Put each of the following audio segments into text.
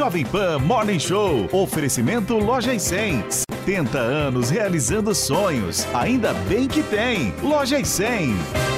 Jovem Pan Morning Show. Oferecimento Loja e 100. 70 anos realizando sonhos. Ainda bem que tem. Loja e 100.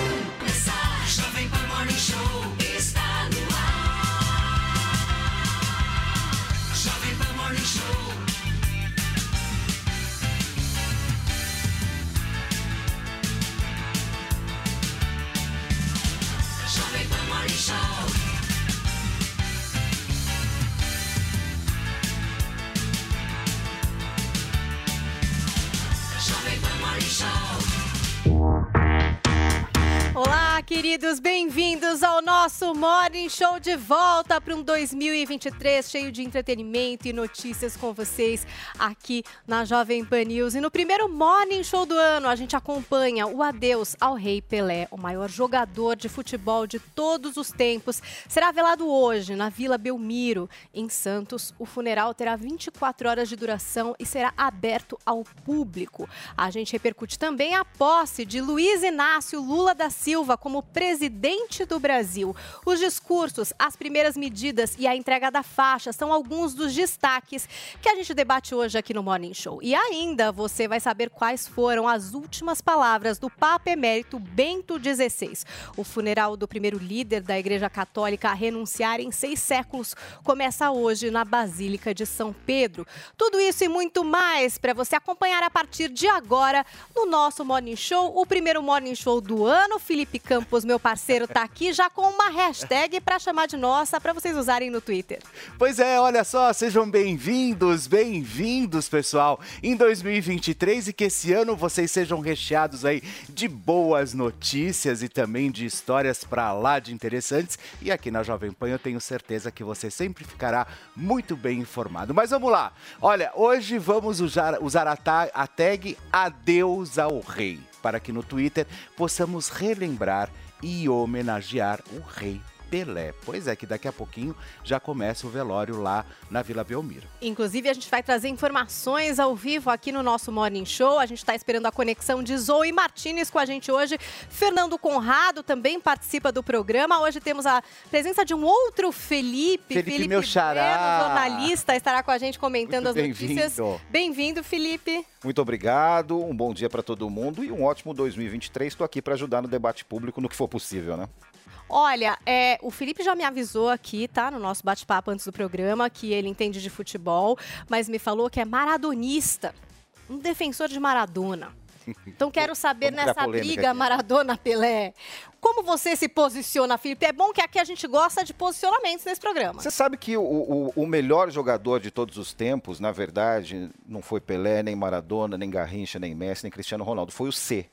Queridos, bem-vindos ao nosso Morning Show de volta para um 2023 cheio de entretenimento e notícias com vocês aqui na Jovem Pan News. E no primeiro Morning Show do ano, a gente acompanha o adeus ao Rei Pelé, o maior jogador de futebol de todos os tempos. Será velado hoje na Vila Belmiro, em Santos. O funeral terá 24 horas de duração e será aberto ao público. A gente repercute também a posse de Luiz Inácio Lula da Silva como presidente do Brasil. Os discursos, as primeiras medidas e a entrega da faixa são alguns dos destaques que a gente debate hoje aqui no Morning Show. E ainda você vai saber quais foram as últimas palavras do Papa Emérito Bento XVI. O funeral do primeiro líder da Igreja Católica a renunciar em seis séculos começa hoje na Basílica de São Pedro. Tudo isso e muito mais para você acompanhar a partir de agora no nosso Morning Show, o primeiro Morning Show do ano. Felipe Campos, meu parceiro, tá aqui já com uma hashtag para chamar de nossa para vocês usarem no Twitter. Pois é, olha só, sejam bem-vindos, bem-vindos, pessoal, em 2023 e que esse ano vocês sejam recheados aí de boas notícias e também de histórias para lá de interessantes. E aqui na Jovem Pan eu tenho certeza que você sempre ficará muito bem informado. Mas vamos lá, olha, hoje vamos usar, usar a, ta- a tag Adeus ao Rei, para que no Twitter possamos relembrar e homenagear o Rei Pelé. Pois é, que daqui a pouquinho já começa o velório lá na Vila Belmiro. Inclusive, a gente vai trazer informações ao vivo aqui no nosso Morning Show. A gente está esperando a conexão de Zoe Martinez com a gente hoje. Fernando Conrado também participa do programa. Hoje temos a presença de um outro Felipe. Felipe, meu xará. Bueno, jornalista, estará com a gente comentando as notícias. Bem-vindo, Felipe. Muito obrigado, um bom dia para todo mundo e um ótimo 2023. Estou aqui para ajudar no debate público no que for possível, né? Olha, é, o Felipe já me avisou aqui, tá? No nosso bate-papo antes do programa, que ele entende de futebol, mas me falou que é maradonista. Um defensor de Maradona. Então quero saber Vamos nessa briga. Maradona-Pelé. Como você se posiciona, Felipe? É bom que aqui a gente gosta de posicionamentos nesse programa. Você sabe que o, o- o melhor jogador de todos os tempos, na verdade, não foi Pelé, nem Maradona, nem Garrincha, nem Messi, nem Cristiano Ronaldo, foi o C,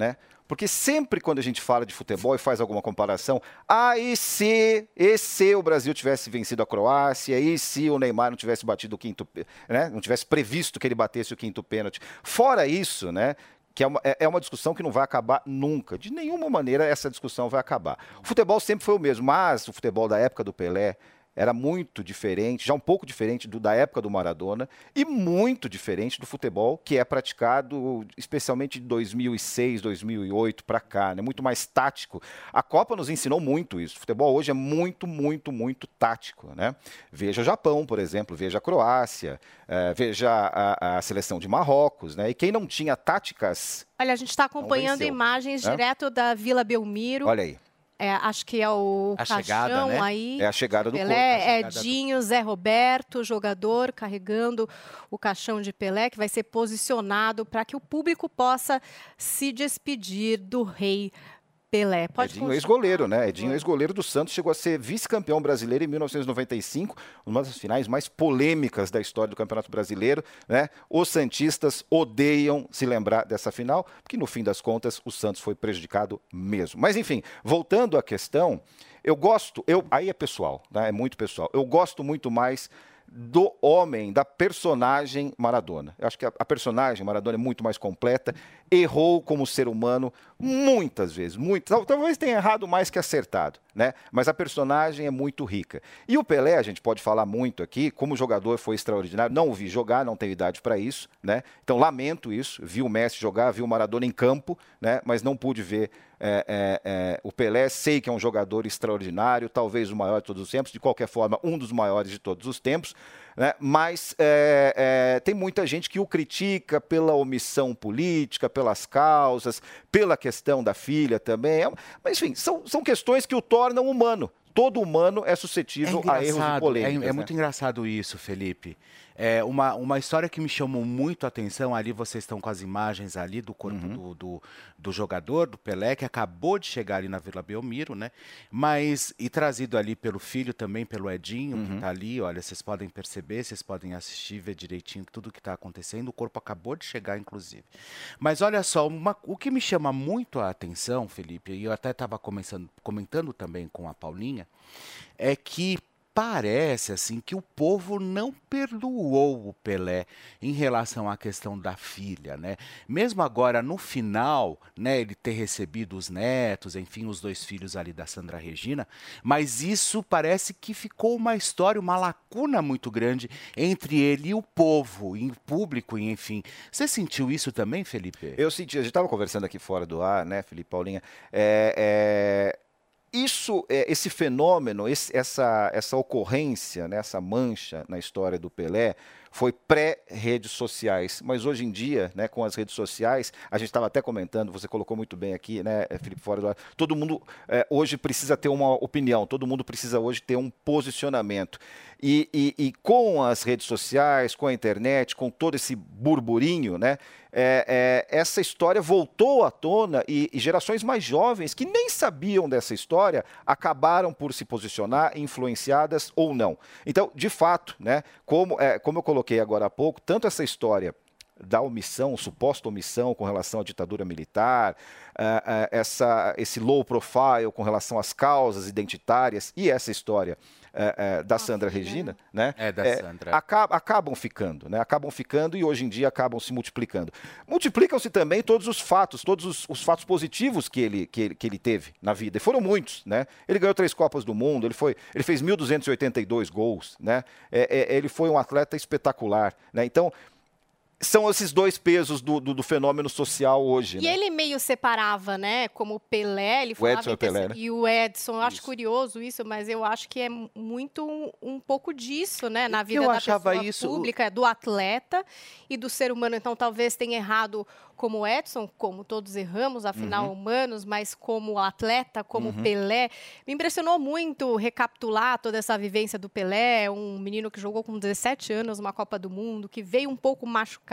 né? Porque sempre quando a gente fala de futebol e faz alguma comparação, ah, e se, e se o Brasil tivesse vencido a Croácia, e se o Neymar não tivesse batido o quinto, né? Não tivesse previsto que ele batesse o quinto pênalti. Fora isso, né? Que é uma, é é uma discussão que não vai acabar nunca. De nenhuma maneira essa discussão vai acabar. O futebol sempre foi o mesmo, mas o futebol da época do Pelé era muito diferente, já um pouco diferente do da época do Maradona e muito diferente do futebol que é praticado especialmente de 2006, 2008 para cá, né? Muito mais tático. A Copa nos ensinou muito isso. O futebol hoje é muito, muito, muito tático, né? Veja o Japão, por exemplo, veja a Croácia, eh, veja a, a seleção de Marrocos, né? E quem não tinha táticas, Olha, a gente está acompanhando venceu, imagens né? direto da Vila Belmiro. olha aí, É, acho que é o A caixão chegada, né? aí. é a chegada do corpo. Pelé, a chegada do- Edinho, Zé Roberto, jogador, carregando o caixão de Pelé, que vai ser posicionado para que o público possa se despedir do rei Pelé. Pode Edinho continuar. ex-goleiro, né? Edinho ex-goleiro do Santos chegou a ser vice-campeão brasileiro em 1995, uma das finais mais polêmicas da história do Campeonato Brasileiro, né? Os santistas odeiam se lembrar dessa final, porque no fim das contas o Santos foi prejudicado mesmo. Mas enfim, voltando à questão, eu gosto, eu aí é pessoal, né? É muito pessoal. Eu gosto muito mais do homem, da personagem Maradona. Eu acho que a, a personagem Maradona é muito mais completa, errou como ser humano muitas vezes, muitas, tal- talvez tenha errado mais que acertado, né? Mas a personagem é muito rica. E o Pelé, a gente pode falar muito aqui, como jogador foi extraordinário, não o vi jogar, não tenho idade para isso, né? Então lamento isso, vi o Messi jogar, vi o Maradona em campo, né? Mas não pude ver é, é, é, o Pelé, sei que é um jogador extraordinário, talvez o maior de todos os tempos, de qualquer forma, um dos maiores de todos os tempos, né? mas é, é, tem muita gente que o critica pela omissão política, pelas causas, pela questão da filha também. É- Mas, enfim, são, são questões que o tornam humano. Todo humano é suscetível a erros e engraçado, polêmicas. é, é né? muito engraçado isso, Felipe. É uma, uma história que me chamou muito a atenção, ali vocês estão com as imagens ali do corpo Uhum. do, do, do jogador, do Pelé, que acabou de chegar ali na Vila Belmiro, né? Mas, e trazido ali pelo filho também, pelo Edinho, Uhum. que tá ali, olha, vocês podem perceber, vocês podem assistir, ver direitinho tudo que está acontecendo, o corpo acabou de chegar, inclusive. Mas olha só, uma- o que me chama muito a atenção, Felipe, e eu até estava comentando também com a Paulinha, é que parece assim que o povo não perdoou o Pelé em relação à questão da filha, né? Mesmo agora no final, né, ele ter recebido os netos, enfim, os dois filhos ali da Sandra Regina, mas isso parece que ficou uma história, uma lacuna muito grande entre ele e o povo, em público, enfim. Você sentiu isso também, Felipe? Eu senti, a gente estava conversando aqui fora do ar, né, Felipe Paulinha? É, é, isso, é, esse fenômeno, essa, essa ocorrência, né, essa mancha na história do Pelé, foi pré-redes sociais. Mas hoje em dia, né, com as redes sociais, a gente estava até comentando, você colocou muito bem aqui, né, Felipe, fora do ar, todo mundo é, hoje precisa ter uma opinião, todo mundo precisa hoje ter um posicionamento. E, e- e com as redes sociais, com a internet, com todo esse burburinho, né, é, é, essa história voltou à tona e, e gerações mais jovens que nem sabiam dessa história acabaram por se posicionar, influenciadas ou não. Então, de fato, né, como, é, como eu coloquei agora há pouco, tanto essa história da omissão, suposta omissão com relação à ditadura militar, ah, ah, essa, esse low profile com relação às causas identitárias e essa história ah, da Sandra Regina, né? É, da Sandra. aca- acabam ficando, né? Acabam ficando e hoje em dia acabam se multiplicando. Multiplicam-se também todos os fatos, todos os, os fatos positivos que ele, que, ele, que ele teve na vida. E foram muitos, né? Ele ganhou três Copas do Mundo, ele, foi, ele fez 1.282 gols, né? É, é, ele foi um atleta espetacular, né? Então, são esses dois pesos do, do, do fenômeno social hoje, E né? ele meio separava, né? Como o Pelé, ele falava Edson em e o Pelé, terceiro- né? E o Edson, eu acho curioso isso, mas eu acho que é muito um, um pouco disso, né? Na vida eu da pessoa isso- pública, do atleta e do ser humano. Então, talvez tenha errado como o Edson, como todos erramos, afinal, Uhum. humanos, mas como atleta, como Pelé. Me impressionou muito recapitular toda essa vivência do Pelé, um menino que jogou com 17 anos uma Copa do Mundo, que veio um pouco machucado,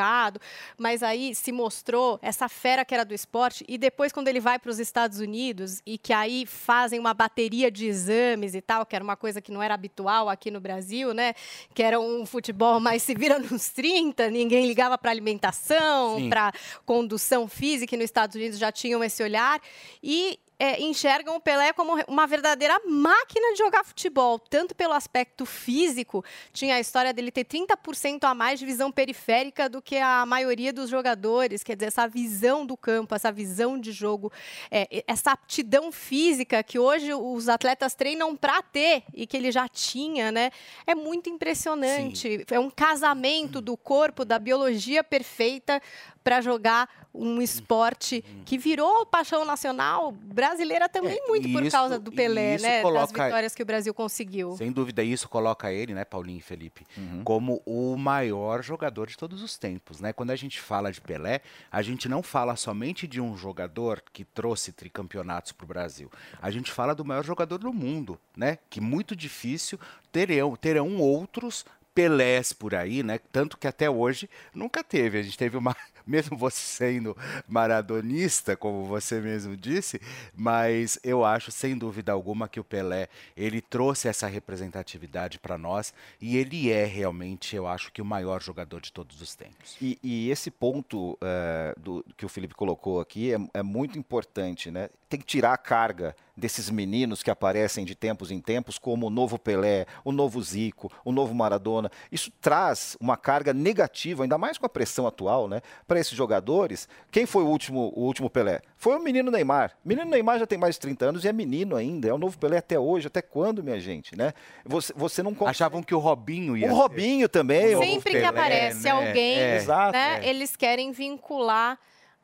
mas aí se mostrou essa fera que era do esporte. E depois, quando ele vai para os Estados Unidos e que aí fazem uma bateria de exames e tal, que era uma coisa que não era habitual aqui no Brasil, né? Que era um futebol mais se vira nos 30, ninguém ligava para alimentação, para condução física, e nos Estados Unidos já tinham esse olhar. E é, enxergam o Pelé como uma verdadeira máquina de jogar futebol, tanto pelo aspecto físico, tinha a história dele ter 30% a mais de visão periférica do que a maioria dos jogadores, quer dizer, essa visão do campo, essa visão de jogo, é, essa aptidão física que hoje os atletas treinam para ter e que ele já tinha, né? É muito impressionante. É um casamento do corpo, da biologia perfeita para jogar um esporte que virou paixão nacional brasileira também É, muito por isso- causa do Pelé, né? Das coloca- vitórias que o Brasil conseguiu. Sem dúvida, isso coloca ele, né, Paulinho e Felipe, como o maior jogador de todos os tempos, né? Quando a gente fala de Pelé, a gente não fala somente de um jogador que trouxe tricampeonatos para o Brasil. A gente fala do maior jogador do mundo, né? Que muito difícil terão, terão outros Pelés por aí, né? Tanto que até hoje nunca teve. A gente teve uma, mesmo você sendo maradonista, como você mesmo disse, mas eu acho, sem dúvida alguma, que o Pelé, ele trouxe essa representatividade para nós e ele é realmente, eu acho que o maior jogador de todos os tempos. E, e esse ponto eh, do, que o Felipe colocou aqui é, é muito importante, né? Tem que tirar a carga desses meninos que aparecem de tempos em tempos, como o novo Pelé, o novo Zico, o novo Maradona. Isso traz uma carga negativa, ainda mais com a pressão atual, né? Para esses jogadores. Quem foi o último, o último Pelé? Foi o menino Neymar. O menino Neymar já tem mais de 30 anos e é menino ainda. É o novo Pelé até hoje. Até quando, minha gente, né? Você, você não consegue... Achavam que o Robinho ia O Robinho também. o- Sempre que Pelé, aparece né? alguém, É. Exato, né, é. eles querem vincular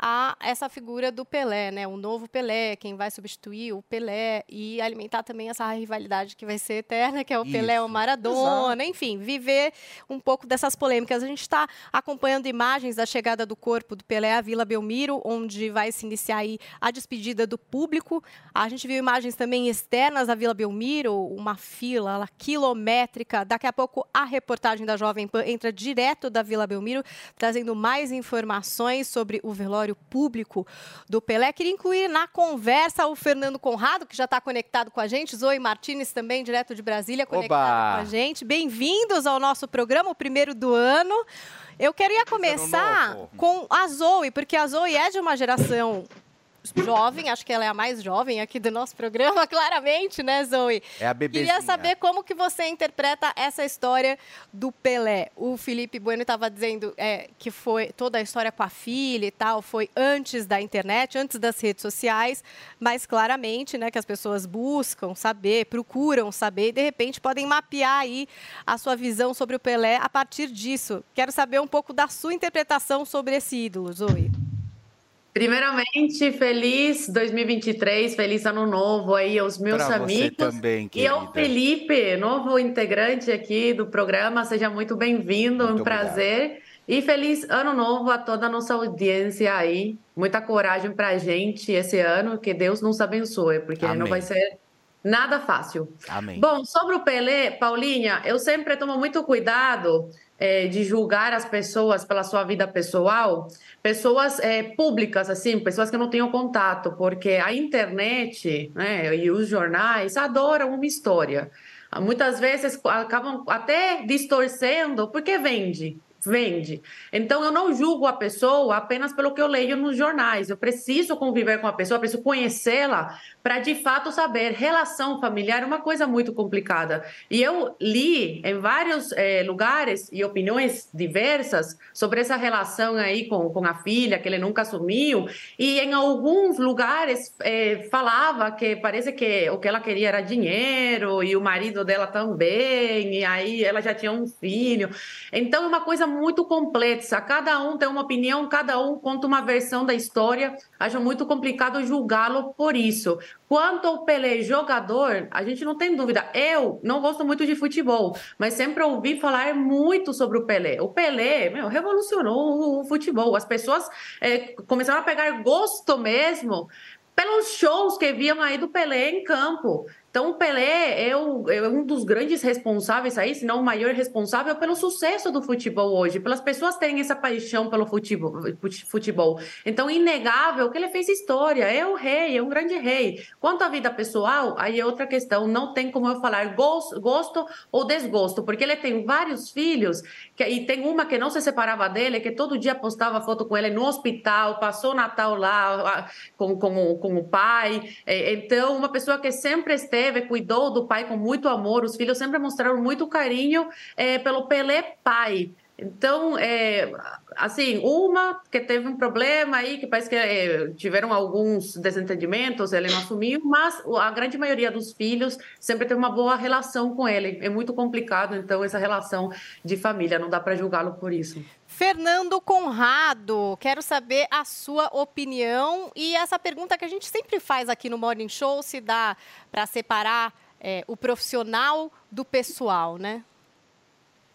a essa figura do Pelé, né? O novo Pelé, quem vai substituir o Pelé e alimentar também essa rivalidade que vai ser eterna, que é o Pelé ou Isso. Maradona, enfim, viver um pouco dessas polêmicas. A gente está acompanhando imagens da chegada do corpo do Pelé à Vila Belmiro, onde vai se iniciar aí a despedida do público. A gente viu imagens também externas da Vila Belmiro, uma fila lá, quilométrica. Daqui a pouco a reportagem da Jovem Pan entra direto da Vila Belmiro, trazendo mais informações sobre o velório público do Pelé. Queria incluir na conversa o Fernando Conrado, que já está conectado com a gente, Zoe Martinez também, direto de Brasília, conectada Oba! com a gente. Bem-vindos ao nosso programa, o primeiro do ano. Eu queria começar com a Zoe, porque a Zoe é de uma geração jovem, acho que ela é a mais jovem aqui do nosso programa, claramente, né, Zoe? É a bebezinha. Queria saber como que você interpreta essa história do Pelé. O Felipe Bueno estava dizendo é, que foi toda a história com a filha e tal, foi antes da internet, antes das redes sociais, mas claramente, né, que as pessoas buscam saber, procuram saber e de repente podem mapear aí a sua visão sobre o Pelé a partir disso. Quero saber um pouco da sua interpretação sobre esse ídolo, Zoe. Primeiramente, feliz 2023, feliz ano novo aí aos meus Pra amigos. também, E ao. Felipe, novo integrante aqui do programa, seja muito bem-vindo, um prazer. E feliz ano novo a toda a nossa audiência aí. Muita coragem pra gente esse ano, que Deus nos abençoe, porque Amém. não vai ser nada fácil. Amém. Bom, sobre o Pelé, Paulinha, eu sempre tomo muito cuidado eh, de julgar as pessoas pela sua vida pessoal, pessoas eh, públicas, assim, pessoas que não tenham contato, porque a internet né, e os jornais adoram uma história. Muitas vezes acabam até distorcendo, porque vende. Vende. Então, eu não julgo a pessoa apenas pelo que eu leio nos jornais. Eu preciso conviver com a pessoa, preciso conhecê-la para de fato saber. Relação familiar é uma coisa muito complicada. E eu li em vários eh, lugares e opiniões diversas sobre essa relação aí com, com a filha, que ele nunca assumiu. E em alguns lugares eh, falava que parece que o que ela queria era dinheiro e o marido dela também. E aí ela já tinha um filho. Então é uma coisa muito complexa. Cada um tem uma opinião, cada um conta uma versão da história. Acho muito complicado julgá-lo por isso. Quanto ao Pelé jogador, a gente não tem dúvida. Eu não gosto muito de futebol, mas sempre ouvi falar muito sobre o Pelé. O Pelé, meu, revolucionou o- futebol. As pessoas eh, começaram a pegar gosto mesmo pelos shows que viam aí do Pelé em campo. Então, o Pelé é, o- é um dos grandes responsáveis aí, se não o maior responsável pelo sucesso do futebol hoje, pelas pessoas terem essa paixão pelo futebol. fute- futebol. Então, inegável que ele fez história, é o rei, é um grande rei. Quanto à vida pessoal, aí é outra questão, não tem como eu falar gos- gosto ou desgosto, porque ele tem vários filhos, que, e tem uma que não se separava dele, que todo dia postava foto com ele no hospital, passou Natal lá com, com, com o pai. É, Então, uma pessoa que sempre esteve, cuidou do pai com muito amor, os filhos sempre mostraram muito carinho é, pelo Pelé pai. Então, é, assim, uma que teve um problema aí, que parece que é, tiveram alguns desentendimentos, ele não assumiu, mas a grande maioria dos filhos sempre teve uma boa relação com ele. É muito complicado, então, essa relação de família, não dá para julgá-lo por isso. Fernando Conrado, quero saber a sua opinião e essa pergunta que a gente sempre faz aqui no Morning Show, se dá para separar é, o profissional do pessoal, né?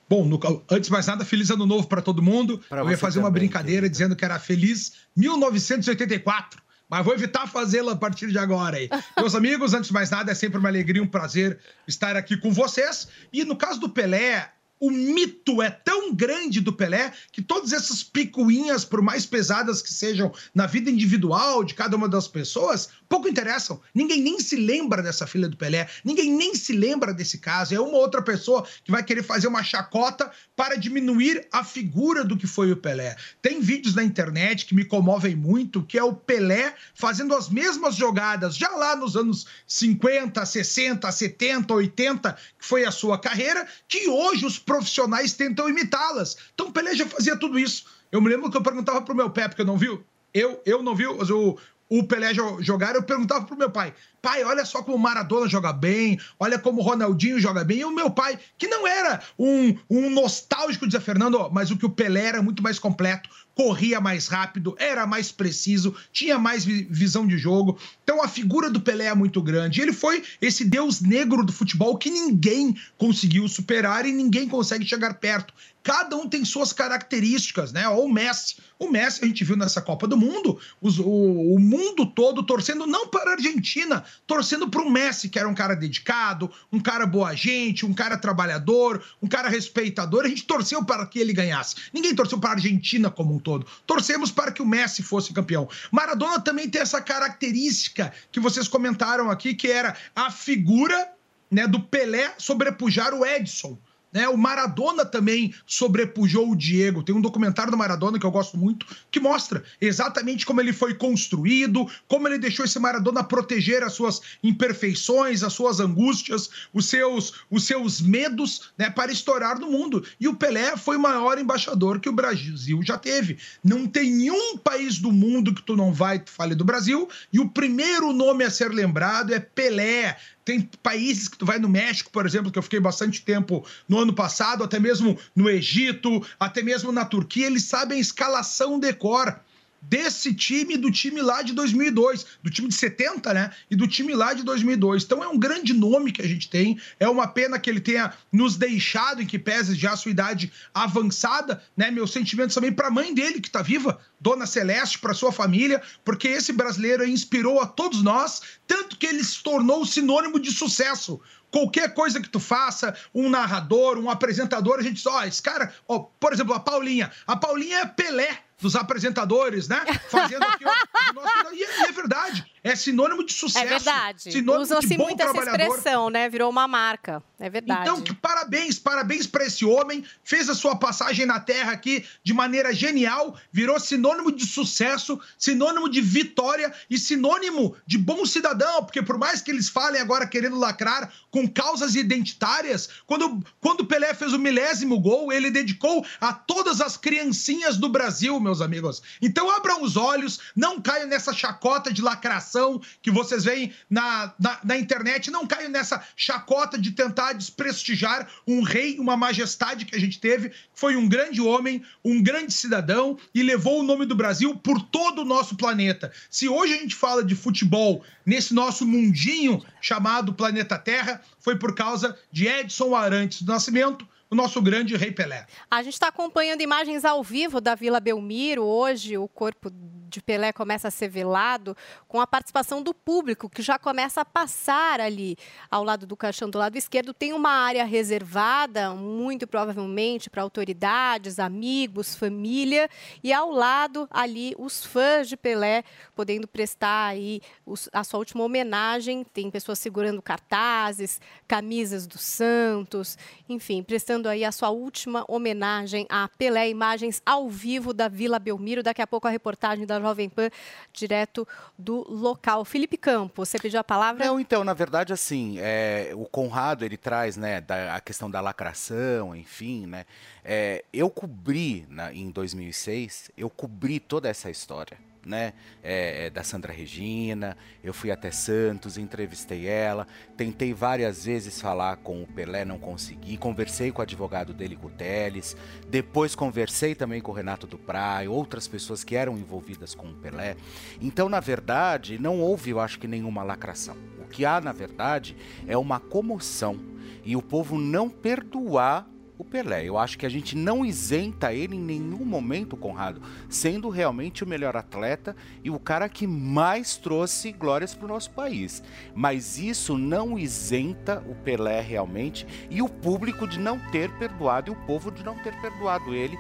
Bom, no- antes de mais nada, feliz ano novo para todo mundo. Pra eu ia fazer uma brincadeira dizendo que era feliz 1984, mas vou evitar fazê-la a partir de agora aí. Meus amigos, antes de mais nada, é sempre uma alegria, um prazer estar aqui com vocês. E no caso do Pelé, o mito é tão grande do Pelé que todas essas picuinhas, por mais pesadas que sejam na vida individual de cada uma das pessoas, pouco interessam. Ninguém nem se lembra dessa filha do Pelé, ninguém nem se lembra desse caso. É uma outra pessoa que vai querer fazer uma chacota para diminuir a figura do que foi o Pelé. Tem vídeos na internet que me comovem muito, que é o Pelé fazendo as mesmas jogadas já lá nos anos 50, 60, 70, 80, que foi a sua carreira, que hoje os profissionais tentam imitá-las. Então Pelé já fazia tudo isso. Eu me lembro que eu perguntava pro meu pé, porque eu não viu. Eu, eu não viu o, o Pelé jo- jogar, eu perguntava pro meu pai: pai, olha só como o Maradona joga bem, olha como o Ronaldinho joga bem. E o meu pai, que não era um, um nostálgico, dizia Fernando, mas o que o Pelé era muito mais completo, corria mais rápido, era mais preciso, tinha mais vi- visão de jogo. Então a figura do Pelé é muito grande. Ele foi esse deus negro do futebol que ninguém conseguiu superar e ninguém consegue chegar perto. Cada um tem suas características, né? Ó, o Messi. O Messi, a gente viu nessa Copa do Mundo, os- o, o mundo todo torcendo não para a Argentina, torcendo para o Messi, que era um cara dedicado, um cara boa gente, um cara trabalhador, um cara respeitador. A gente torceu para que ele ganhasse. Ninguém torceu para a Argentina como um todo. Torcemos para que o Messi fosse campeão. Maradona também tem essa característica que vocês comentaram aqui, que era a figura né, do Pelé sobrepujar o Edson. Né? O Maradona também sobrepujou o Diego. Tem um documentário do Maradona que eu gosto muito que mostra exatamente como ele foi construído, como ele deixou esse Maradona proteger as suas imperfeições, as suas angústias, os seus, os seus medos né, para estourar no mundo. E o Pelé foi o maior embaixador que o Brasil já teve. Não tem nenhum país do mundo que tu não vai, tu fale do Brasil, e o primeiro nome a ser lembrado é Pelé. Tem países que tu vai no México, por exemplo, que eu fiquei bastante tempo no ano passado, até mesmo no Egito, até mesmo na Turquia, eles sabem a escalação decor desse time do time lá de 2002, do time de 70, né? E do time lá de 2002. Então é um grande nome que a gente tem. É uma pena que ele tenha nos deixado, em que pese já a sua idade avançada, né? Meus sentimentos também para a mãe dele que tá viva, Dona Celeste, para sua família, porque esse brasileiro inspirou a todos nós, tanto que ele se tornou sinônimo de sucesso. Qualquer coisa que tu faça, um narrador, um apresentador, a gente diz, ó, esse cara, ó, por exemplo, a Paulinha. A Paulinha é Pelé dos apresentadores, né? Fazendo aqui, ó, nosso- e, é, e é verdade. É sinônimo de sucesso. É verdade. Sinônimo bom muito essa expressão, né? Virou uma marca. É verdade. Então, que parabéns, parabéns para esse homem. Fez a sua passagem na Terra aqui de maneira genial, virou sinônimo de sucesso, sinônimo de vitória e sinônimo de bom cidadão, porque por mais que eles falem agora querendo lacrar com causas identitárias, quando, quando o Pelé fez o milésimo gol, ele dedicou a todas as criancinhas do Brasil, meus amigos. Então abram os olhos, não caiam nessa chacota de lacração que vocês veem na, na, na internet, não caiam nessa chacota de tentar desprestigiar um rei, uma majestade que a gente teve, que foi um grande homem, um grande cidadão e levou o nome do Brasil por todo o nosso planeta. Se hoje a gente fala de futebol nesse nosso mundinho chamado planeta Terra, foi por causa de Edson Arantes do Nascimento, o nosso grande rei Pelé. A gente está acompanhando imagens ao vivo da Vila Belmiro. Hoje, o corpo de Pelé começa a ser velado com a participação do público, que já começa a passar ali ao lado do caixão do lado esquerdo. Tem uma área reservada, muito provavelmente para autoridades, amigos, família, e ao lado ali os fãs de Pelé podendo prestar aí os- a sua última homenagem. Tem pessoas segurando cartazes, camisas do Santos, enfim, prestando aí a sua última homenagem a Pelé. Imagens ao vivo da Vila Belmiro. Daqui a pouco a reportagem da Jovem Pan, direto do local. Felipe Campos, você pediu a palavra? Não, então, na verdade, assim, é, o Conrado, ele traz, né, da- a questão da lacração, enfim, né, é, eu cobri, na- em 2006, eu cobri toda essa história, né, é, é, da Sandra Regina, eu fui até Santos, entrevistei ela, tentei várias vezes falar com o Pelé, não consegui, conversei com o advogado dele, com o Teles, depois conversei também com o Renato do Praia, outras pessoas que eram envolvidas com o Pelé. Então, na verdade, não houve, eu acho que, nenhuma lacração. O que há, na verdade, é uma comoção e o povo não perdoar o Pelé. Eu acho que a gente não isenta ele em nenhum momento, Conrado, sendo realmente o melhor atleta e o cara que mais trouxe glórias para o nosso país. Mas isso não isenta o Pelé realmente e o público de não ter perdoado e o povo de não ter perdoado ele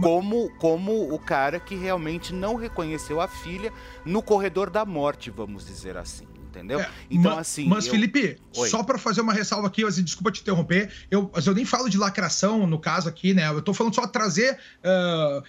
como, como o cara que realmente não reconheceu a filha no corredor da morte, vamos dizer assim. Entendeu? É, então, ma- assim. Mas, eu- Felipe, Oi. só pra fazer uma ressalva aqui, assim, desculpa te interromper, eu, mas eu nem falo de lacração no caso aqui, né? Eu tô falando só trazer. é,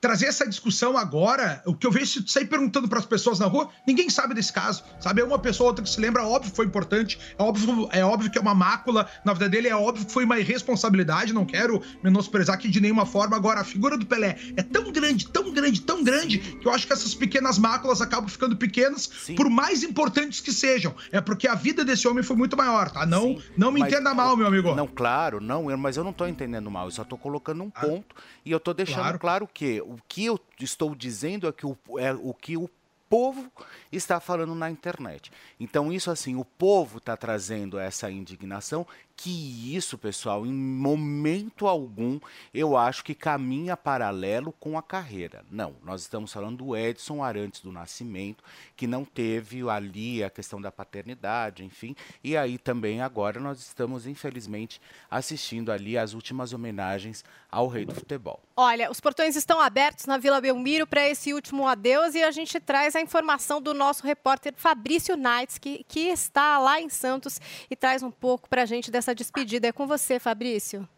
trazer essa discussão agora, o que eu vejo sair perguntando pras pessoas na rua, ninguém sabe desse caso, sabe? É uma pessoa ou outra que se lembra, óbvio que foi importante, é óbvio, é óbvio que é uma mácula na vida dele, é óbvio que foi uma irresponsabilidade, não quero menosprezar aqui de nenhuma forma. Agora, a figura do Pelé é tão grande, tão grande, tão grande, que eu acho que essas pequenas máculas acabam ficando pequenas, por mais importantes que sejam. É porque a vida desse homem foi muito maior, tá? Não, não me Mas- entenda mal, meu amigo. Não, claro, não, mas eu não tô entendendo mal, eu só tô colocando um ponto e eu tô deixando Claro. claro. que o que eu estou dizendo é que o, é o que o povo está falando na internet. Então, isso assim, o povo está trazendo essa indignação, que isso, pessoal, em momento algum, eu acho que caminha paralelo com a carreira. Não, nós estamos falando do Edson Arantes do Nascimento, que não teve ali a questão da paternidade, enfim, e aí também agora nós estamos, infelizmente, assistindo ali as últimas homenagens ao rei do futebol. Olha, os portões estão abertos na Vila Belmiro para esse último adeus e a gente traz a informação do nosso repórter Fabrício Nights, que, que está lá em Santos e traz um pouco para a gente dessa despedida. É com você, Fabrício.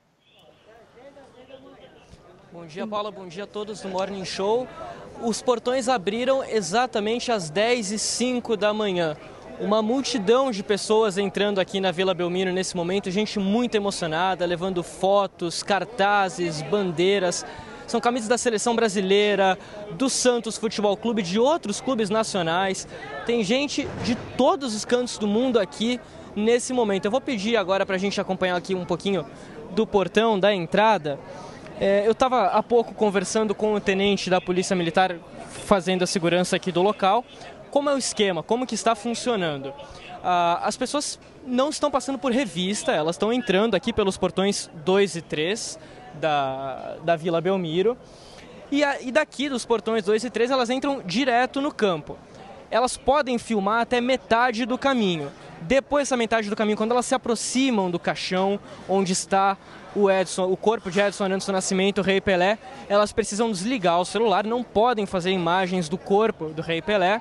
Bom dia, Paula. Bom dia a todos do Morning Show. Os portões abriram exatamente às 10 e 05 da manhã. Uma multidão de pessoas entrando aqui na Vila Belmiro nesse momento, gente muito emocionada, levando fotos, cartazes, bandeiras. São camisas da seleção brasileira, do Santos Futebol Clube, de outros clubes nacionais. Tem gente de todos os cantos do mundo aqui nesse momento. Eu vou pedir agora para a gente acompanhar aqui um pouquinho do portão, da entrada. É, eu estava há pouco conversando com o tenente da Polícia Militar fazendo a segurança aqui do local. Como é o esquema? Como que está funcionando? Ah, as pessoas não estão passando por revista, elas estão entrando aqui pelos portões 2 e 3 da, da Vila Belmiro. E, a- e daqui dos portões 2 e 3 elas entram direto no campo. Elas podem filmar até metade do caminho. Depois dessa metade do caminho, quando elas se aproximam do caixão onde está o Edson, o corpo de Edson Arantes do Nascimento, o Rei Pelé, elas precisam desligar o celular, não podem fazer imagens do corpo do Rei Pelé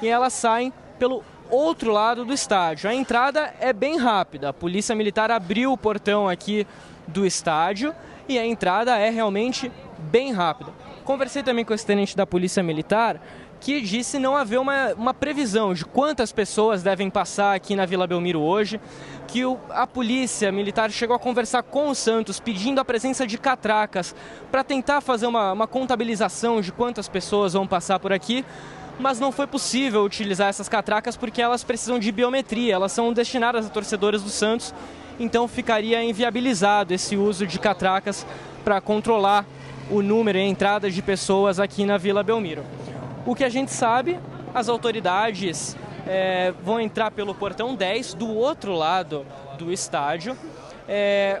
e elas saem pelo outro lado do estádio. A entrada é bem rápida. A Polícia Militar abriu o portão aqui do estádio e a entrada é realmente bem rápida. Conversei também com esse tenente da Polícia Militar que disse não haver uma, uma previsão de quantas pessoas devem passar aqui na Vila Belmiro hoje, que o- a polícia militar chegou a conversar com o Santos pedindo a presença de catracas para tentar fazer uma, uma contabilização de quantas pessoas vão passar por aqui, mas não foi possível utilizar essas catracas porque elas precisam de biometria, elas são destinadas a torcedores do Santos, então ficaria inviabilizado esse uso de catracas para controlar o número e a entrada de pessoas aqui na Vila Belmiro. O que a gente sabe, as autoridades eh, vão entrar pelo portão 10 do outro lado do estádio. É,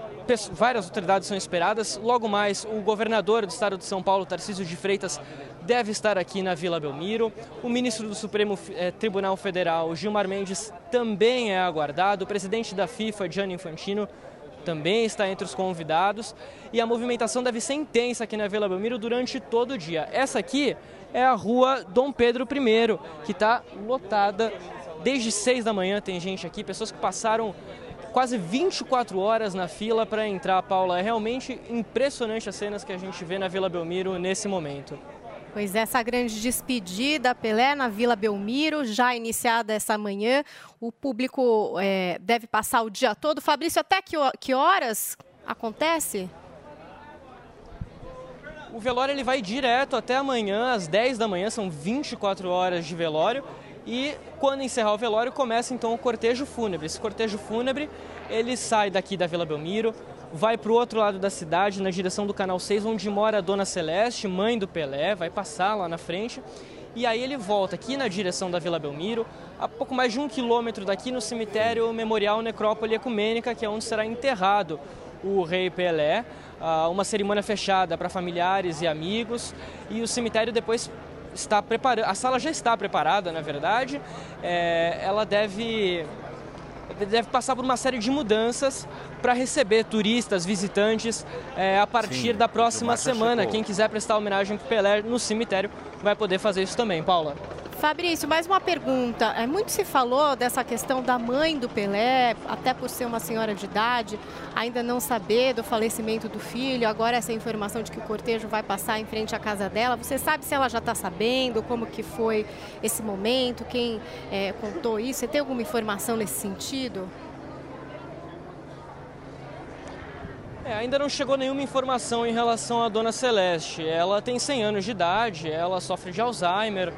várias autoridades são esperadas. Logo mais, o governador do estado de São Paulo, Tarcísio de Freitas, deve estar aqui na Vila Belmiro. O ministro do Supremo eh, Tribunal Federal, Gilmar Mendes, também é aguardado. O presidente da FIFA, Gianni Infantino, também está entre os convidados. E a movimentação deve ser intensa aqui na Vila Belmiro durante todo o dia. Essa aqui é a rua Dom Pedro I, que está lotada desde 6 da manhã. Tem gente aqui, pessoas que passaram quase 24 horas na fila para entrar, Paula. É realmente impressionante as cenas que a gente vê na Vila Belmiro nesse momento. Pois essa grande despedida, Pelé, na Vila Belmiro, já iniciada essa manhã. O público é, deve passar o dia todo. Fabrício, até que, que horas acontece? O velório ele vai direto até amanhã, às 10 da manhã, são 24 horas de velório. E quando encerrar o velório, começa então o cortejo fúnebre. Esse cortejo fúnebre, ele sai daqui da Vila Belmiro, vai para o outro lado da cidade, na direção do Canal 6, onde mora a Dona Celeste, mãe do Pelé, vai passar lá na frente. e aí ele volta aqui na direção da Vila Belmiro, a pouco mais de um quilômetro daqui no cemitério Memorial Necrópole Ecumênica, que é onde será enterrado o rei Pelé. Ah, uma cerimônia fechada para familiares e amigos e o cemitério depois está preparando. A sala já está preparada, na verdade. É, ela deve deve passar por uma série de mudanças para receber turistas, visitantes é, a partir Sim, da próxima semana. chegou. Quem quiser prestar homenagem para Pelé no cemitério vai poder fazer isso também, Paula. Fabrício, mais uma pergunta. É, muito se falou dessa questão da mãe do Pelé, até por ser uma senhora de idade, ainda não saber do falecimento do filho. Agora essa informação de que o cortejo vai passar em frente à casa dela. Você sabe se ela já está sabendo como que foi esse momento? Quem é, contou isso? Você tem alguma informação nesse sentido? É, ainda não chegou nenhuma informação em relação à Dona Celeste. Ela tem 100 anos de idade, ela sofre de Alzheimer.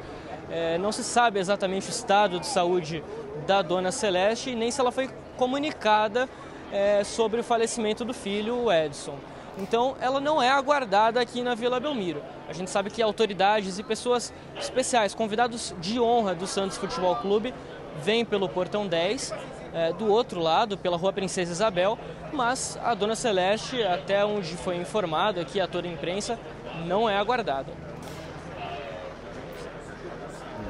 É, não se sabe exatamente o estado de saúde da Dona Celeste nem se ela foi comunicada é, sobre o falecimento do filho, Edson. Então, ela não é aguardada aqui na Vila Belmiro. A gente sabe que autoridades e pessoas especiais, convidados de honra do Santos Futebol Clube, vêm pelo Portão 10, é, do outro lado, pela Rua Princesa Isabel, mas a Dona Celeste, até onde foi informado aqui a toda a imprensa, não é aguardada.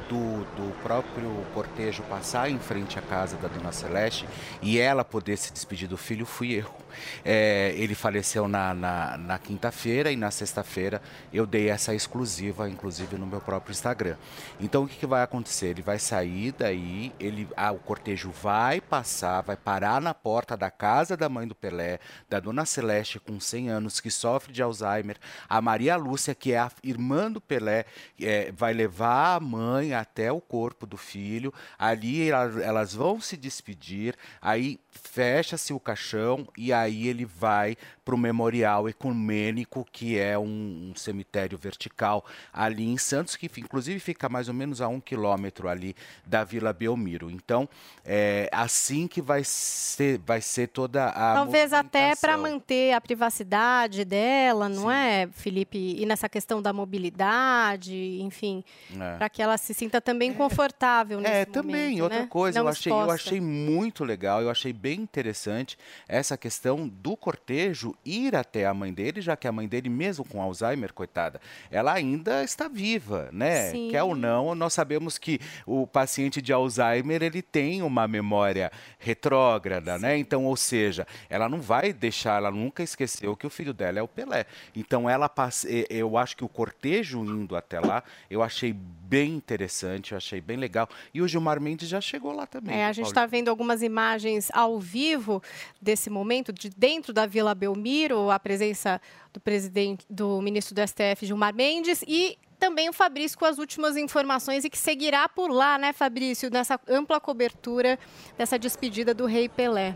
Do, do próprio cortejo passar em frente à casa da Dona Celeste e ela poder se despedir do filho, fui eu. É, ele faleceu na, na, na quinta-feira e na sexta-feira eu dei essa exclusiva, inclusive no meu próprio Instagram. Então o que, que vai acontecer? Ele vai sair daí, ele, ah, o cortejo vai passar, vai parar na porta da casa da mãe do Pelé, da Dona Celeste com 100 anos, que sofre de Alzheimer, a Maria Lúcia, que é a irmã do Pelé, é, vai levar a mãe até o corpo do filho, ali ela- elas vão se despedir, aí fecha-se o caixão e aí ele vai para o memorial ecumênico, que é um, um cemitério vertical ali em Santos, que inclusive fica mais ou menos a um quilômetro ali da Vila Belmiro. Então, é assim que vai ser, vai ser toda a Talvez até para manter a privacidade dela, não é, Felipe? E nessa questão da mobilidade, enfim, É. para que ela se sinta também confortável nesse É, também, momento, outra né? coisa, Não eu achei, eu achei muito legal, eu achei bem interessante essa questão do cortejo ir até a mãe dele, já que a mãe dele, mesmo com Alzheimer, coitada, ela ainda está viva, né? Sim. Quer ou não, nós sabemos que o paciente de Alzheimer, ele tem uma memória retrógrada, né? Então, ou seja, ela não vai deixar, ela nunca esqueceu que o filho dela é o Pelé. Então, ela passe- eu acho que o cortejo indo até lá, eu achei bem interessante, eu achei bem legal. E o Gilmar Mendes já chegou lá também. É, a viu, gente está vendo algumas imagens ao vivo desse momento, de dentro da Vila Belmiro, a presença do presidente, do ministro do STF, Gilmar Mendes, e também o Fabrício com as últimas informações e que seguirá por lá, né, Fabrício, nessa ampla cobertura dessa despedida do Rei Pelé.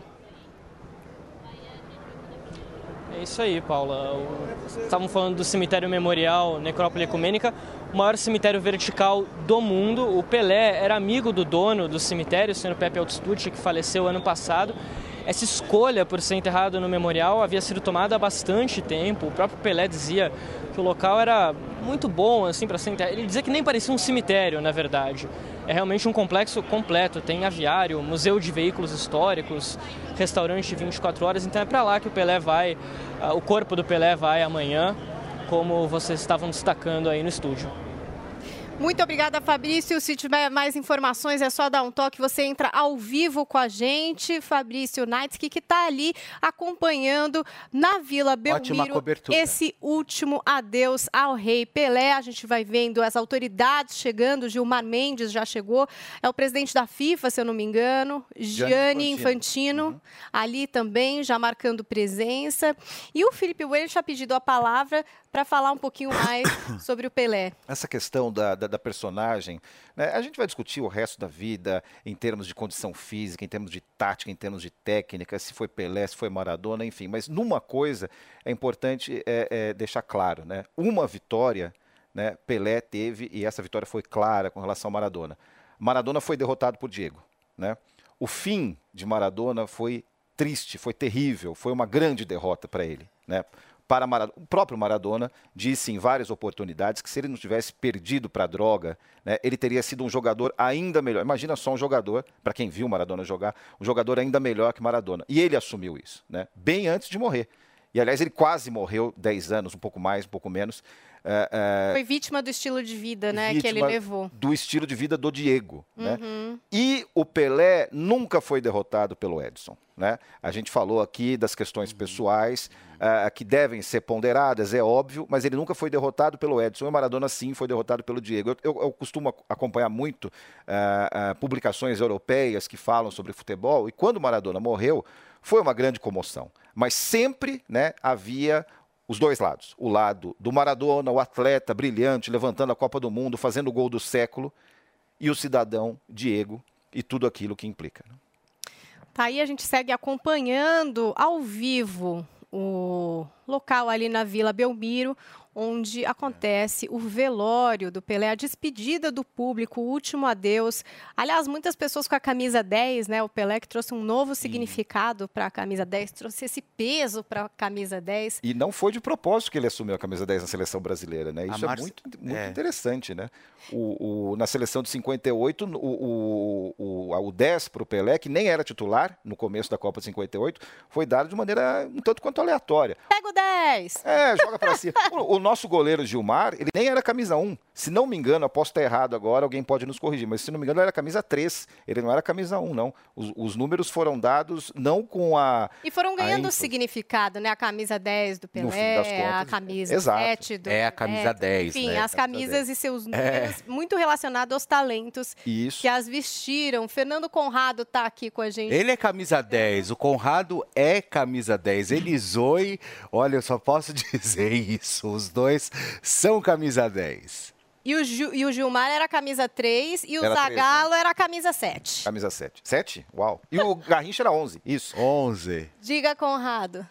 É isso aí, Paula. Estavam falando do cemitério memorial Necrópole Ecumênica, o maior cemitério vertical do mundo. O Pelé era amigo do dono do cemitério, o senhor Pepe Altistucci, que faleceu ano passado. Essa escolha por ser enterrado no memorial havia sido tomada há bastante tempo. O próprio Pelé dizia que o local era muito bom assim para ser enterrado. Ele dizia que nem parecia um cemitério, na verdade. É realmente um complexo completo. Tem aviário, museu de veículos históricos, restaurante 24 horas. Então é para lá que o Pelé vai, ah, o corpo do Pelé vai amanhã, como vocês estavam destacando aí no estúdio. Muito obrigada, Fabrício. Se tiver mais informações, é só dar um toque. Você entra ao vivo com a gente, Fabrício Naitsky, que está ali acompanhando na Vila Belmiro esse último adeus ao rei Pelé. A gente vai vendo as autoridades chegando. Gilmar Mendes já chegou. É o presidente da FIFA, se eu não me engano. Gianni Infantino, ali também, já marcando presença. E o Felipe Welch já pedido a palavra para falar um pouquinho mais sobre o Pelé. Essa questão da, da, da personagem, né, a gente vai discutir o resto da vida em termos de condição física, em termos de tática, em termos de técnica, se foi Pelé, se foi Maradona, enfim. Mas numa coisa é importante é, é, deixar claro, né? Uma vitória, né, Pelé teve e essa vitória foi clara com relação ao Maradona. Maradona foi derrotado por Diego, né? O fim de Maradona foi triste, foi terrível, foi uma grande derrota para ele, né? Para. O próprio Maradona disse em várias oportunidades que se ele não tivesse perdido para a droga, né, ele teria sido um jogador ainda melhor. Imagina só um jogador, para quem viu Maradona jogar, um jogador ainda melhor que Maradona. E ele assumiu isso, né, bem antes de morrer. E aliás, ele quase morreu 10 anos, um pouco mais, um pouco menos. É, é, Foi vítima do estilo de vida, né, que ele levou. Do estilo de vida do Diego. Né? Uhum. E o Pelé nunca foi derrotado pelo Edson. Né? A gente falou aqui das questões pessoais ah, que devem ser ponderadas, é óbvio, mas ele nunca foi derrotado pelo Edson. E o Maradona, sim, foi derrotado pelo Diego. Eu, eu- eu costumo ac- acompanhar muito ah, ah, publicações europeias que falam sobre futebol, e quando o Maradona morreu, foi uma grande comoção. Mas sempre né, havia os dois lados. O lado do Maradona, o atleta brilhante, levantando a Copa do Mundo, fazendo o gol do século, e o cidadão Diego e tudo aquilo que implica. né? Tá aí, a gente segue acompanhando ao vivo o local ali na Vila Belmiro, onde acontece o velório do Pelé, a despedida do público, o último adeus. Aliás, muitas pessoas com a camisa 10, né? O Pelé que trouxe um novo significado para a camisa 10, trouxe esse peso para a camisa 10. E não foi de propósito que ele assumiu a camisa 10 na seleção brasileira, né? Isso é Marce- muito, muito é. interessante, né? O, o- na seleção de 58, o, o, o, o 10 para o Pelé, que nem era titular no começo da Copa de 58, foi dado de maneira um tanto quanto aleatória. Pega o 10! É, joga pra cima. O, o nosso goleiro Gilmar, ele nem era camisa 1. Se não me engano, eu posso estar errado agora, alguém pode nos corrigir, mas se não me engano, ele era camisa 3. Ele não era camisa 1, não. Os, os números foram dados não com a. E foram ganhando significado, né? A camisa 10 do No fim Pelé, das a contas, camisa exato. 7 do É a camisa Pelé, 10, Enfim, né? as Camisa camisas e seus números É. muito relacionados aos talentos Isso. que as vestiram. Fernando Conrado tá aqui com a gente. Ele é camisa 10, o Conrado é camisa 10. Ele Zoe, olha, eu só posso dizer isso. Os dois são camisa 10. E o, Gil- e o Gilmar era camisa 3 e o Era né? Zagallo era a camisa 7. Camisa 7. 7? Uau. E o Garrincha era 11. Isso. 11. Diga, Conrado.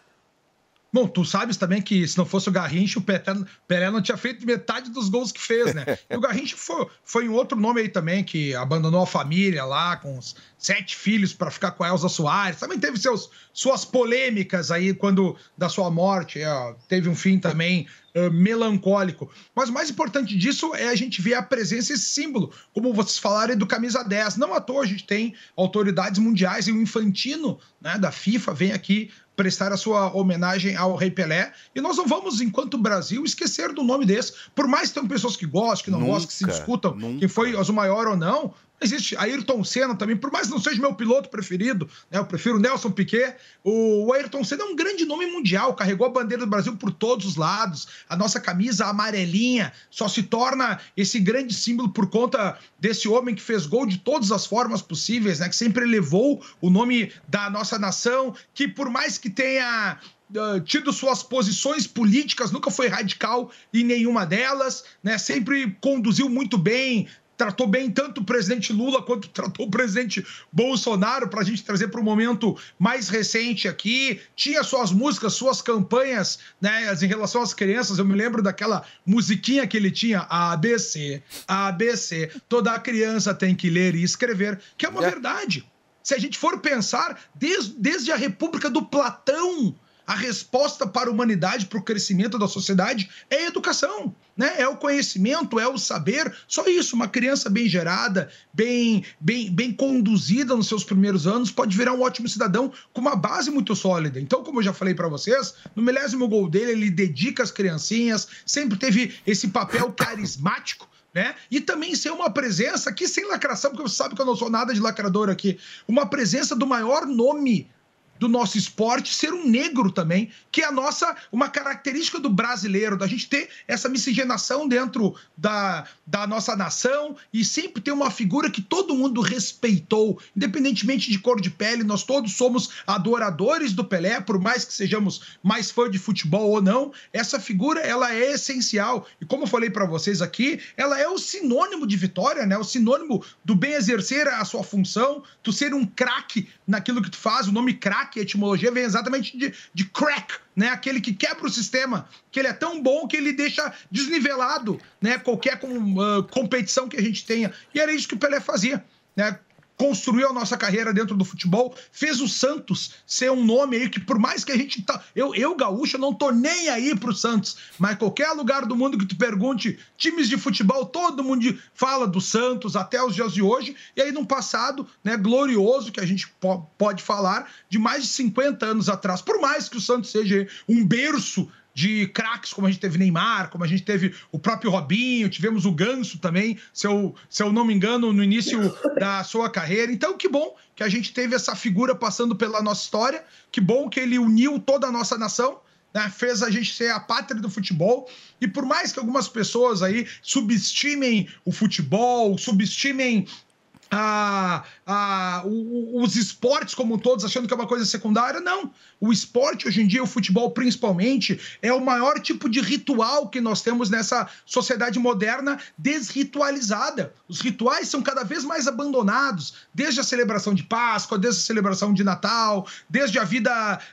Bom, tu sabes também que se não fosse o Garrincha, o Pelé, Pelé não tinha feito metade dos gols que fez, né? E o Garrincha foi, foi um outro nome aí também, que abandonou a família lá com os sete filhos para ficar com a Elza Soares. Também teve seus, suas polêmicas aí quando da sua morte. é, teve um fim também melancólico. Mas o mais importante disso é a gente ver a presença, esse símbolo, como vocês falaram do camisa 10. Não à toa a gente tem autoridades mundiais e o Infantino né, da FIFA vem aqui prestar a sua homenagem ao Rei Pelé. E nós não vamos, enquanto Brasil, esquecer do nome desse. Por mais que tenham pessoas que gostam, que não Nunca, gostam, que se discutam nunca. quem foi o maior ou não. Existe Ayrton Senna também, por mais que não seja meu piloto preferido, né? Eu prefiro Nelson Piquet. O Ayrton Senna é um grande nome mundial, carregou a bandeira do Brasil por todos os lados. A nossa camisa amarelinha só se torna esse grande símbolo por conta desse homem que fez gol de todas as formas possíveis, né? Que sempre elevou o nome da nossa nação, que por mais que tenha uh, tido suas posições políticas, nunca foi radical em nenhuma delas, né? Sempre conduziu muito bem, tratou bem tanto o presidente Lula quanto tratou o presidente Bolsonaro para a gente trazer para o momento mais recente aqui. Tinha suas músicas, suas campanhas, né, em relação às crianças. Eu me lembro daquela musiquinha que ele tinha, ABC, ABC. Toda criança tem que ler e escrever, que é uma verdade. Se a gente for pensar, desde, desde a República do Platão, a resposta para a humanidade, para o crescimento da sociedade, é a educação. Né? É o conhecimento, é o saber. Só isso, uma criança bem gerada, bem, bem, bem conduzida nos seus primeiros anos, pode virar um ótimo cidadão com uma base muito sólida. Então, como eu já falei para vocês, no milésimo gol dele, ele dedica as criancinhas, sempre teve esse papel carismático né? E também ser uma presença aqui sem lacração, porque você sabe que eu não sou nada de lacrador aqui. Uma presença do maior nome do nosso esporte ser um negro também, que é a nossa uma característica do brasileiro, da gente ter essa miscigenação dentro da, da nossa nação e sempre ter uma figura que todo mundo respeitou, independentemente de cor de pele, nós todos somos adoradores do Pelé, por mais que sejamos mais fã de futebol ou não, essa figura ela é essencial. E como eu falei para vocês aqui, ela é o sinônimo de vitória, né? O sinônimo do bem exercer a sua função, tu ser um craque naquilo que tu faz, o nome craque, a etimologia vem exatamente de, de crack, né? Aquele que quebra o sistema, que ele é tão bom que ele deixa desnivelado, né? Qualquer com, ah, competição que a gente tenha. E era isso que o Pelé fazia, né? Construiu a nossa carreira dentro do futebol, fez o Santos ser um nome aí que, por mais que a gente tá. Eu, eu gaúcho, não tô nem aí pro Santos, mas qualquer lugar do mundo que tu pergunte, times de futebol, todo mundo fala do Santos até os dias de hoje, e aí num passado né, glorioso que a gente po- pode falar de mais de 50 anos atrás. Por mais que o Santos seja um berço de craques, como a gente teve Neymar, como a gente teve o próprio Robinho, tivemos o Ganso também, se eu, se eu não me engano, no início da sua carreira. Então, que bom que a gente teve essa figura passando pela nossa história, que bom que ele uniu toda a nossa nação. né, fez a gente ser a pátria do futebol. E por mais que algumas pessoas aí subestimem o futebol, subestimem a, a, o- os esportes como todos, achando que é uma coisa secundária. Não. O esporte, hoje em dia, o futebol principalmente, é o maior tipo de ritual que nós temos nessa sociedade moderna desritualizada. Os rituais são cada vez mais abandonados, desde a celebração de Páscoa, desde a celebração de Natal, desde a vida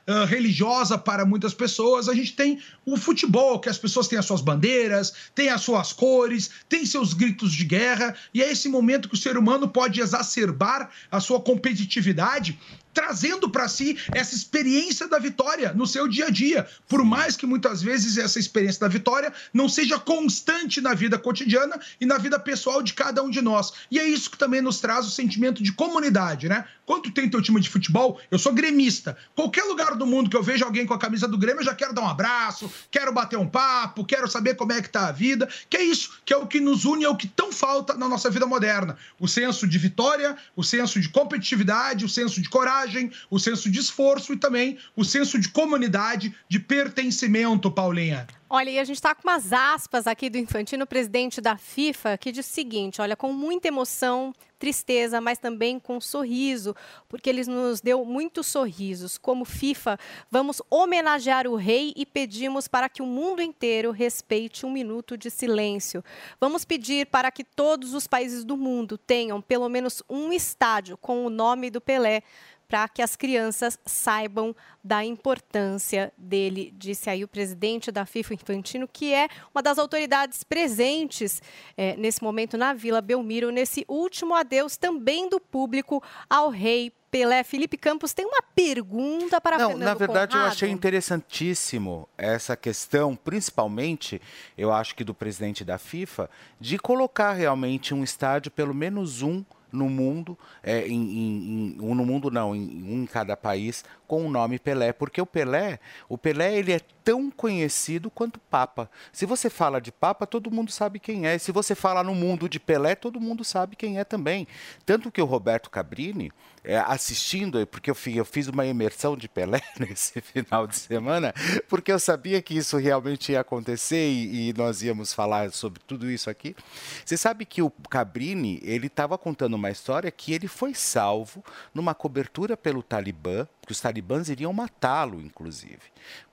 ah, religiosa para muitas pessoas. A gente tem o futebol, que as pessoas têm as suas bandeiras, têm as suas cores, têm seus gritos de guerra, e é esse momento que o ser humano pode exacerbar a sua competitividade trazendo para si essa experiência da vitória no seu dia a dia. Por mais que muitas vezes essa experiência da vitória não seja constante na vida cotidiana e na vida pessoal de cada um de nós. E é isso que também nos traz o sentimento de comunidade, né? Quando tem teu time de futebol, eu sou gremista. Qualquer lugar do mundo que eu vejo alguém com a camisa do Grêmio, eu já quero dar um abraço, quero bater um papo, quero saber como é que tá a vida. Que é isso, que é o que nos une, é o que tão falta na nossa vida moderna. O senso de vitória, o senso de competitividade, o senso de coragem, o senso de esforço e também o senso de comunidade, de pertencimento, Paulinha. Olha, e a gente está com umas aspas aqui do Infantino, presidente da FIFA, que diz o seguinte: olha, com muita emoção, tristeza, mas também com sorriso, porque ele nos deu muitos sorrisos. Como FIFA, vamos homenagear o rei e pedimos para que o mundo inteiro respeite um minuto de silêncio. Vamos pedir para que todos os países do mundo tenham pelo menos um estádio com o nome do Pelé para que as crianças saibam da importância dele, disse aí o presidente da FIFA Infantino, que é uma das autoridades presentes eh, nesse momento na Vila Belmiro, nesse último adeus também do público ao rei Pelé. Felipe Campos tem uma pergunta para Não, Fernando na verdade eu Conrado. achei interessantíssimo essa questão, principalmente, eu acho que do presidente da FIFA, de colocar realmente um estádio, pelo menos um no mundo, é, em, em- um no mundo não, em, um em cada país, com o nome Pelé, porque o Pelé, o Pelé ele é tão conhecido quanto Papa. Se você fala de Papa, todo mundo sabe quem é. Se você fala no mundo de Pelé, todo mundo sabe quem é também. Tanto que o Roberto Cabrini, é, assistindo, porque eu fiz, eu fiz uma imersão de Pelé nesse final de semana, porque eu sabia que isso realmente ia acontecer e, e nós íamos falar sobre tudo isso aqui. Você sabe que o Cabrini, ele estava contando uma história que ele foi salvo numa cobertura pelo Talibã, que os talibãs iriam matá-lo, inclusive,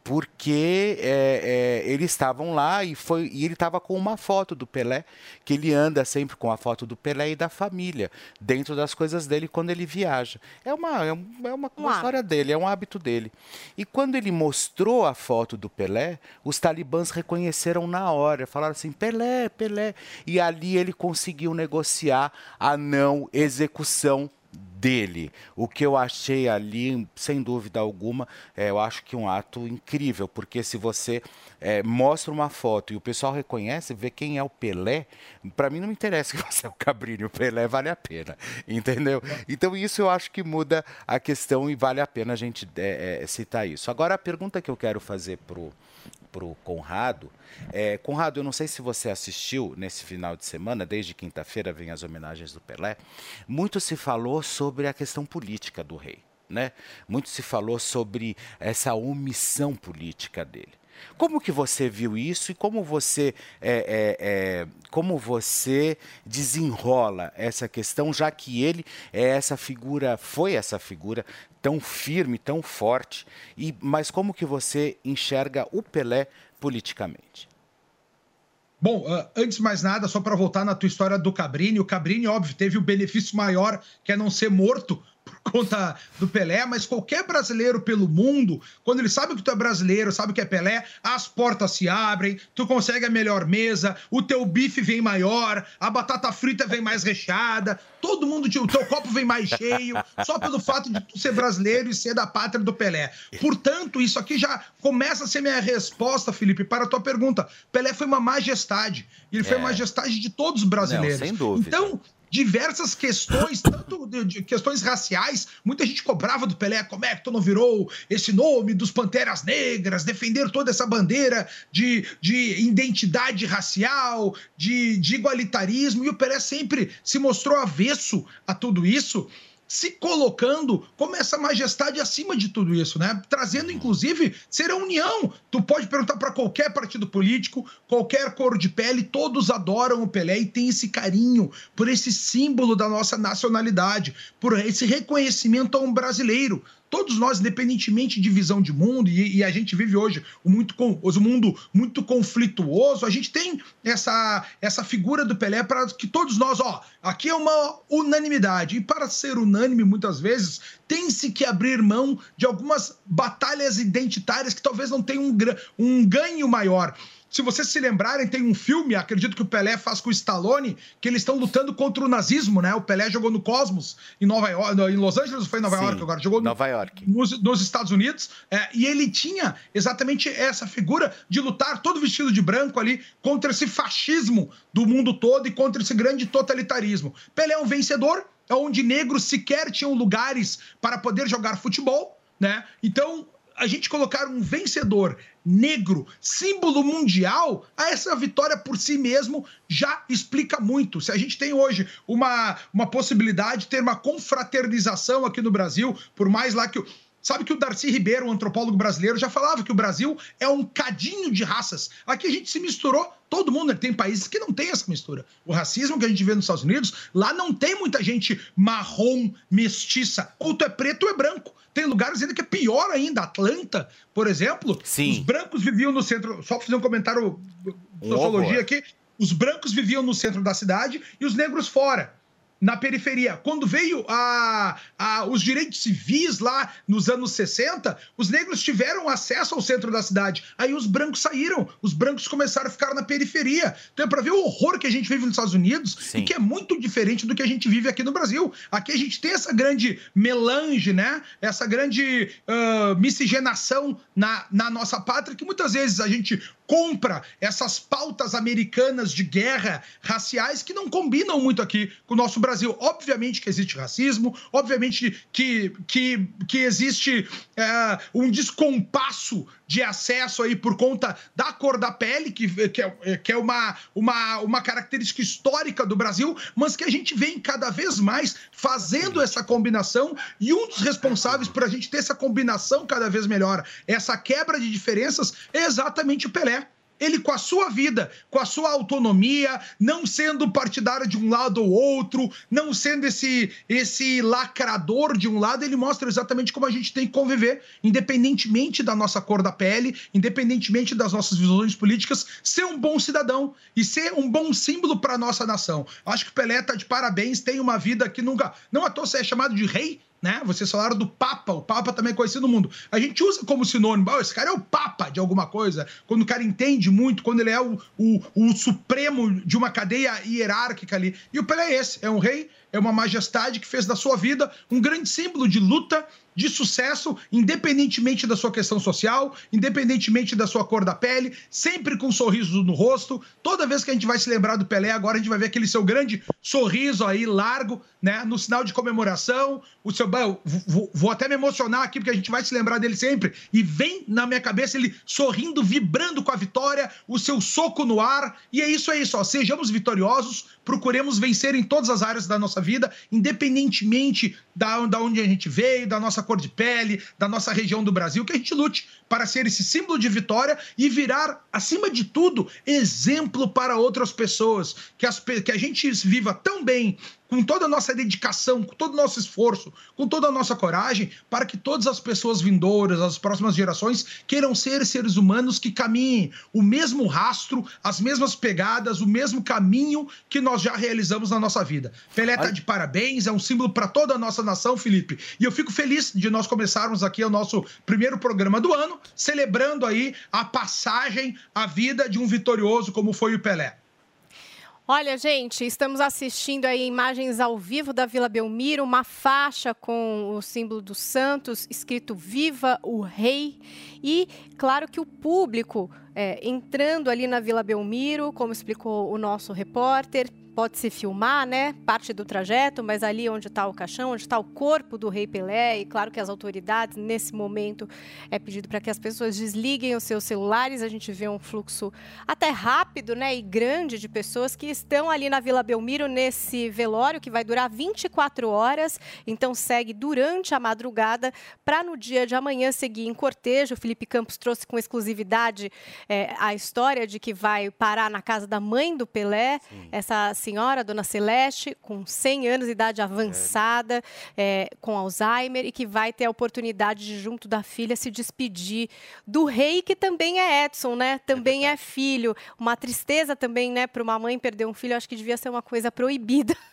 porque é, é, eles estavam lá e, foi, e ele estava com uma foto do Pelé, que ele anda sempre com a foto do Pelé e da família, dentro das coisas dele quando ele viaja. É uma, é é uma, uma história dele, é um hábito dele. E quando ele mostrou a foto do Pelé, os talibãs reconheceram na hora, falaram assim: Pelé, Pelé. E ali ele conseguiu negociar a não execução dele. O que eu achei ali, sem dúvida alguma, é, eu acho que um ato incrível, porque se você é, mostra uma foto e o pessoal reconhece, vê quem é o Pelé, para mim não me interessa que você é o Cabrini, o Pelé vale a pena, entendeu? Então isso eu acho que muda a questão e vale a pena a gente é, é, citar isso. Agora a pergunta que eu quero fazer pro pro Conrado. É, Conrado, eu não sei se você assistiu nesse final de semana, desde quinta-feira vem as homenagens do Pelé. Muito se falou sobre a questão política do rei, né? Muito se falou sobre essa omissão política dele. Como que você viu isso e como você é, é, é, como você desenrola essa questão, já que ele é essa figura, foi essa figura tão firme, tão forte, e mas como que você enxerga o Pelé politicamente? Bom, ah, antes de mais nada, só para voltar na tua história do Cabrini, o Cabrini, óbvio, teve o benefício maior, que é não ser morto por conta do Pelé, mas qualquer brasileiro pelo mundo, quando ele sabe que tu é brasileiro, sabe que é Pelé, as portas se abrem, tu consegue a melhor mesa, o teu bife vem maior, a batata frita vem mais recheada, todo mundo, te- o teu copo vem mais cheio, só pelo fato de tu ser brasileiro e ser da pátria do Pelé. Portanto, isso aqui já começa a ser minha resposta, Felipe, para a tua pergunta. Pelé foi uma majestade, ele foi É. a majestade de todos os brasileiros. Não, sem dúvida. Então, diversas questões, tanto de, de questões raciais, muita gente cobrava do Pelé, como é que tu não virou esse nome dos Panteras Negras, defender toda essa bandeira de, de identidade racial, de, de igualitarismo, e o Pelé sempre se mostrou avesso a tudo isso, se colocando como essa majestade acima de tudo isso, né? Trazendo, inclusive, ser a união. Tu pode perguntar para qualquer partido político, qualquer cor de pele, todos adoram o Pelé e tem esse carinho por esse símbolo da nossa nacionalidade, por esse reconhecimento a um brasileiro. Todos nós, independentemente de visão de mundo, e, e a gente vive hoje um, muito, um mundo muito conflituoso, a gente tem essa, essa figura do Pelé para que todos nós, ó, aqui é uma unanimidade. E para ser unânime, muitas vezes, tem-se que abrir mão de algumas batalhas identitárias que talvez não tenham um, um ganho maior. Se vocês se lembrarem, tem um filme, acredito que o Pelé faz com o Stallone, que eles estão lutando contra o nazismo, né? O Pelé jogou no Cosmos, em Nova York, em Los Angeles, ou foi em Nova Sim, York agora? Jogou no, Nova York. nos, nos Estados Unidos, é, e ele tinha exatamente essa figura de lutar todo vestido de branco ali contra esse fascismo do mundo todo e contra esse grande totalitarismo. Pelé é um vencedor, onde negros sequer tinham lugares para poder jogar futebol, né? Então, a gente colocar um vencedor negro, símbolo mundial, a essa vitória por si mesmo já explica muito. Se a gente tem hoje uma, uma possibilidade de ter uma confraternização aqui no Brasil, por mais lá que o. Sabe que o Darcy Ribeiro, um antropólogo brasileiro, já falava que o Brasil é um cadinho de raças. Aqui a gente se misturou, todo mundo. né? Tem países que não tem essa mistura. O racismo que a gente vê nos Estados Unidos, lá não tem muita gente marrom, mestiça. Ou tu é preto ou é branco. Tem lugares ainda que é pior ainda. Atlanta, por exemplo, Sim. os brancos viviam no centro. Só fazer um comentário Um sociologia horror. aqui. Os brancos viviam no centro da cidade e os negros fora na periferia. Quando veio a, a- os direitos civis lá nos anos 60, os negros tiveram acesso ao centro da cidade. Aí os brancos saíram, os brancos começaram a ficar na periferia. Então é para ver o horror que a gente vive nos Estados Unidos Sim. e que é muito diferente do que a gente vive aqui no Brasil. Aqui a gente tem essa grande melange, né? Essa grande ah, miscigenação na, na nossa pátria que muitas vezes a gente compra essas pautas americanas de guerra raciais que não combinam muito aqui com o nosso Brasil. Obviamente que existe racismo, obviamente que, que, que existe é, um descompasso de acesso aí por conta da cor da pele, que, que, é, que é uma, uma, uma característica histórica do Brasil, mas que a gente vem cada vez mais fazendo essa combinação e um dos responsáveis por a gente ter essa combinação cada vez melhor, essa quebra de diferenças, é exatamente o Pelé. Ele, com a sua vida, com a sua autonomia, não sendo partidário de um lado ou outro, não sendo esse, esse lacrador de um lado, ele mostra exatamente como a gente tem que conviver, independentemente da nossa cor da pele, independentemente das nossas visões políticas, ser um bom cidadão e ser um bom símbolo para a nossa nação. Acho que o Pelé tá de parabéns, tem uma vida que nunca. Não à toa você é chamado de rei né? Vocês falaram do Papa, o Papa também é conhecido no mundo. A gente usa como sinônimo, "Ah, esse cara é o Papa de alguma coisa, quando o cara entende muito, quando ele é o, o, o supremo de uma cadeia hierárquica ali. E o Pelé é esse, é um rei, é uma majestade que fez da sua vida um grande símbolo de luta, de sucesso, independentemente da sua questão social, independentemente da sua cor da pele, sempre com um sorriso no rosto. Toda vez que a gente vai se lembrar do Pelé, agora a gente vai ver aquele seu grande sorriso aí, largo, né? No sinal de comemoração. O seu. eu Vou, até me emocionar aqui, porque a gente vai se lembrar dele sempre. E vem na minha cabeça ele sorrindo, vibrando com a vitória, o seu soco no ar. E é isso, é isso. Sejamos vitoriosos, procuremos vencer em todas as áreas da nossa vida, independentemente da, da onde a gente veio, da nossa cor de pele, da nossa região do Brasil, que a gente lute para ser esse símbolo de vitória e virar, acima de tudo, exemplo para outras pessoas. Que, as que a gente viva tão bem com toda a nossa dedicação, com todo o nosso esforço, com toda a nossa coragem, para que todas as pessoas vindouras, as próximas gerações, queiram ser seres humanos que caminhem o mesmo rastro, as mesmas pegadas, o mesmo caminho que nós já realizamos na nossa vida. Pelé tá de parabéns, é um símbolo para toda a nossa nação, Felipe. E eu fico feliz de nós começarmos aqui o nosso primeiro programa do ano, celebrando aí a passagem, a vida de um vitorioso como foi o Pelé. Olha, gente, estamos assistindo aí imagens ao vivo da Vila Belmiro, uma faixa com o símbolo do Santos, escrito Viva o Rei. E claro que o público é, entrando ali na Vila Belmiro, como explicou o nosso repórter, pode se filmar, né? Parte do trajeto, mas ali onde está o caixão, onde está o corpo do Rei Pelé, e claro que as autoridades, nesse momento, é pedido para que as pessoas desliguem os seus celulares. A gente vê um fluxo até rápido, né? E grande de pessoas que estão ali na Vila Belmiro nesse velório que vai durar 24 horas. Então segue durante a madrugada para no dia de amanhã seguir em cortejo. O Felipe Campos trouxe com exclusividade é, a história de que vai parar na casa da mãe do Pelé, essa senhora, dona Celeste, com 100 anos de idade avançada, é, com Alzheimer, e que vai ter a oportunidade de, junto da filha, se despedir do rei, que também é Edson, né? Também é, filho. Uma tristeza também, né, para uma mãe perder um filho, acho que devia ser uma coisa proibida.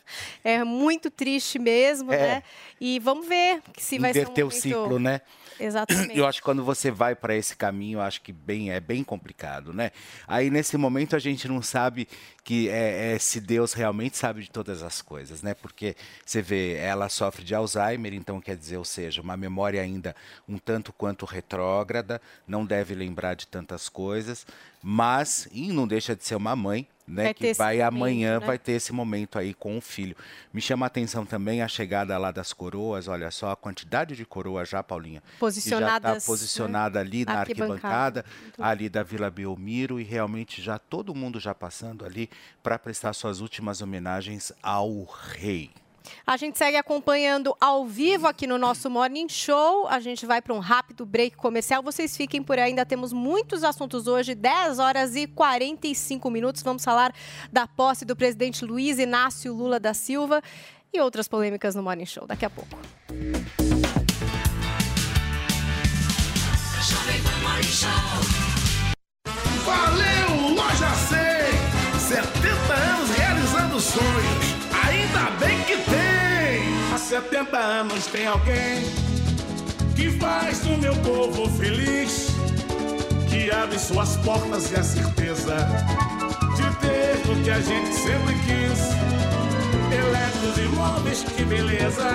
É muito triste mesmo, É. né? E vamos ver se vai ser um Inverter o momento- ciclo, né? Exatamente. Eu acho que quando você vai para esse caminho, eu acho que bem é bem complicado, né? Aí nesse momento a gente não sabe que é, é se Deus realmente sabe de todas as coisas, né? Porque você vê, ela sofre de Alzheimer, então quer dizer, ou seja, uma memória ainda um tanto quanto retrógrada, não deve lembrar de tantas coisas, mas e não deixa de ser uma mãe, né? Vai que vai momento, amanhã né? vai ter esse momento aí com o filho. Me chama a atenção também a chegada lá das coroas, olha só a quantidade de coroas já, Paulinha. Posicionadas, Que já né, está posicionada ali na arquibancada. arquibancada, ali da Vila Belmiro e realmente já todo mundo já passando ali para prestar suas últimas homenagens ao rei. A gente segue acompanhando ao vivo aqui no nosso Morning Show. A gente vai para um rápido break comercial. Vocês fiquem por aí, ainda temos muitos assuntos hoje, 10 horas e 45 minutos. Vamos falar da posse do presidente Luiz Inácio Lula da Silva e outras polêmicas no Morning Show daqui a pouco. Valeu, Loja 100! 70 anos realizando sonhos. 70 anos tem alguém que faz do meu povo feliz, que abre suas portas e a certeza de ter o que a gente sempre quis. Eletros e móveis, que beleza!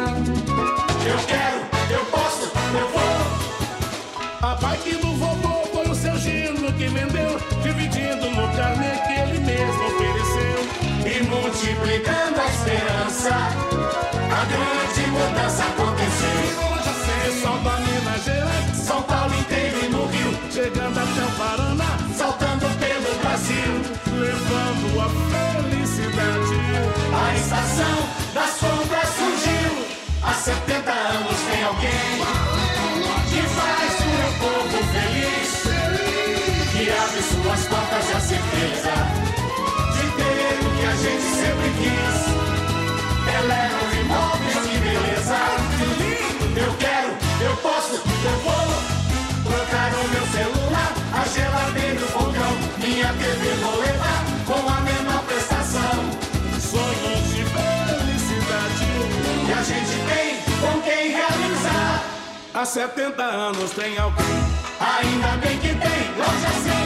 Eu quero, eu posso, eu vou! A bike do vovô foi o seu Gino que vendeu, dividindo no carnê que ele mesmo ofereceu. E multiplicando a esperança, Há 70 anos tem alguém. Ainda bem que tem, loja 100.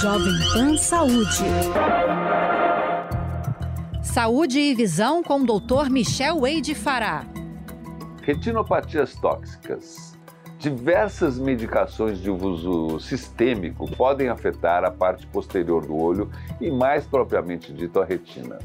Jovem Pan Saúde. Saúde e visão com o Dr. Michel Wade Fará. Retinopatias tóxicas. Diversas medicações de uso sistêmico podem afetar a parte posterior do olho e, mais propriamente dito, a retina.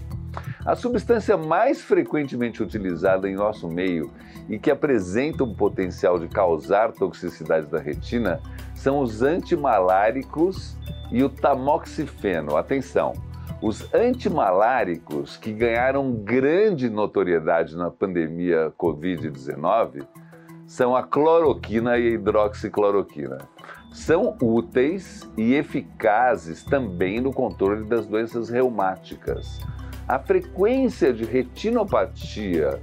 A substância mais frequentemente utilizada em nosso meio e que apresenta um potencial de causar toxicidade da retina são os antimaláricos e o tamoxifeno. Atenção, os antimaláricos que ganharam grande notoriedade na pandemia Covid-19 são a cloroquina e a hidroxicloroquina. São úteis e eficazes também no controle das doenças reumáticas. A frequência de retinopatia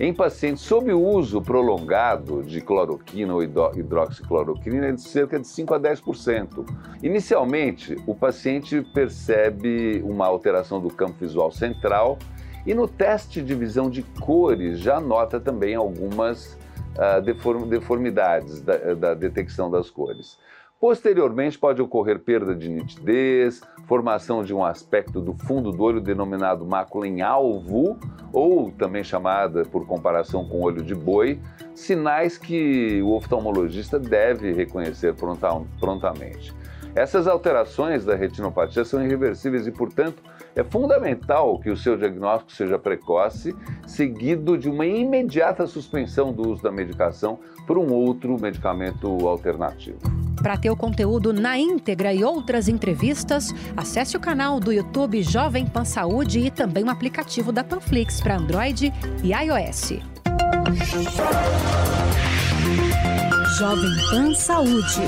em pacientes sob uso prolongado de cloroquina ou hidroxicloroquina é de cerca de 5 a 10%. Inicialmente, o paciente percebe uma alteração do campo visual central e no teste de visão de cores já nota também algumas uh, deformidades da, da detecção das cores. Posteriormente, pode ocorrer perda de nitidez, formação de um aspecto do fundo do olho denominado mácula em alvo, ou também chamada por comparação com olho de boi, sinais que o oftalmologista deve reconhecer prontamente. Essas alterações da retinopatia são irreversíveis e, portanto, é fundamental que o seu diagnóstico seja precoce, seguido de uma imediata suspensão do uso da medicação por um outro medicamento alternativo. Para ter o conteúdo na íntegra e outras entrevistas, acesse o canal do YouTube Jovem Pan Saúde e também o aplicativo da Panflix para Android e iOS. Jovem Pan Saúde.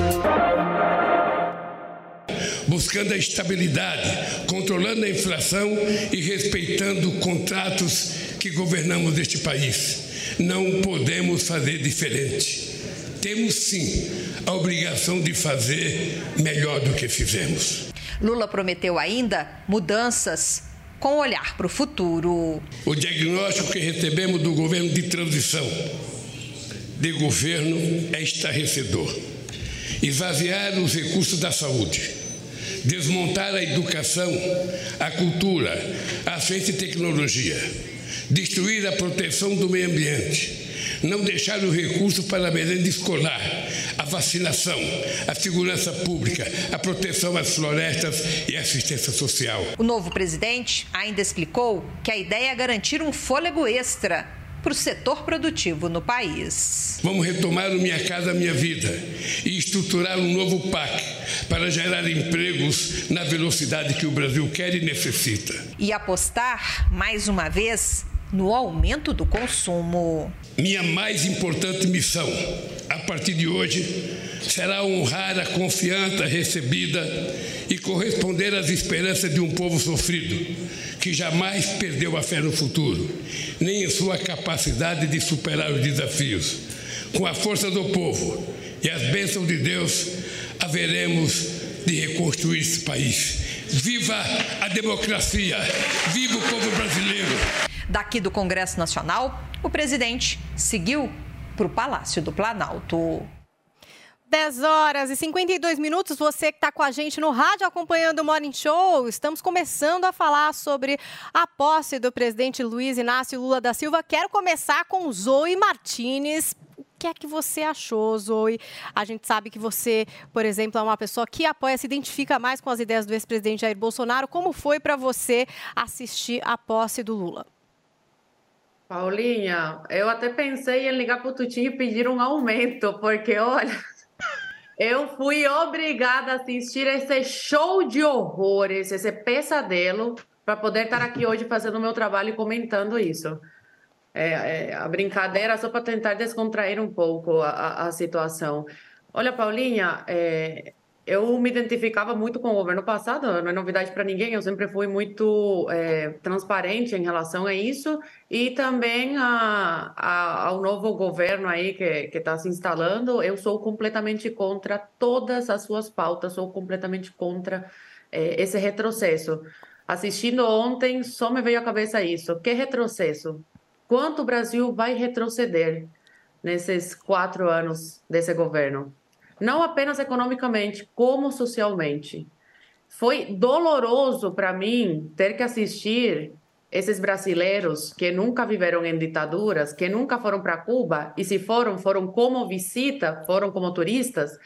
Buscando a estabilidade, controlando a inflação e respeitando contratos que governamos este país. Não podemos fazer diferente temos sim a obrigação de fazer melhor do que fizemos. Lula prometeu ainda mudanças com olhar para o futuro. O diagnóstico que recebemos do governo de transição, de governo, é estarrecedor. Esvaziar os recursos da saúde, desmontar a educação, a cultura, a ciência e tecnologia, destruir a proteção do meio ambiente não deixar o recurso para a merenda escolar, a vacinação, a segurança pública, a proteção às florestas e a assistência social. O novo presidente ainda explicou que a ideia é garantir um fôlego extra para o setor produtivo no país. Vamos retomar o Minha Casa Minha Vida e estruturar um novo PAC para gerar empregos na velocidade que o Brasil quer e necessita. E apostar, mais uma vez, no aumento do consumo. Minha mais importante missão, a partir de hoje, será honrar a confiança recebida e corresponder às esperanças de um povo sofrido, que jamais perdeu a fé no futuro, nem em sua capacidade de superar os desafios. Com a força do povo e as bênçãos de Deus, haveremos de reconstruir esse país. Viva a democracia! Viva o povo brasileiro! Daqui do Congresso Nacional, o presidente seguiu para o Palácio do Planalto. 10 horas e 52 minutos. Você que está com a gente no rádio acompanhando o Morning Show, estamos começando a falar sobre a posse do presidente Luiz Inácio Lula da Silva. Quero começar com Zoe Martinez. que é que você achou, Zoe? A gente sabe que você, por exemplo, é uma pessoa que apoia, se identifica mais com as ideias do ex-presidente Jair Bolsonaro. Como foi para você assistir a posse do Lula? Paulinha, eu até pensei em ligar para o Tutinho e pedir um aumento, porque olha, eu fui obrigada a assistir esse show de horrores, esse pesadelo, para poder estar aqui hoje fazendo o meu trabalho e comentando isso. É, é, a brincadeira só para tentar descontrair um pouco a, a, a situação. Olha, Paulinha, é, eu me identificava muito com o governo passado, não é novidade para ninguém, eu sempre fui muito é, transparente em relação a isso e também a, a, ao novo governo aí que está se instalando, eu sou completamente contra todas as suas pautas, sou completamente contra é, esse retrocesso. Assistindo ontem, só me veio à cabeça isso. Que retrocesso? Quanto o Brasil vai retroceder nesses quatro anos desse governo? Não apenas economicamente, como socialmente. Foi doloroso para mim ter que assistir esses brasileiros que nunca viveram em ditaduras, que nunca foram para Cuba e se foram, foram como visita, foram como turistas,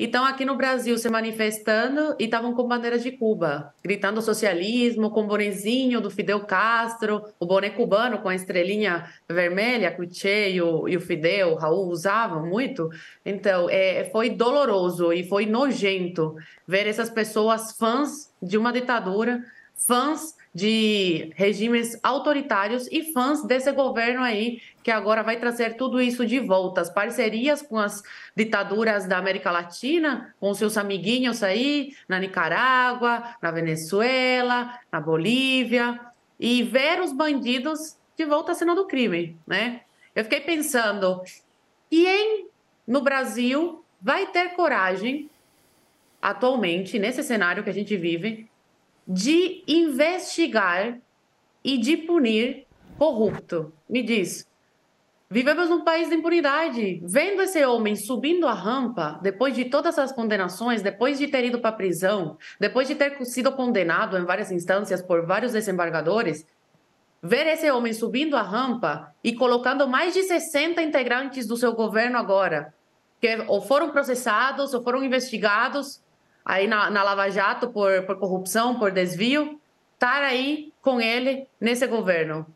e estão aqui no Brasil se manifestando e estavam com bandeiras de Cuba, gritando socialismo, com o bonezinho do Fidel Castro, o boné cubano com a estrelinha vermelha que o Che e o, e o Fidel, o Raul usavam muito. Então, é, foi doloroso e foi nojento ver essas pessoas fãs de uma ditadura, fãs de regimes autoritários e fãs desse governo aí que agora vai trazer tudo isso de volta, as parcerias com as ditaduras da América Latina, com seus amiguinhos aí na Nicarágua, na Venezuela, na Bolívia e ver os bandidos de volta à cena do crime, né? Eu fiquei pensando, quem no Brasil vai ter coragem atualmente nesse cenário que a gente vive de investigar e de punir corrupto. Me diz. Vivemos num país de impunidade. Vendo esse homem subindo a rampa, depois de todas as condenações, depois de ter ido para a prisão, depois de ter sido condenado em várias instâncias por vários desembargadores, ver esse homem subindo a rampa e colocando mais de 60 integrantes do seu governo agora, que ou foram processados ou foram investigados aí na, na Lava Jato por, por corrupção, por desvio, estar aí com ele nesse governo.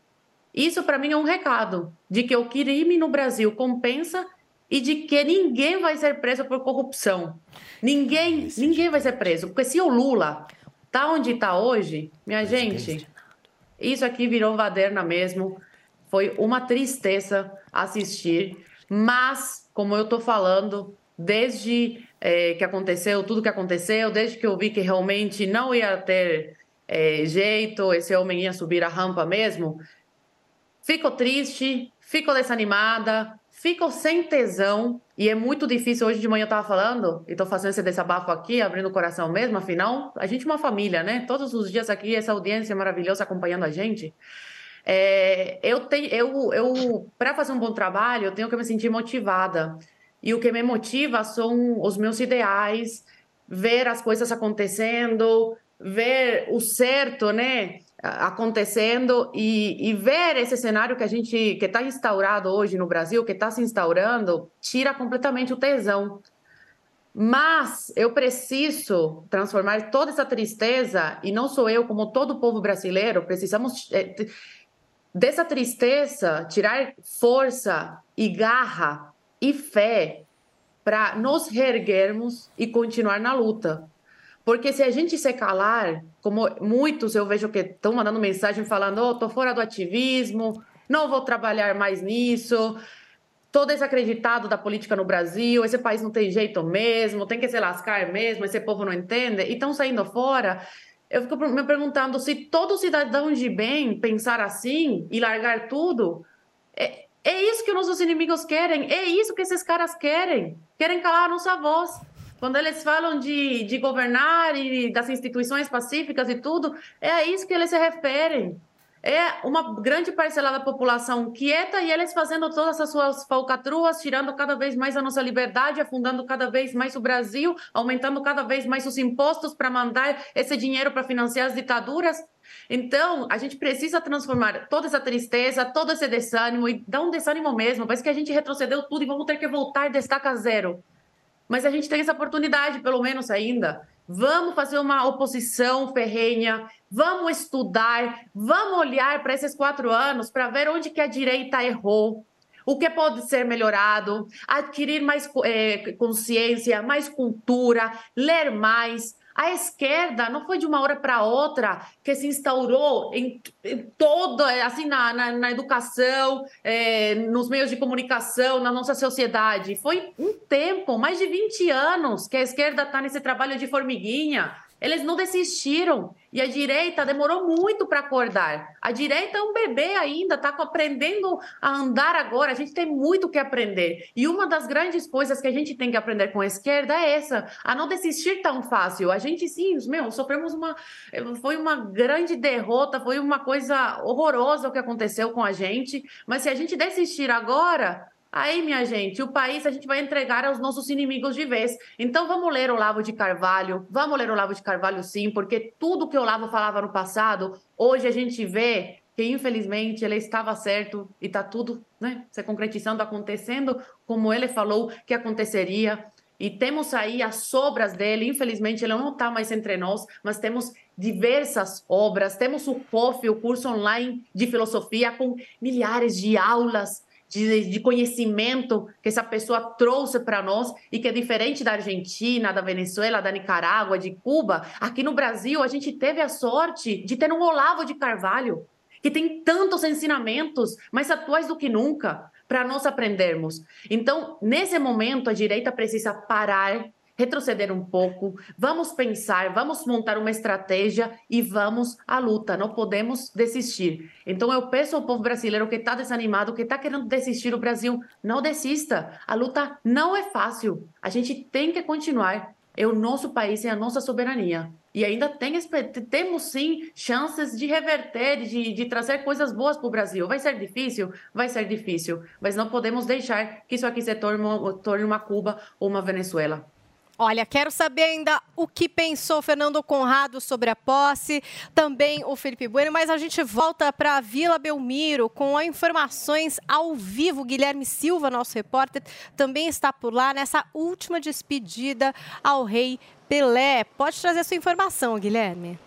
Isso para mim é um recado de que o crime no Brasil compensa e de que ninguém vai ser preso por corrupção. Ninguém, ninguém vai ser preso, porque se o Lula tá onde está hoje, minha gente, isso aqui virou vaderna mesmo. Foi uma tristeza assistir, mas como eu tô falando, desde é, que aconteceu, tudo que aconteceu, desde que eu vi que realmente não ia ter é, jeito, esse homem ia subir a rampa mesmo, fico triste, fico desanimada, fico sem tesão. E é muito difícil. Hoje de manhã eu estava falando, e estou fazendo esse desabafo aqui, abrindo o coração mesmo. Afinal, a gente é uma família, né? Todos os dias aqui, essa audiência maravilhosa acompanhando a gente. É, eu tenho, eu, eu para fazer um bom trabalho, eu tenho que me sentir motivada. E o que me motiva são os meus ideais, ver as coisas acontecendo, ver o certo, né? acontecendo e, e, ver esse cenário que a gente que está instaurado hoje no Brasil, que está se instaurando, tira completamente o tesão. Mas eu preciso transformar toda essa tristeza e não sou eu, como todo o povo brasileiro, precisamos é, dessa tristeza tirar força e garra e fé para nos reerguermos e continuar na luta. Porque se a gente se calar, como muitos eu vejo que estão mandando mensagem falando: oh, tô fora do ativismo, não vou trabalhar mais nisso, tô desacreditado da política no Brasil, esse país não tem jeito mesmo, tem que se lascar mesmo, esse povo não entende, e estão saindo fora. Eu fico me perguntando se todo cidadão de bem pensar assim e largar tudo, é, é isso que nossos inimigos querem, é isso que esses caras querem. Querem calar a nossa voz. Quando eles falam de, de governar e das instituições pacíficas e tudo, é a isso que eles se referem. é uma grande parcela da população quieta e eles fazendo todas as suas falcatruas, tirando cada vez mais a nossa liberdade, afundando cada vez mais o Brasil, aumentando cada vez mais os impostos para mandar esse dinheiro para financiar as ditaduras. Então, a gente precisa transformar toda essa tristeza, todo esse desânimo, e dar um desânimo mesmo. Parece que a gente retrocedeu tudo e vamos ter que voltar de estaca zero. Mas a gente tem essa oportunidade, pelo menos ainda. Vamos fazer uma oposição ferrenha, vamos estudar, vamos olhar para esses quatro anos para ver onde que a direita errou, o que pode ser melhorado, adquirir mais eh, consciência, mais cultura, ler mais. A esquerda não foi de uma hora para outra que se instaurou em, em toda, assim, na, na, na educação, eh, nos meios de comunicação, na nossa sociedade. Foi um tempo, mais de 20 anos, que a esquerda está nesse trabalho de formiguinha. Eles não desistiram. E a direita demorou muito para acordar. A direita é um bebê ainda, está aprendendo a andar agora. A gente tem muito que aprender. E uma das grandes coisas que a gente tem que aprender com a esquerda é essa: a não desistir tão fácil. A gente, sim, meu, sofremos uma. Foi uma grande derrota, foi uma coisa horrorosa o que aconteceu com a gente. Mas se a gente desistir agora, Aí, minha gente, o país a gente vai entregar aos nossos inimigos de vez. Então, vamos ler Olavo de Carvalho, vamos ler Olavo de Carvalho sim, porque tudo que Olavo falava no passado, hoje a gente vê que, infelizmente, ele estava certo e está tudo né, se concretizando, acontecendo como ele falou que aconteceria. E temos aí as sobras dele, infelizmente ele não está mais entre nós, mas temos diversas obras, temos o COF, o curso online de filosofia, com milhares de aulas de, de conhecimento que essa pessoa trouxe para nós e que é diferente da Argentina, da Venezuela, da Nicarágua, de Cuba. Aqui no Brasil, a gente teve a sorte de ter um Olavo de Carvalho, que tem tantos ensinamentos mais atuais do que nunca para nós aprendermos. Então, nesse momento, a direita precisa parar retroceder um pouco, vamos pensar, vamos montar uma estratégia e vamos à luta. Não podemos desistir. Então eu peço ao povo brasileiro que está desanimado, que está querendo desistir do Brasil, não desista. A luta não é fácil. A gente tem que continuar. É o nosso país, é a nossa soberania. E ainda tem, temos sim chances de reverter, de, de trazer coisas boas para o Brasil. Vai ser difícil? Vai ser difícil. Mas não podemos deixar que isso aqui se torne, torne uma Cuba ou uma Venezuela. Olha, quero saber ainda o que pensou Fernando Conrado sobre a posse, também o Felipe Bueno, mas a gente volta para a Vila Belmiro com informações ao vivo. Guilherme Silva, nosso repórter, também está por lá nessa última despedida ao rei Pelé. Pode trazer sua informação, Guilherme.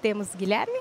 Temos Guilherme?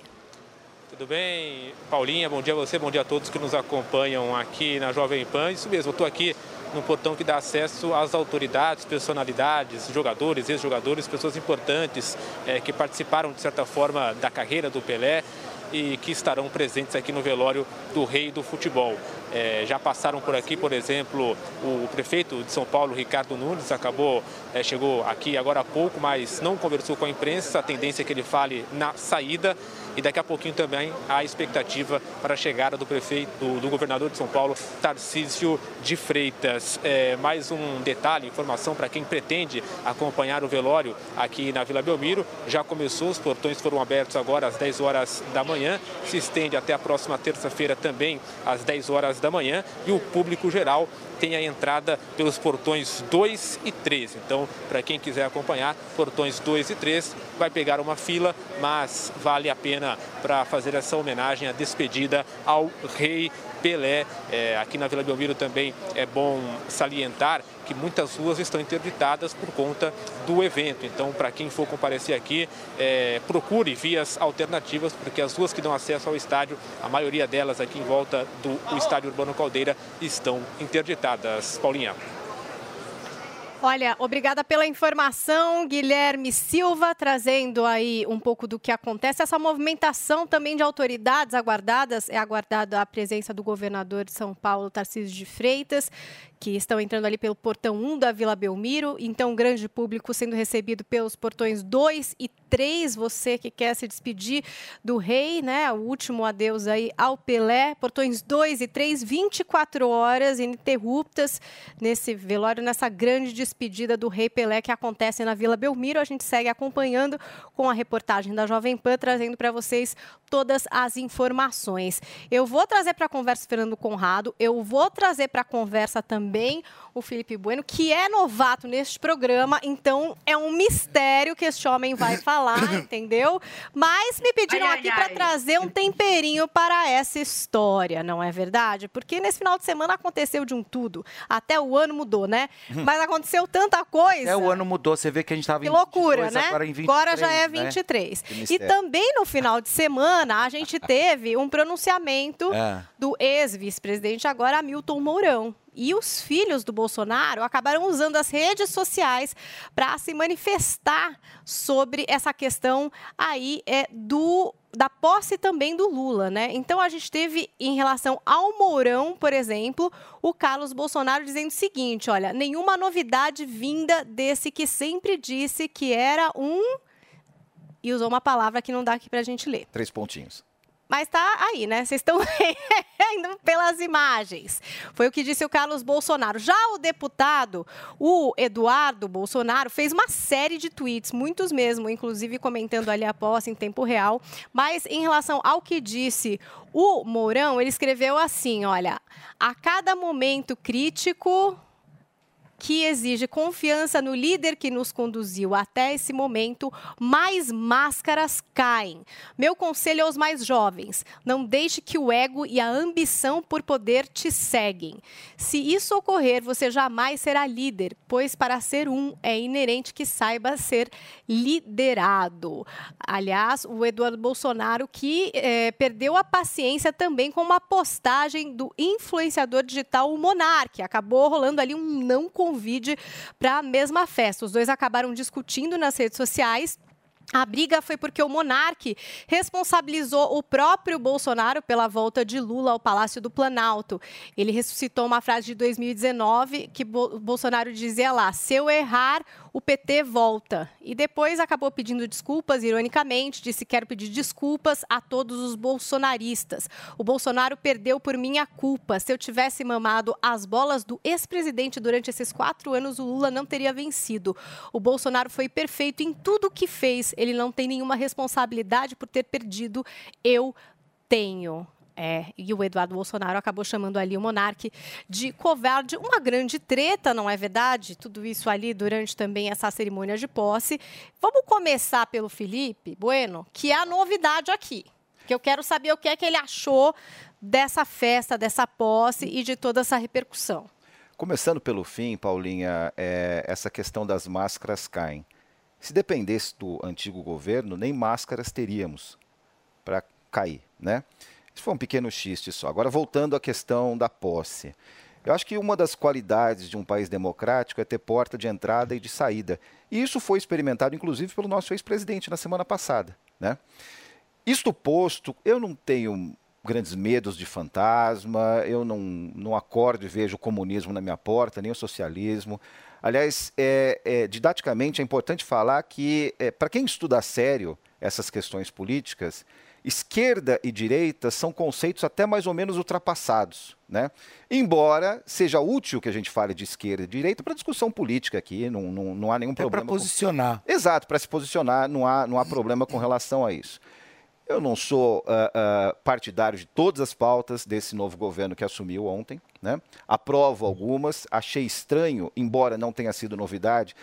Tudo bem, Paulinha? Bom dia a você, bom dia a todos que nos acompanham aqui na Jovem Pan. Isso mesmo, estou aqui no portão que dá acesso às autoridades, personalidades, jogadores, ex-jogadores, pessoas importantes é, que participaram, de certa forma, da carreira do Pelé e que estarão presentes aqui no velório do rei do futebol. É, já passaram por aqui, por exemplo, o prefeito de São Paulo, Ricardo Nunes, acabou, é, chegou aqui agora há pouco, mas não conversou com a imprensa. A tendência é que ele fale na saída e daqui a pouquinho também há expectativa para a chegada do prefeito, do, do governador de São Paulo, Tarcísio de Freitas. É, mais um detalhe, informação para quem pretende acompanhar o velório aqui na Vila Belmiro. Já começou, os portões foram abertos agora às 10 horas da manhã, se estende até a próxima terça-feira também às 10 horas da manhã e o público geral tem a entrada pelos portões 2 e 3. Então, para quem quiser acompanhar, portões 2 e 3 vai pegar uma fila, mas vale a pena para fazer essa homenagem, a despedida ao rei Pelé. É, aqui na Vila Belmiro também é bom salientar que muitas ruas estão interditadas por conta do evento. Então, para quem for comparecer aqui, é, procure vias alternativas, porque as ruas que dão acesso ao estádio, a maioria delas aqui em volta do estádio Urbano Caldeira, estão interditadas. Paulinha. Olha, obrigada pela informação, Guilherme Silva, trazendo aí um pouco do que acontece. Essa movimentação também de autoridades aguardadas, é aguardada a presença do governador de São Paulo, Tarcísio de Freitas, que estão entrando ali pelo portão 1 da Vila Belmiro. Então, grande público sendo recebido pelos portões 2 e 23, você que quer se despedir do rei, né? O último adeus aí ao Pelé. Portões 2 e 3, 24 horas ininterruptas nesse velório, nessa grande despedida do rei Pelé que acontece na Vila Belmiro. A gente segue acompanhando com a reportagem da Jovem Pan, trazendo para vocês todas as informações. Eu vou trazer para a conversa Fernando Conrado, eu vou trazer para a conversa também o Felipe Bueno, que é novato neste programa, então é um mistério que este homem vai falar, entendeu? Mas me pediram Ai, aqui para trazer um temperinho para essa história, não é verdade? Porque nesse final de semana aconteceu de um tudo. Até o ano mudou, né? Mas aconteceu tanta coisa. É, o ano mudou, você vê que a gente estava Que em loucura, 22, né? agora em 23, Agora já é né? 23. Que E também no final de semana a gente teve um pronunciamento É. do ex-vice-presidente agora Hamilton Mourão. E os filhos do Bolsonaro acabaram usando as redes sociais para se manifestar sobre essa questão aí é, do da posse também do Lula, né? Então a gente teve em relação ao Mourão, por exemplo, o Carlos Bolsonaro dizendo o seguinte, olha, nenhuma novidade vinda desse que sempre disse que era um e usou uma palavra que não dá aqui pra gente ler. Três pontinhos. Mas tá aí, né? Vocês estão indo pelas imagens. Foi o que disse o Carlos Bolsonaro. Já o deputado, o Eduardo Bolsonaro, fez uma série de tweets, muitos mesmo, inclusive comentando ali a posse em tempo real. Mas em relação ao que disse o Mourão, ele escreveu assim: olha, a cada momento crítico que exige confiança no líder que nos conduziu até esse momento, mais máscaras caem. Meu conselho aos mais jovens: não deixe que o ego e a ambição por poder te seguem. Se isso ocorrer, você jamais será líder, pois para ser um é inerente que saiba ser liderado. Aliás, o Eduardo Bolsonaro que eh, perdeu a paciência também com uma postagem do influenciador digital o Monark. Acabou rolando ali um não convide para a mesma festa. Os dois acabaram discutindo nas redes sociais. A briga foi porque o Monark responsabilizou o próprio Bolsonaro pela volta de Lula ao Palácio do Planalto. Ele ressuscitou uma frase de 2019 que Bo Bolsonaro dizia lá: se eu errar, o PT volta. E depois acabou pedindo desculpas, ironicamente, disse: quero pedir desculpas a todos os bolsonaristas. O Bolsonaro perdeu por minha culpa. Se eu tivesse mamado as bolas do ex-presidente durante esses quatro anos, o Lula não teria vencido. O Bolsonaro foi perfeito em tudo o que fez. Ele não tem nenhuma responsabilidade por ter perdido. Eu tenho. É, e o Eduardo Bolsonaro acabou chamando ali o monarque de covarde. Uma grande treta, não é verdade? Tudo isso ali durante também essa cerimônia de posse. Vamos começar pelo Felipe Bueno, que é a novidade aqui. Que eu quero saber o que é que ele achou dessa festa, dessa posse e de toda essa repercussão. Começando pelo fim, Paulinha, é, essa questão das máscaras caem. Se dependesse do antigo governo, nem máscaras teríamos para cair, né? Isso foi um pequeno xiste só. Agora, voltando à questão da posse. Eu acho que uma das qualidades de um país democrático é ter porta de entrada e de saída. E isso foi experimentado, inclusive, pelo nosso ex-presidente na semana passada, né? Isto posto, eu não tenho grandes medos de fantasma, eu não, não acordo e vejo o comunismo na minha porta, nem o socialismo. Aliás, é, é, didaticamente é importante falar que, é, para quem estuda a sério essas questões políticas, esquerda e direita são conceitos até mais ou menos ultrapassados. Né? Embora seja útil que a gente fale de esquerda e direita para discussão política aqui, não, não, não há nenhum Até problema. com- posicionar. Exato, para se posicionar, não há, não há problema com relação a isso. Eu não sou ah, ah, partidário de todas as pautas desse novo governo que assumiu ontem. Né? Aprovo algumas, achei estranho, embora não tenha sido novidade,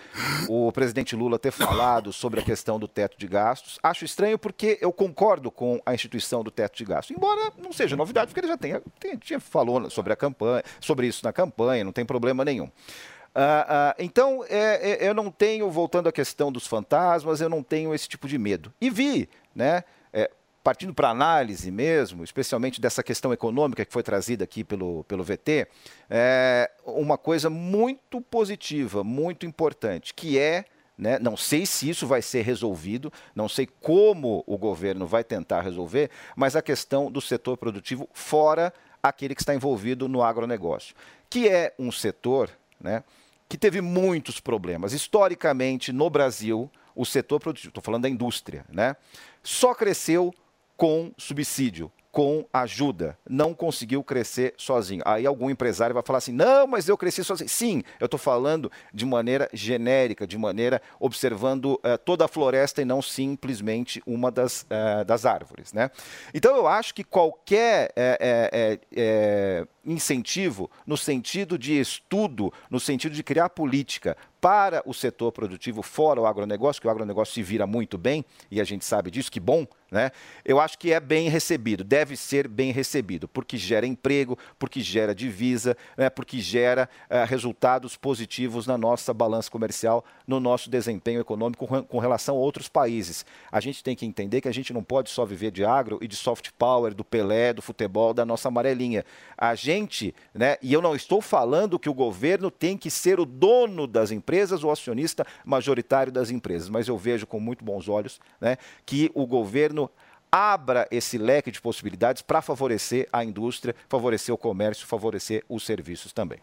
o presidente Lula ter falado sobre a questão do teto de gastos. Acho estranho porque eu concordo com a instituição do teto de gastos, embora não seja novidade, porque ele já tenha, tenha, tinha falou sobre a campanha, sobre isso na campanha, não tem problema nenhum. Ah, ah, então, é, é, eu não tenho, voltando à questão dos fantasmas, eu não tenho esse tipo de medo. E vi, né, é, partindo para análise mesmo, especialmente dessa questão econômica que foi trazida aqui pelo, pelo VT, é, uma coisa muito positiva, muito importante, que é, né, não sei se isso vai ser resolvido, não sei como o governo vai tentar resolver, mas a questão do setor produtivo fora aquele que está envolvido no agronegócio, que é um setor né, que teve muitos problemas. Historicamente, no Brasil, o setor produtivo, estou falando da indústria, né? Só cresceu com subsídio com ajuda, não conseguiu crescer sozinho. Aí algum empresário vai falar assim: não, mas eu cresci sozinho. Sim, eu estou falando de maneira genérica, de maneira observando uh, toda a floresta e não simplesmente uma das, uh, das árvores. Né? Então eu acho que qualquer é, incentivo no sentido de estudo, no sentido de criar política para o setor produtivo fora o agronegócio, que o agronegócio se vira muito bem, e a gente sabe disso, que bom, né? Eu acho que é bem recebido, deve ser bem recebido, porque gera emprego, porque gera divisa, né? porque gera uh, resultados positivos na nossa balança comercial, no nosso desempenho econômico com, relação a outros países. A gente tem que entender que a gente não pode só viver de agro e de soft power, do Pelé, do futebol, da nossa amarelinha. A gente, né? E eu não estou falando que o governo tem que ser o dono das empresas, o acionista majoritário das empresas, mas eu vejo com muito bons olhos, né? Que o governo abra esse leque de possibilidades para favorecer a indústria, favorecer o comércio, favorecer os serviços também.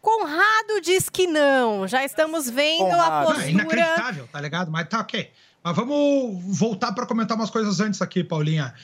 Conrado diz que não. Já estamos vendo Conrado. a postura. É inacreditável, tá ligado? Mas tá ok. Mas vamos voltar para comentar umas coisas antes aqui, Paulinha.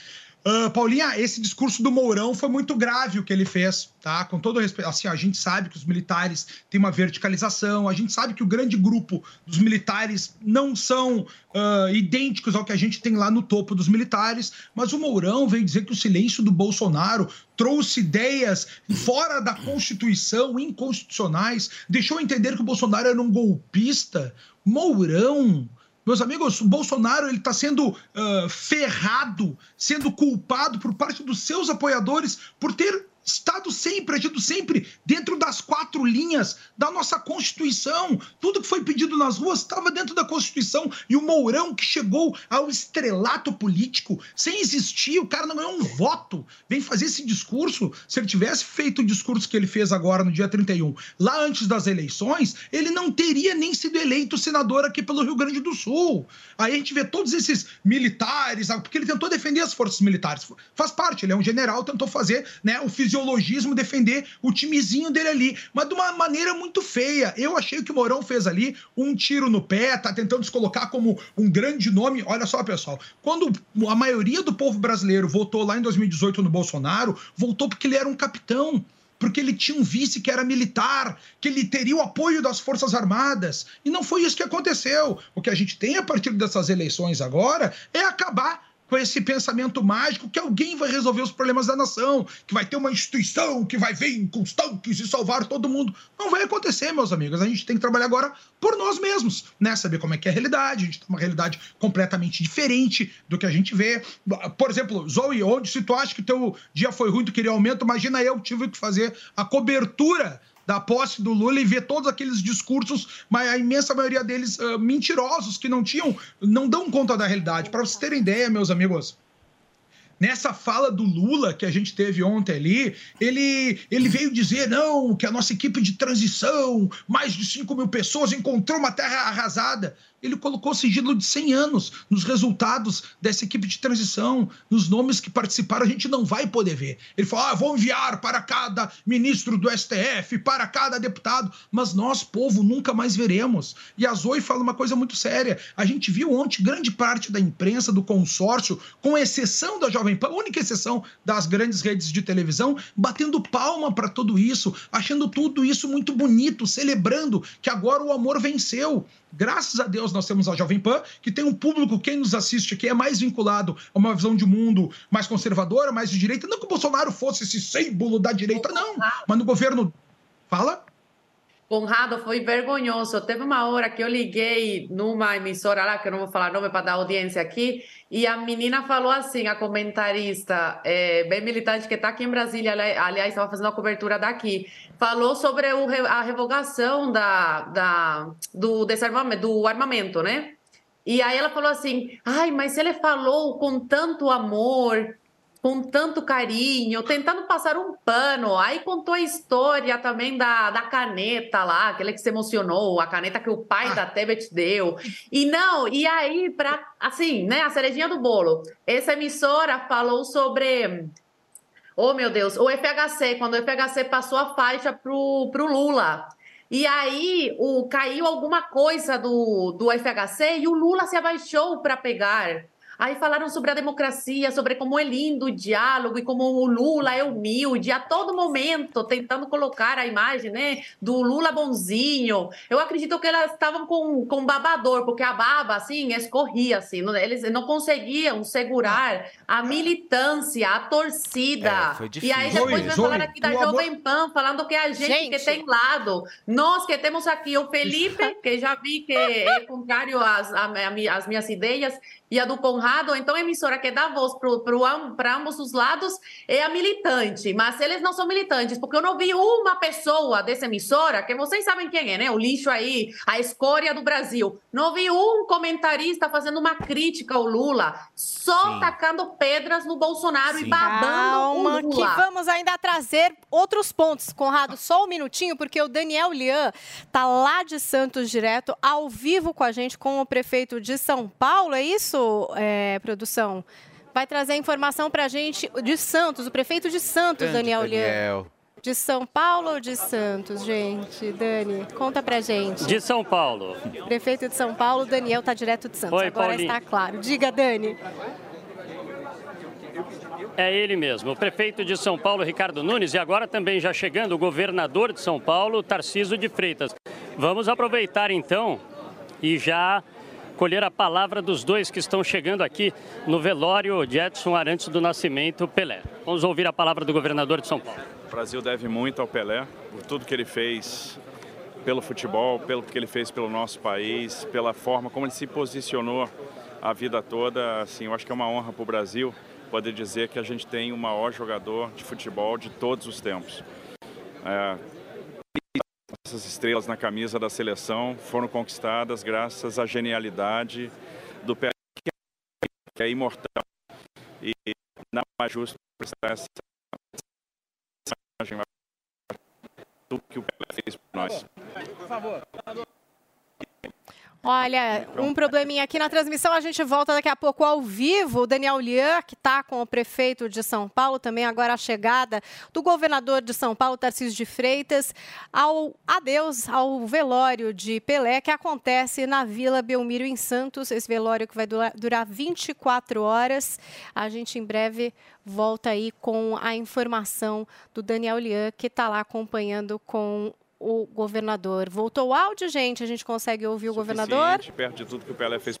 Uh, Paulinha, esse discurso do Mourão foi muito grave o que ele fez, tá? Com todo respeito. Assim, a gente sabe que os militares têm uma verticalização, a gente sabe que o grande grupo dos militares não são uh, idênticos ao que a gente tem lá no topo dos militares, mas o Mourão veio dizer que o silêncio do Bolsonaro trouxe ideias fora da Constituição, inconstitucionais, deixou entender que o Bolsonaro era um golpista. Mourão meus amigos, o Bolsonaro ele está sendo uh, ferrado, sendo culpado por parte dos seus apoiadores por ter Estado sempre, agido sempre dentro das quatro linhas da nossa Constituição. Tudo que foi pedido nas ruas estava dentro da Constituição. E o Mourão, que chegou ao estrelato político sem existir, o cara não ganhou um voto, vem fazer esse discurso. Se ele tivesse feito o discurso que ele fez agora no dia 31, lá antes das eleições, ele não teria nem sido eleito senador aqui pelo Rio Grande do Sul. Aí a gente vê todos esses militares, porque ele tentou defender as forças militares. Faz parte, ele é um general, tentou fazer né, o fisiológico fisiologismo defender o timezinho dele ali, mas de uma maneira muito feia. Eu achei que o Mourão fez ali um tiro no pé, tá tentando se colocar como um grande nome. Olha só, pessoal, quando a maioria do povo brasileiro votou lá em 2018 no Bolsonaro, votou porque ele era um capitão porque ele tinha um vice que era militar, que ele teria o apoio das Forças Armadas. E não foi isso que aconteceu. O que a gente tem a partir dessas eleições agora é acabar com esse pensamento mágico que alguém vai resolver os problemas da nação, que vai ter uma instituição que vai vir com os tanques e salvar todo mundo. Não vai acontecer, meus amigos. A gente tem que trabalhar agora por nós mesmos, né? Saber como é que é a realidade. A gente tem uma realidade completamente diferente do que a gente vê. Por exemplo, Zoe, onde se tu acha que teu dia foi ruim, tu queria aumento, imagina eu tive que fazer a cobertura da posse do Lula e ver todos aqueles discursos, mas a imensa maioria deles uh, mentirosos, que não tinham, não dão conta da realidade. Para vocês terem ideia, meus amigos, nessa fala do Lula que a gente teve ontem ali, ele, ele veio dizer, não, que a nossa equipe de transição, mais de 5 mil pessoas, encontrou uma terra arrasada ele colocou sigilo de 100 anos nos resultados dessa equipe de transição, nos nomes que participaram, a gente não vai poder ver. Ele falou: ah, vou enviar para cada ministro do STF, para cada deputado, mas nós, povo, nunca mais veremos. E a Zoe fala uma coisa muito séria. A gente viu ontem grande parte da imprensa, do consórcio, com exceção da Jovem Pan, única exceção das grandes redes de televisão, batendo palma para tudo isso, achando tudo isso muito bonito, celebrando que agora o amor venceu. Graças a Deus nós temos a Jovem Pan, que tem um público, quem nos assiste aqui é mais vinculado a uma visão de mundo mais conservadora, mais de direita. Não que o Bolsonaro fosse esse símbolo da direita, não. Mas no governo. Fala? Conrado, foi vergonhoso. Teve uma hora que eu liguei numa emissora lá, que eu não vou falar nome para dar audiência aqui, e a menina falou assim, a comentarista, é, bem militante que está aqui em Brasília, aliás, estava fazendo a cobertura daqui, falou sobre o, a revogação da, da, do desarmamento, do armamento, né? E aí ela falou assim, ai, mas ele falou com tanto amor, com tanto carinho, tentando passar um pano. Aí contou a história também da, da caneta lá, aquele que se emocionou, a caneta que o pai ah. da Tebet deu. E não, e aí, para assim, né, a cerejinha do bolo, essa emissora falou sobre. Oh, meu Deus, o FHC, quando o FHC passou a faixa pro, pro Lula. E aí o, caiu alguma coisa do, do FHC e o Lula se abaixou para pegar. Aí falaram sobre a democracia, sobre como é lindo o diálogo e como o Lula é humilde, a todo momento tentando colocar a imagem né, do Lula bonzinho. Eu acredito que elas estavam com, com babador, porque a baba, assim, escorria, assim, não- eles não conseguiam segurar a militância, a torcida. É, foi e aí depois vai falar aqui da o amor- Jovem Pan, falando que é a gente, Gente. que tem lado. Nós que temos aqui o Felipe, que já vi que é contrário às, às minhas ideias, e a do Conrado, então a emissora que dá voz para ambos os lados é a militante, mas eles não são militantes, porque eu não vi uma pessoa dessa emissora, que vocês sabem quem é, né? O lixo aí, a escória do Brasil. Não vi um comentarista fazendo uma crítica ao Lula, só tacando pedras no Bolsonaro e babando Calma, o que Lula. vamos ainda trazer outros pontos. Conrado, só um minutinho, porque o Daniel Lian tá lá de Santos direto, ao vivo com a gente, com o prefeito de São Paulo. É isso, é, produção? Vai trazer a informação pra gente de Santos, o prefeito de Santos, Grande Daniel Lian. Daniel. De São Paulo ou de Santos, gente? Dani, conta pra gente. De São Paulo. Prefeito de São Paulo, Daniel tá direto de Santos. Oi, Agora Paulinho. está claro. Diga, Dani. É ele mesmo, o prefeito de São Paulo, Ricardo Nunes, e agora também já chegando o governador de São Paulo, Tarciso de Freitas. Vamos aproveitar então e já colher a palavra dos dois que estão chegando aqui no velório de Edson Arantes do Nascimento Pelé. Vamos ouvir a palavra do governador de São Paulo. O Brasil deve muito ao Pelé, por tudo que ele fez pelo futebol, pelo que ele fez pelo nosso país, pela forma como ele se posicionou a vida toda. Assim, eu acho que é uma honra para o Brasil poder dizer que a gente tem o maior jogador de futebol de todos os tempos. É, essas estrelas na camisa da seleção foram conquistadas graças à genialidade do Pelé, que é imortal. E nada mais justo prestar essa mensagem do que o Pelé fez por nós. Por favor. Olha, um probleminha aqui na transmissão, a gente volta daqui a pouco ao vivo. O Daniel Lian, que está com o prefeito de São Paulo, também agora a chegada do governador de São Paulo, Tarcísio de Freitas, ao adeus ao velório de Pelé, que acontece na Vila Belmiro, em Santos. Esse velório que vai durar, durar 24 horas. A gente em breve volta aí com a informação do Daniel Lian, que está lá acompanhando com o governador. Voltou o áudio, gente? A gente consegue ouvir o governador? Suficiente, Perto de tudo que o Pelé fez.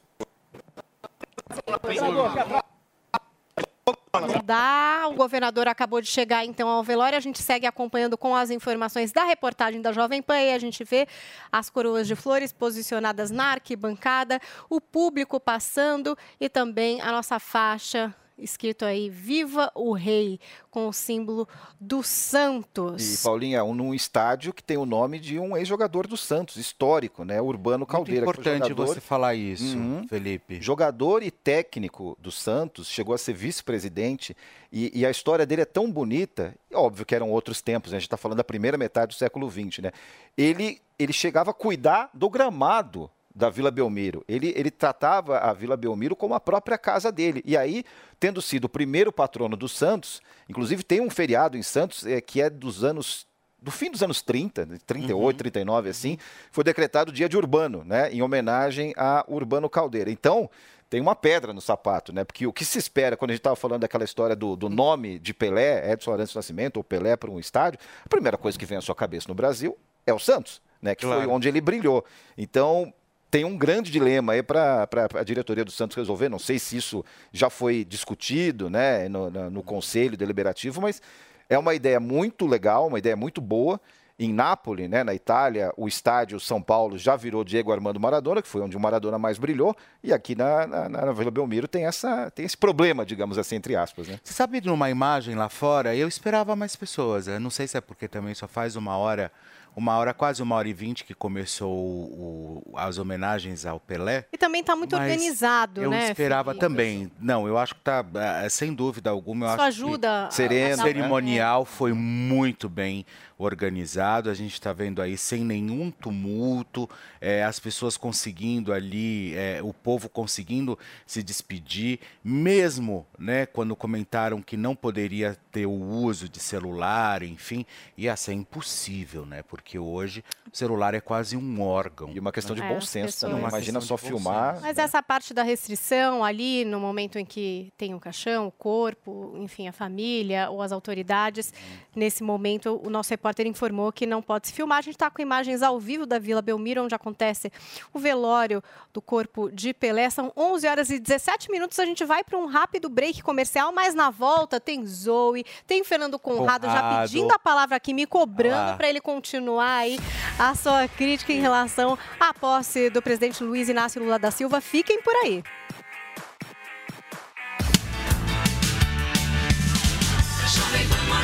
Dá. O governador acabou de chegar então ao velório. A gente segue acompanhando com as informações da reportagem da Jovem Pan e a gente vê as coroas de flores posicionadas na arquibancada, o público passando e também a nossa faixa escrito aí Viva o Rei com o símbolo do Santos. E, Paulinha, um, num estádio que tem o nome de um ex-jogador do Santos, histórico, né? Urbano Caldeira. que foi importante jogador- você falar isso, Uhum. Felipe. Jogador e técnico do Santos, chegou a ser vice-presidente, e, e a história dele é tão bonita, óbvio que eram outros tempos, né? a gente está falando da primeira metade do século XX, né? Ele, ele chegava a cuidar do gramado da Vila Belmiro. Ele, ele tratava a Vila Belmiro como a própria casa dele. E aí, tendo sido o primeiro patrono do Santos, inclusive tem um feriado em Santos eh, que é dos anos do fim dos anos 30, né, 38, 39, assim, foi decretado o dia de Urbano, né, em homenagem a Urbano Caldeira. Então, tem uma pedra no sapato, né, porque o que se espera, quando a gente estava falando daquela história do, do nome de Pelé, Edson Arantes Nascimento, ou Pelé para um estádio, a primeira coisa que vem à sua cabeça no Brasil é o Santos, né, que foi Claro. onde ele brilhou. Então, tem um grande dilema aí para a diretoria do Santos resolver. Não sei se isso já foi discutido né, no, na- no Conselho Deliberativo, mas é uma ideia muito legal, uma ideia muito boa. Em Nápoles, né, na Itália, o estádio São Paulo já virou Diego Armando Maradona, que foi onde o Maradona mais brilhou, e aqui na, na, na Vila Belmiro tem, essa, tem esse problema, digamos assim, entre aspas. Né? Você sabe, numa imagem lá fora, eu esperava mais pessoas. Eu não sei se é porque também só faz uma hora, uma hora, quase uma hora e vinte que começou o- as homenagens ao Pelé. E também está muito organizado, Eu né? esperava Felipe? também. Não, eu acho que tá, eh, sem dúvida alguma, eu Isso acho ajuda a- que a Sereno, o dar- cerimonial foi muito bem organizado. A gente está vendo aí sem nenhum tumulto, eh, as pessoas conseguindo ali, eh, o povo conseguindo se despedir, mesmo, né, quando comentaram que não poderia ter o uso de celular, enfim, ia ser impossível, né? Porque porque hoje o celular é quase um órgão. E uma questão de É, bom senso também. Imagina só filmar. Mas essa parte da restrição ali, no momento em que tem o caixão, o corpo, enfim, a família ou as autoridades, nesse momento o nosso repórter informou que não pode se filmar. A gente está com imagens ao vivo da Vila Belmiro, onde acontece o velório do corpo de Pelé. São 11 horas e 17 minutos. A gente vai para um rápido break comercial, mas na volta tem Zoe, tem Fernando Conrado, já Conrado. pedindo a palavra aqui, me cobrando Ah. para ele continuar aí a sua crítica em relação à posse do presidente Luiz Inácio Lula da Silva. Fiquem por aí.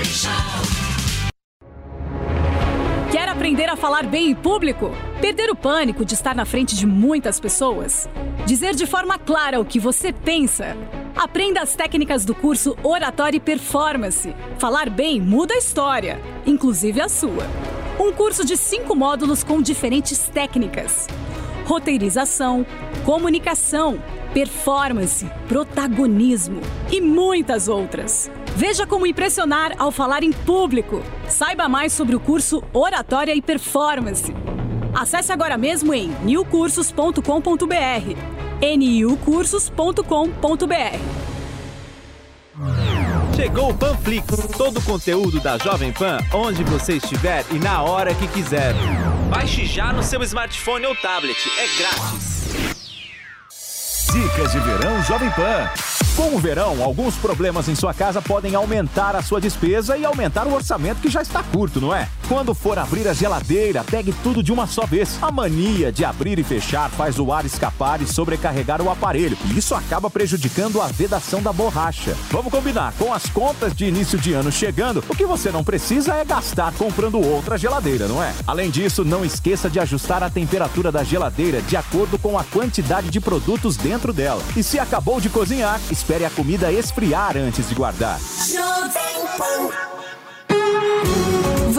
Show. Quer aprender a falar bem em público? Perder o pânico de estar na frente de muitas pessoas? Dizer de forma clara o que você pensa? Aprenda as técnicas do curso Oratória e Performance. Falar bem muda a história, inclusive a sua. Um curso de cinco módulos com diferentes técnicas: roteirização, comunicação, performance, protagonismo e muitas outras. Veja como impressionar ao falar em público. Saiba mais sobre o curso Oratória e Performance. Acesse agora mesmo em newcursos.com.br. niucursos.com.br. Chegou o Panflix, todo o conteúdo da Jovem Pan, onde você estiver e na hora que quiser. Baixe já no seu smartphone ou tablet, é grátis. Dicas de verão Jovem Pan. Com o verão, alguns problemas em sua casa podem aumentar a sua despesa e aumentar o orçamento que já está curto, não é? Quando for abrir a geladeira, pegue tudo de uma só vez. A mania de abrir e fechar faz o ar escapar e sobrecarregar o aparelho, e isso acaba prejudicando a vedação da borracha. Vamos combinar, com as contas de início de ano chegando, o que você não precisa é gastar comprando outra geladeira, não é? Além disso, não esqueça de ajustar a temperatura da geladeira de acordo com a quantidade de produtos dentro dela. E se acabou de cozinhar, espere a comida esfriar antes de guardar.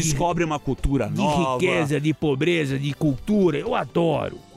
Descobre uma cultura de nova. riqueza, de pobreza, de cultura. Eu adoro.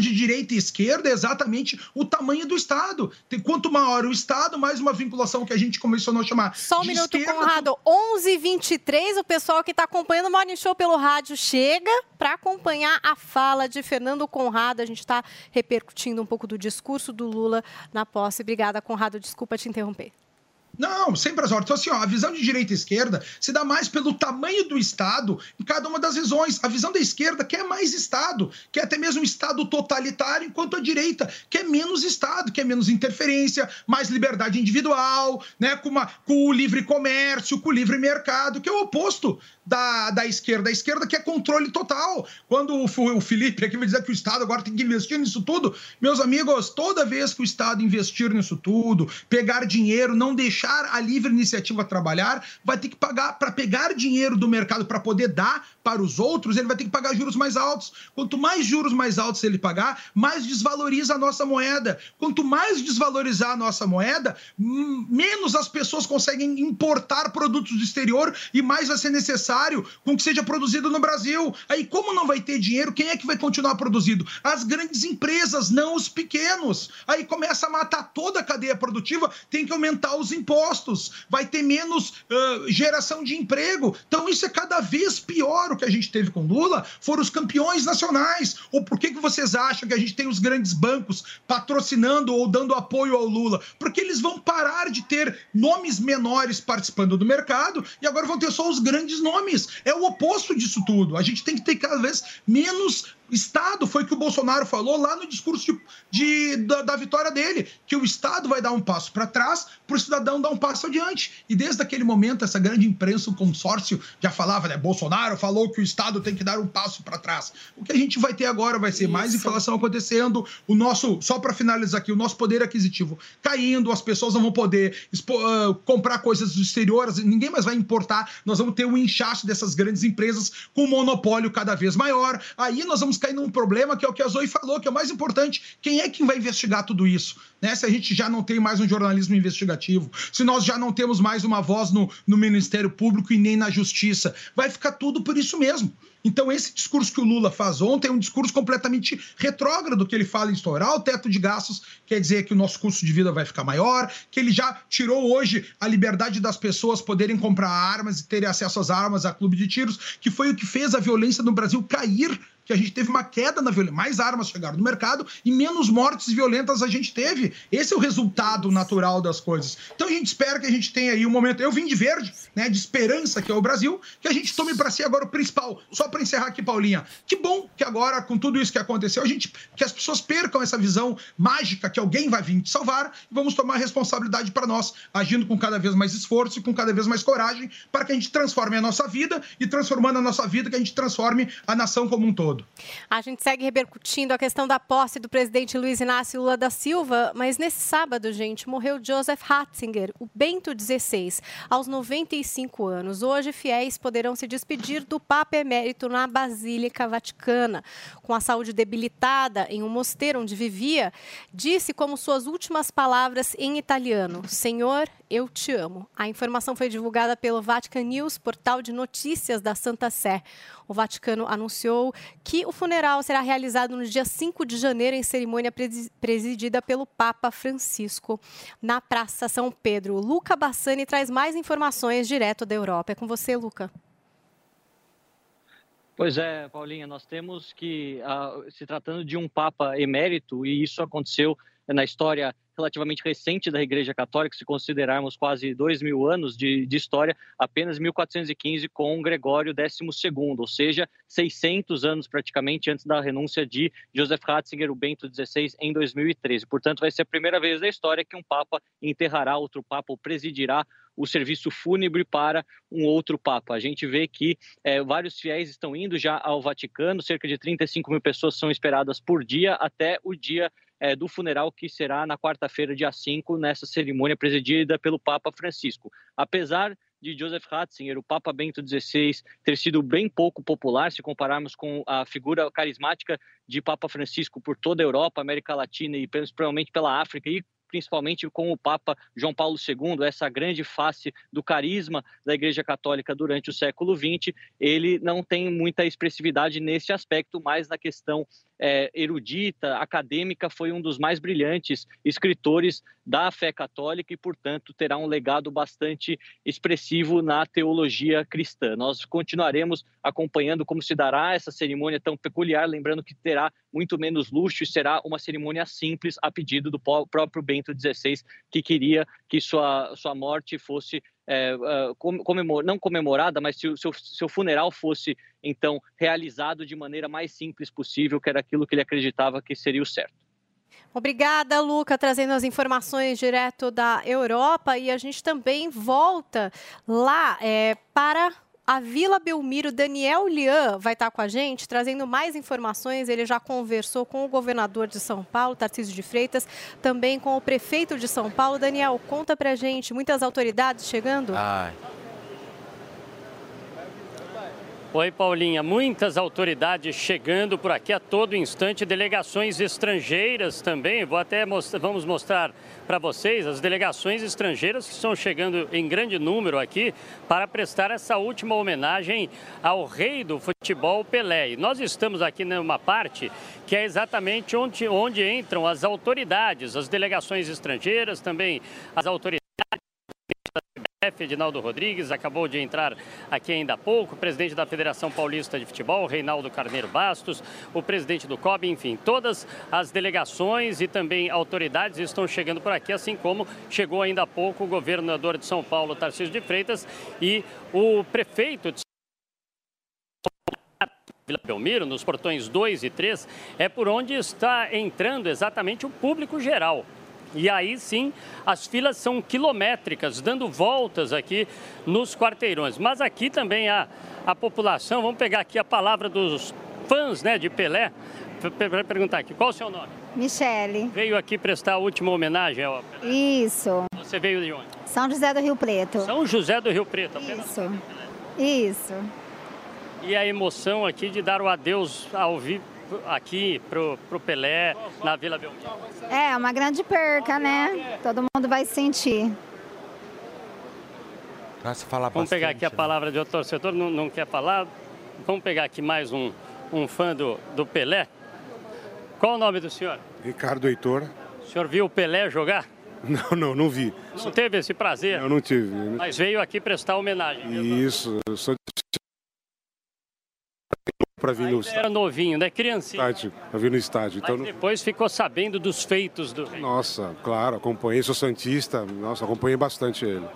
De direita e esquerda é exatamente o tamanho do Estado. Quanto maior o Estado, mais uma vinculação que a gente começou a chamar Só um minuto, esquerda. Conrado. 11h23, o pessoal que está acompanhando o Morning Show pelo rádio chega para acompanhar a fala de Fernando Conrado. A gente está repercutindo um pouco do discurso do Lula na posse. Obrigada, Conrado. Desculpa te interromper. Não, sempre as ordens. Então, assim, ó, a visão de direita e esquerda se dá mais pelo tamanho do Estado em cada uma das visões. A visão da esquerda quer mais Estado, quer até mesmo um Estado totalitário, enquanto a direita quer menos Estado, quer menos interferência, mais liberdade individual, né, com, uma, com o livre comércio, com o livre mercado, que é o oposto da, da esquerda. A esquerda quer controle total. Quando o, o Felipe aqui vai dizer que o Estado agora tem que investir nisso tudo, meus amigos, toda vez que o Estado investir nisso tudo, pegar dinheiro, não deixar a livre iniciativa trabalhar, vai ter que pagar para pegar dinheiro do mercado para poder dar para os outros, ele vai ter que pagar juros mais altos. Quanto mais juros mais altos ele pagar, mais desvaloriza a nossa moeda. Quanto mais desvalorizar a nossa moeda, menos as pessoas conseguem importar produtos do exterior e mais vai ser necessário com que seja produzido no Brasil. Aí, como não vai ter dinheiro, quem é que vai continuar produzindo? As grandes empresas, não os pequenos. Aí começa a matar toda a cadeia produtiva, tem que aumentar os impostos, vai ter menos ah, geração de emprego. Então, isso é cada vez pior. O que a gente teve com Lula foram os campeões nacionais. Ou por que, que vocês acham que a gente tem os grandes bancos patrocinando ou dando apoio ao Lula? Porque eles vão parar de ter nomes menores participando do mercado e agora vão ter só os grandes nomes. É o oposto disso tudo. A gente tem que ter cada vez menos Estado foi o que o Bolsonaro falou lá no discurso de, de- da, da vitória dele, que o Estado vai dar um passo para trás para o cidadão dar um passo adiante. E desde aquele momento, essa grande imprensa, o consórcio, já falava, né? Bolsonaro falou que o Estado tem que dar um passo para trás. O que a gente vai ter agora vai ser mais inflação acontecendo, o nosso, só para finalizar aqui, o nosso poder aquisitivo caindo, as pessoas não vão poder expo- ah, comprar coisas do exterior, ninguém mais vai importar, nós vamos ter um inchaço dessas grandes empresas com um monopólio cada vez maior. Aí nós vamos cair num problema que é o que a Zoe falou, que é o mais importante. Quem é que vai investigar tudo isso? Né? Se a gente já não tem mais um jornalismo investigativo, se nós já não temos mais uma voz no, no Ministério Público e nem na Justiça, vai ficar tudo por isso mesmo. Então, esse discurso que o Lula faz ontem é um discurso completamente retrógrado, que ele fala em estourar o teto de gastos, quer dizer que o nosso custo de vida vai ficar maior, que ele já tirou hoje a liberdade das pessoas poderem comprar armas e terem acesso às armas a clube de tiros, que foi o que fez a violência no Brasil cair que a gente teve uma queda na violência, mais armas chegaram no mercado e menos mortes violentas a gente teve. Esse é o resultado natural das coisas. Então a gente espera que a gente tenha aí um momento. Eu vim de verde, né, de esperança que é o Brasil, que a gente tome para si agora o principal. Só para encerrar aqui, Paulinha. Que bom que agora com tudo isso que aconteceu, a gente que as pessoas percam essa visão mágica que alguém vai vir te salvar e vamos tomar responsabilidade para nós, agindo com cada vez mais esforço e com cada vez mais coragem para que a gente transforme a nossa vida e transformando a nossa vida que a gente transforme a nação como um todo. A gente segue repercutindo a questão da posse do presidente Luiz Inácio Lula da Silva, mas nesse sábado, gente, morreu Joseph Ratzinger, o Bento XVI, aos 95 anos. Hoje, fiéis poderão se despedir do Papa Emérito feito na Basílica Vaticana. Com a saúde debilitada em um mosteiro onde vivia, disse como suas últimas palavras em italiano: Senhor, eu te amo. A informação foi divulgada pelo Vatican News, portal de notícias da Santa Sé. O Vaticano anunciou que o funeral será realizado no dia 5 de janeiro em cerimônia presi- presidida pelo Papa Francisco na Praça São Pedro. Luca Bassani traz mais informações direto da Europa. É com você, Luca. Pois é, Paulinha, nós temos que, ah, se tratando de um Papa emérito, e isso aconteceu na história relativamente recente da Igreja Católica, se considerarmos quase dois mil anos de, de história, apenas 1415 com Gregório XII, ou seja, 600 anos praticamente antes da renúncia de Joseph Ratzinger, o Bento XVI, em 2013. Portanto, vai ser a primeira vez da história que um Papa enterrará outro Papa ou presidirá o serviço fúnebre para um outro Papa. A gente vê que eh, vários fiéis estão indo já ao Vaticano, cerca de 35 mil pessoas são esperadas por dia até o dia eh, do funeral, que será na quarta-feira, dia 5, nessa cerimônia presidida pelo Papa Francisco. Apesar de Joseph Ratzinger, o Papa Bento XVI, ter sido bem pouco popular, se compararmos com a figura carismática de Papa Francisco por toda a Europa, América Latina e principalmente pela África e principalmente com o Papa João Paulo II, essa grande face do carisma da Igreja Católica durante o século XX, ele não tem muita expressividade nesse aspecto, mas na questão é, erudita, acadêmica, foi um dos mais brilhantes escritores da fé católica e, portanto, terá um legado bastante expressivo na teologia cristã. Nós continuaremos acompanhando como se dará essa cerimônia tão peculiar, lembrando que terá muito menos luxo e será uma cerimônia simples a pedido do próprio Bento XVI, que queria que sua, sua morte fosse é, é, com- comemor- não comemorada, mas se o seu, seu funeral fosse então realizado de maneira mais simples possível, que era aquilo que ele acreditava que seria o certo. Obrigada, Luca, trazendo as informações direto da Europa. E a gente também volta lá é, para a Vila Belmiro. Daniel Lian vai estar com a gente, trazendo mais informações. Ele já conversou com o governador de São Paulo, Tarcísio de Freitas, também com o prefeito de São Paulo. Daniel, conta pra gente, muitas autoridades chegando? Ai. Oi, Paulinha. Muitas autoridades chegando por aqui a todo instante, delegações estrangeiras também. Vou até vamos mostrar para vocês as delegações estrangeiras que estão chegando em grande número aqui para prestar essa última homenagem ao rei do futebol Pelé. E nós estamos aqui numa parte que é exatamente onde, onde entram as autoridades, as delegações estrangeiras, também as autoridades. CBF, Edinaldo Rodrigues, acabou de entrar aqui ainda há pouco, o presidente da Federação Paulista de Futebol, Reinaldo Carneiro Bastos, o presidente do COB, enfim, todas as delegações e também autoridades estão chegando por aqui, assim como chegou ainda há pouco o governador de São Paulo, Tarcísio de Freitas, e o prefeito de Vila Belmiro, nos portões 2 e 3, é por onde está entrando exatamente o público geral. E aí sim, as filas são quilométricas, dando voltas aqui nos quarteirões. Mas aqui também a, a população, vamos pegar aqui a palavra dos fãs né, de Pelé, para perguntar aqui, qual o seu nome? Michele. Veio aqui prestar a última homenagem ao Pelé. Isso. Você veio de onde? São José do Rio Preto. São José do Rio Preto. apenas. Isso. Isso. E a emoção aqui de dar o adeus ao vivo aqui pro, pro Pelé na Vila Belmiro. É uma grande perca, né? Todo mundo vai sentir. Nossa, falar Vamos bastante. pegar aqui a palavra de outro torcedor, não, não quer falar? Vamos pegar aqui mais um, um fã do, do Pelé. Qual o nome do senhor? Ricardo Heitor. O senhor viu o Pelé jogar? Não, não, não vi. Não teve esse prazer? Eu não tive. Mas veio aqui prestar homenagem. Isso, eu sou para vir no Era novinho, né? Criancinha. estádio. Eu vi no estádio. Então, Mas depois ficou sabendo dos feitos do rei. nossa, claro, acompanhei, sou santista. Nossa, acompanhei bastante ele.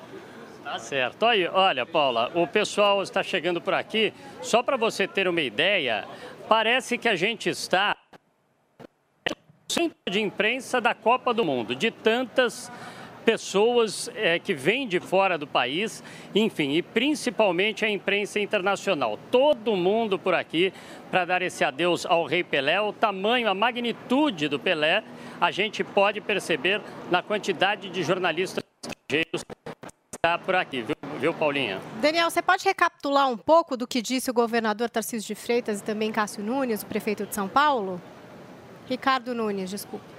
Tá certo. Olha, olha, Paula, o pessoal está chegando por aqui. Só para você ter uma ideia, parece que a gente está no centro de imprensa da Copa do Mundo, de tantas pessoas eh, que vêm de fora do país, enfim, e principalmente a imprensa internacional. Todo mundo por aqui para dar esse adeus ao Rei Pelé. O tamanho, a magnitude do Pelé, a gente pode perceber na quantidade de jornalistas estrangeiros que está por aqui, viu, viu, Paulinha? Daniel, você pode recapitular um pouco do que disse o governador Tarcísio de Freitas e também Cássio Nunes, o prefeito de São Paulo? Ricardo Nunes, desculpa.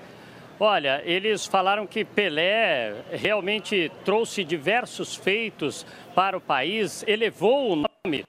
Olha, eles falaram que Pelé realmente trouxe diversos feitos para o país, elevou o nome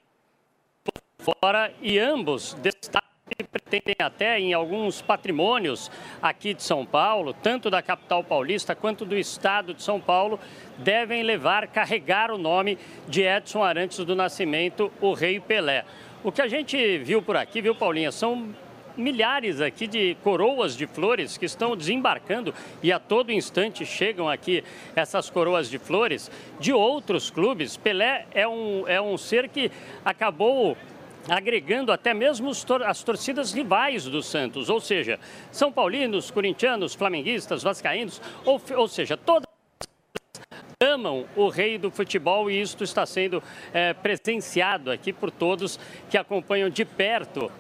fora e ambos destacam que pretendem até em alguns patrimônios aqui de São Paulo, tanto da capital paulista quanto do estado de São Paulo, devem levar, carregar o nome de Edson Arantes do Nascimento, o Rei Pelé. O que a gente viu por aqui, viu, Paulinha, são milhares aqui de coroas de flores que estão desembarcando e a todo instante chegam aqui essas coroas de flores de outros clubes. Pelé é um, é um ser que acabou agregando até mesmo as torcidas rivais do Santos, ou seja, São Paulinos, corintianos, flamenguistas, vascaínos, ou, ou seja, todas amam o rei do futebol e isto está sendo eh, presenciado aqui por todos que acompanham de perto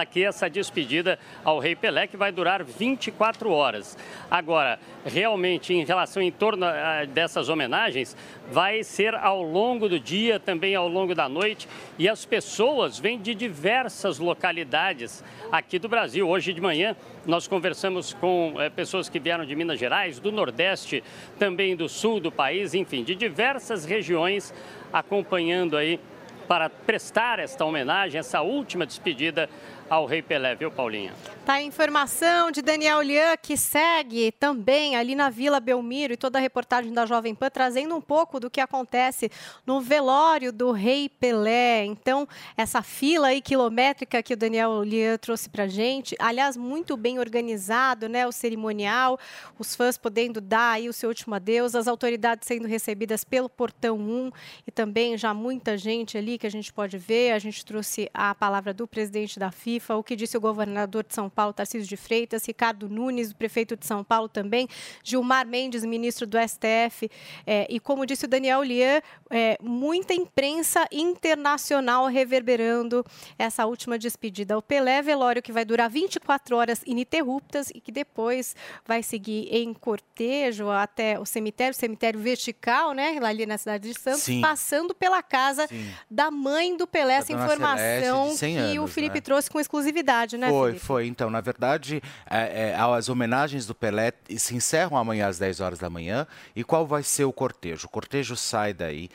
aqui essa despedida ao Rei Pelé, que vai durar 24 horas. Agora, realmente, em relação em torno ah, dessas homenagens, vai ser ao longo do dia, também ao longo da noite, e as pessoas vêm de diversas localidades aqui do Brasil. Hoje de manhã, nós conversamos com eh, pessoas que vieram de Minas Gerais, do Nordeste, também do Sul do país, enfim, de diversas regiões, acompanhando aí para prestar esta homenagem, essa última despedida ao Rei Pelé, viu, Paulinha? Tá a informação de Daniel Lian, que segue também ali na Vila Belmiro e toda a reportagem da Jovem Pan, trazendo um pouco do que acontece no velório do Rei Pelé. Então, essa fila aí quilométrica que o Daniel Lian trouxe pra gente, aliás, muito bem organizado, né, o cerimonial, os fãs podendo dar aí o seu último adeus, as autoridades sendo recebidas pelo Portão 1 e também já muita gente ali que a gente pode ver. A gente trouxe a palavra do presidente da FIFA, o que disse o governador de São Paulo, Tarcísio de Freitas, Ricardo Nunes, o prefeito de São Paulo também, Gilmar Mendes, ministro do STF, eh, e como disse o Daniel Lian, eh, muita imprensa internacional reverberando essa última despedida ao Pelé, velório que vai durar 24 horas ininterruptas e que depois vai seguir em cortejo até o cemitério, cemitério vertical, né, lá ali na cidade de Santos, Sim. passando pela casa da mãe do Pelé, essa Dona informação Celeste, de 100 que o anos, Felipe né? trouxe com exclusividade, né, Foi, Felipe? foi. Então, na verdade, é, é, as homenagens do Pelé se encerram amanhã às 10 horas da manhã. E qual vai ser o cortejo? O cortejo sai daí,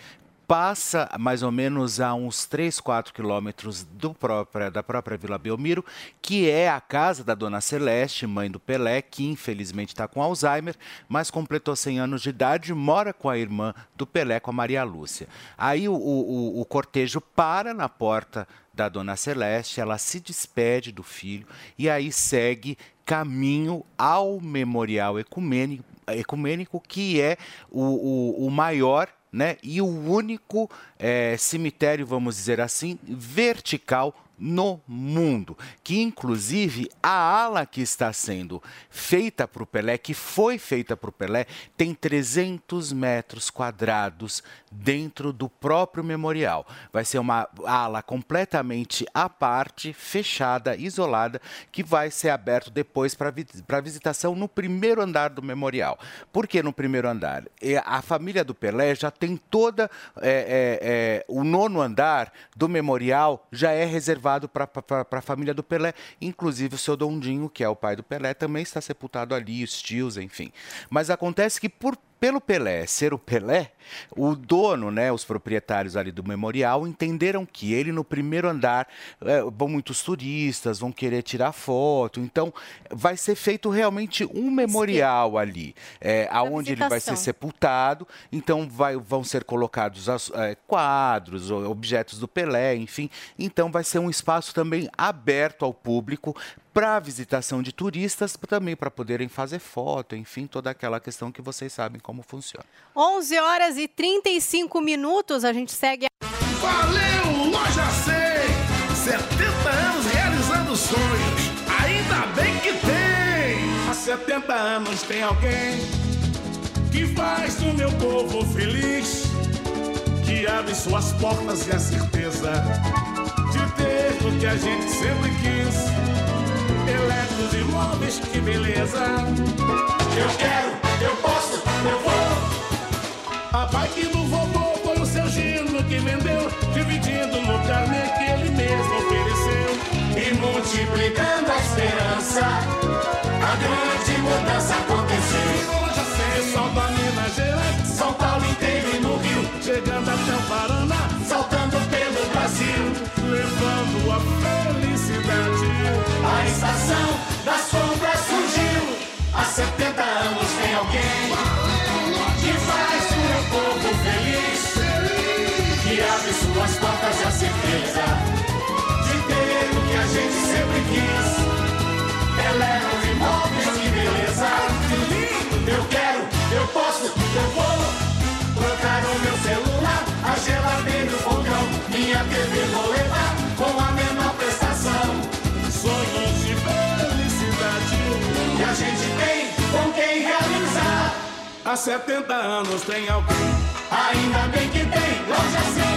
passa mais ou menos a uns 3, 4 quilômetros do própria, da própria Vila Belmiro, que é a casa da Dona Celeste, mãe do Pelé, que infelizmente está com Alzheimer, mas completou 100 anos de idade, mora com a irmã do Pelé, com a Maria Lúcia. Aí o, o, o cortejo para na porta da Dona Celeste, ela se despede do filho e aí segue caminho ao Memorial Ecumênico, ecumênico que é o, o, o maior né, e o único eh, cemitério, vamos dizer assim, vertical no mundo, que inclusive a ala que está sendo feita para o Pelé, que foi feita para o Pelé, tem 300 metros quadrados dentro do próprio memorial. Vai ser uma ala completamente à parte, fechada, isolada, que vai ser aberto depois para visitação no primeiro andar do memorial. Por que no primeiro andar? A família do Pelé já tem toda é, é, é, o nono andar do memorial já é reservado para a família do Pelé, inclusive o seu Dondinho, que é o pai do Pelé, também está sepultado ali, os tios, enfim. Mas acontece que por pelo Pelé ser o Pelé, o dono, né, os proprietários ali do memorial entenderam que ele no primeiro andar eh, vão muitos turistas, vão querer tirar foto, então vai ser feito realmente um memorial ali, eh, aonde ele vai ser sepultado, então vai- vão ser colocados as- eh, quadros, objetos do Pelé, enfim, então vai ser um espaço também aberto ao público para visitação de turistas, também para poderem fazer foto, enfim, toda aquela questão que vocês sabem como funciona. 11 horas e 35 minutos, a gente segue Valeu, Loja 100! 70 anos realizando sonhos. Ainda bem que tem! Há 70 anos tem alguém que faz o meu povo feliz, que abre suas portas e a certeza de ter o que a gente sempre quis elétricos e móveis, que beleza. Eu quero, eu posso, eu vou. A pai que não vovô foi o seu gino que vendeu, dividindo no carnê que ele mesmo ofereceu. E multiplicando a esperança. Há 70 anos tem alguém. Ainda bem que tem loja 100.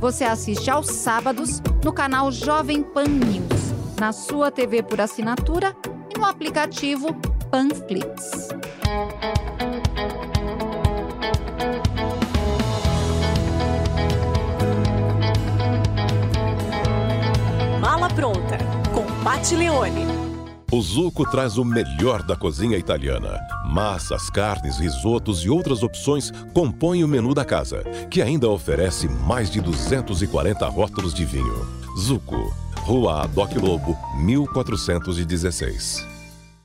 Você assiste aos sábados no canal Jovem Pan News, na sua TV por assinatura e no aplicativo Panflix. Mala pronta com Pat Leone. O Zuco traz o melhor da cozinha italiana. Massas, carnes, risotos e outras opções compõem o menu da casa, que ainda oferece mais de 240 rótulos de vinho. Zuco, Rua Adoc Lobo, 1416.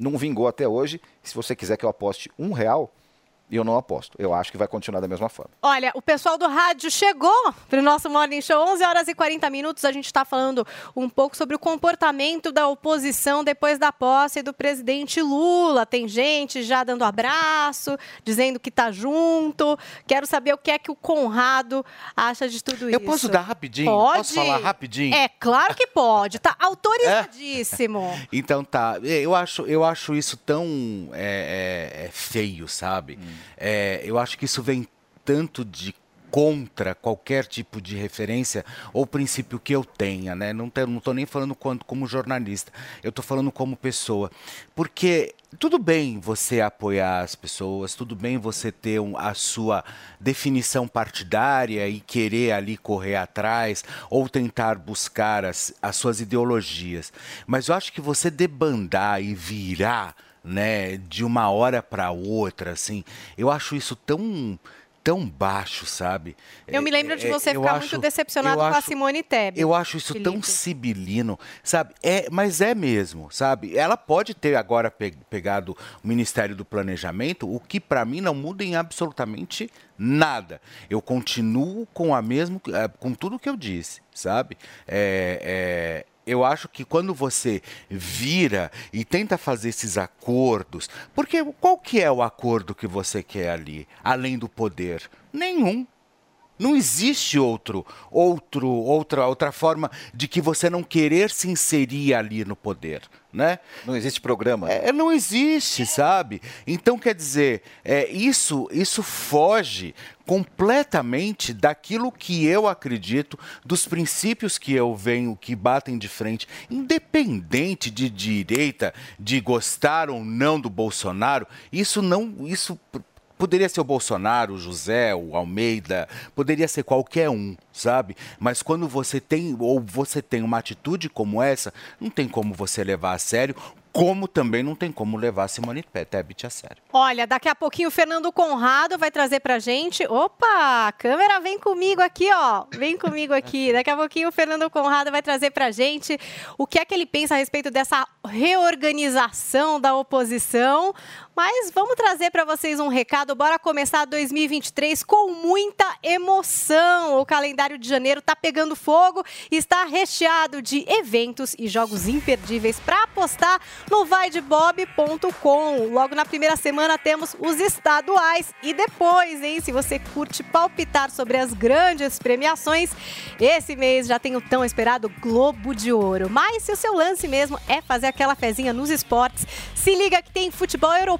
não vingou até hoje. Se você quiser que eu aposte um real, eu não aposto. Eu acho que vai continuar da mesma forma. Olha, o pessoal do rádio chegou para o nosso Morning Show, 11 horas e 40 minutos. A gente está falando um pouco sobre o comportamento da oposição depois da posse do presidente Lula. Tem gente já dando abraço, dizendo que está junto. Quero saber o que é que o Conrado acha de tudo isso. Eu posso dar rapidinho? Pode? Posso falar rapidinho? É, claro que pode. Tá autorizadíssimo. Então tá, eu acho, eu acho isso tão é, é, é feio, sabe? É, eu acho que isso vem tanto de contra qualquer tipo de referência ou princípio que eu tenha, né? Não estou nem falando quanto, como jornalista, eu estou falando como pessoa. Porque tudo bem você apoiar as pessoas, tudo bem você ter um, a sua definição partidária e querer ali correr atrás ou tentar buscar as, as suas ideologias. Mas eu acho que você debandar e virar né, de uma hora para outra, assim, eu acho isso tão tão baixo, sabe? Eu me lembro de É, você eu ficar acho- muito decepcionado com a Simone Tebet. Eu acho isso tão Felipe. sibilino, sabe? É, mas é mesmo, sabe? Ela pode ter agora pe- pegado o Ministério do Planejamento, o que para mim não muda em absolutamente nada. Eu continuo com a mesma, eh, com tudo que eu disse, sabe? É, é, eu acho que quando você vira e tenta fazer esses acordos, porque qual que é o acordo que você quer ali, além do poder? Nenhum. Não existe outro, outro, outra, outra forma de que você não querer se inserir ali no poder, né? Não existe programa. É, não existe, sabe? Então quer dizer, é, isso, isso foge completamente daquilo que eu acredito, dos princípios que eu venho, que batem de frente, independente de direita, de gostar ou não do Bolsonaro. Isso não, isso Poderia ser o Bolsonaro, o José, o Almeida, poderia ser qualquer um, sabe? Mas quando você tem ou você tem uma atitude como essa, não tem como você levar a sério, como também não tem como levar a Simone Tebet a sério. Olha, daqui a pouquinho o Fernando Conrado vai trazer pra gente. Opa, a câmera vem comigo aqui, ó. Vem comigo aqui. Daqui a pouquinho o Fernando Conrado vai trazer pra gente o que é que ele pensa a respeito dessa reorganização da oposição. Mas vamos trazer para vocês um recado. Bora começar 2023 com muita emoção. O calendário de janeiro tá pegando fogo e está recheado de eventos e jogos imperdíveis para apostar no vaidebob.com. Logo na primeira semana temos os estaduais e depois, hein, se você curte palpitar sobre as grandes premiações, esse mês já tem o tão esperado Globo de Ouro. Mas se o seu lance mesmo é fazer aquela fezinha nos esportes, se liga que tem futebol europeu,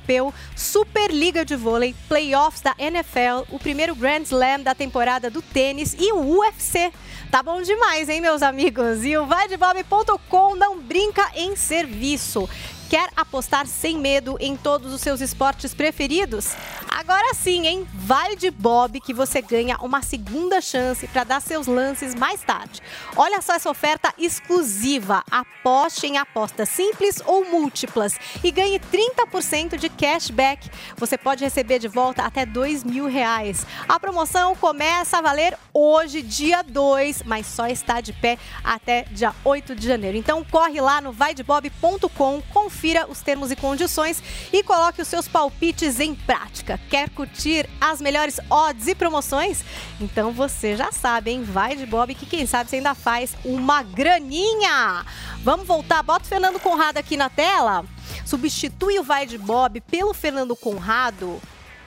Superliga de vôlei, playoffs da NFL, o primeiro Grand Slam da temporada do tênis e o UFC. Tá bom demais, hein, meus amigos? E o vaidebob.com não brinca em serviço. Quer apostar sem medo em todos os seus esportes preferidos? Agora sim, hein? Vai de Bob que você ganha uma segunda chance para dar seus lances mais tarde. Olha só essa oferta exclusiva. Aposte em apostas simples ou múltiplas e ganhe 30% de cashback. Você pode receber de volta até dois mil reais. A promoção começa a valer hoje, dia 2, mas só está de pé até dia 8 de janeiro. Então corre lá no vaidebob.com, confira os termos e condições e coloque os seus palpites em prática. Quer curtir as melhores odds e promoções? Então você já sabe, hein? Vai de Bob que quem sabe você ainda faz uma graninha. Vamos voltar, bota o Fernando Conrado aqui na tela. Substitui o Vai de Bob pelo Fernando Conrado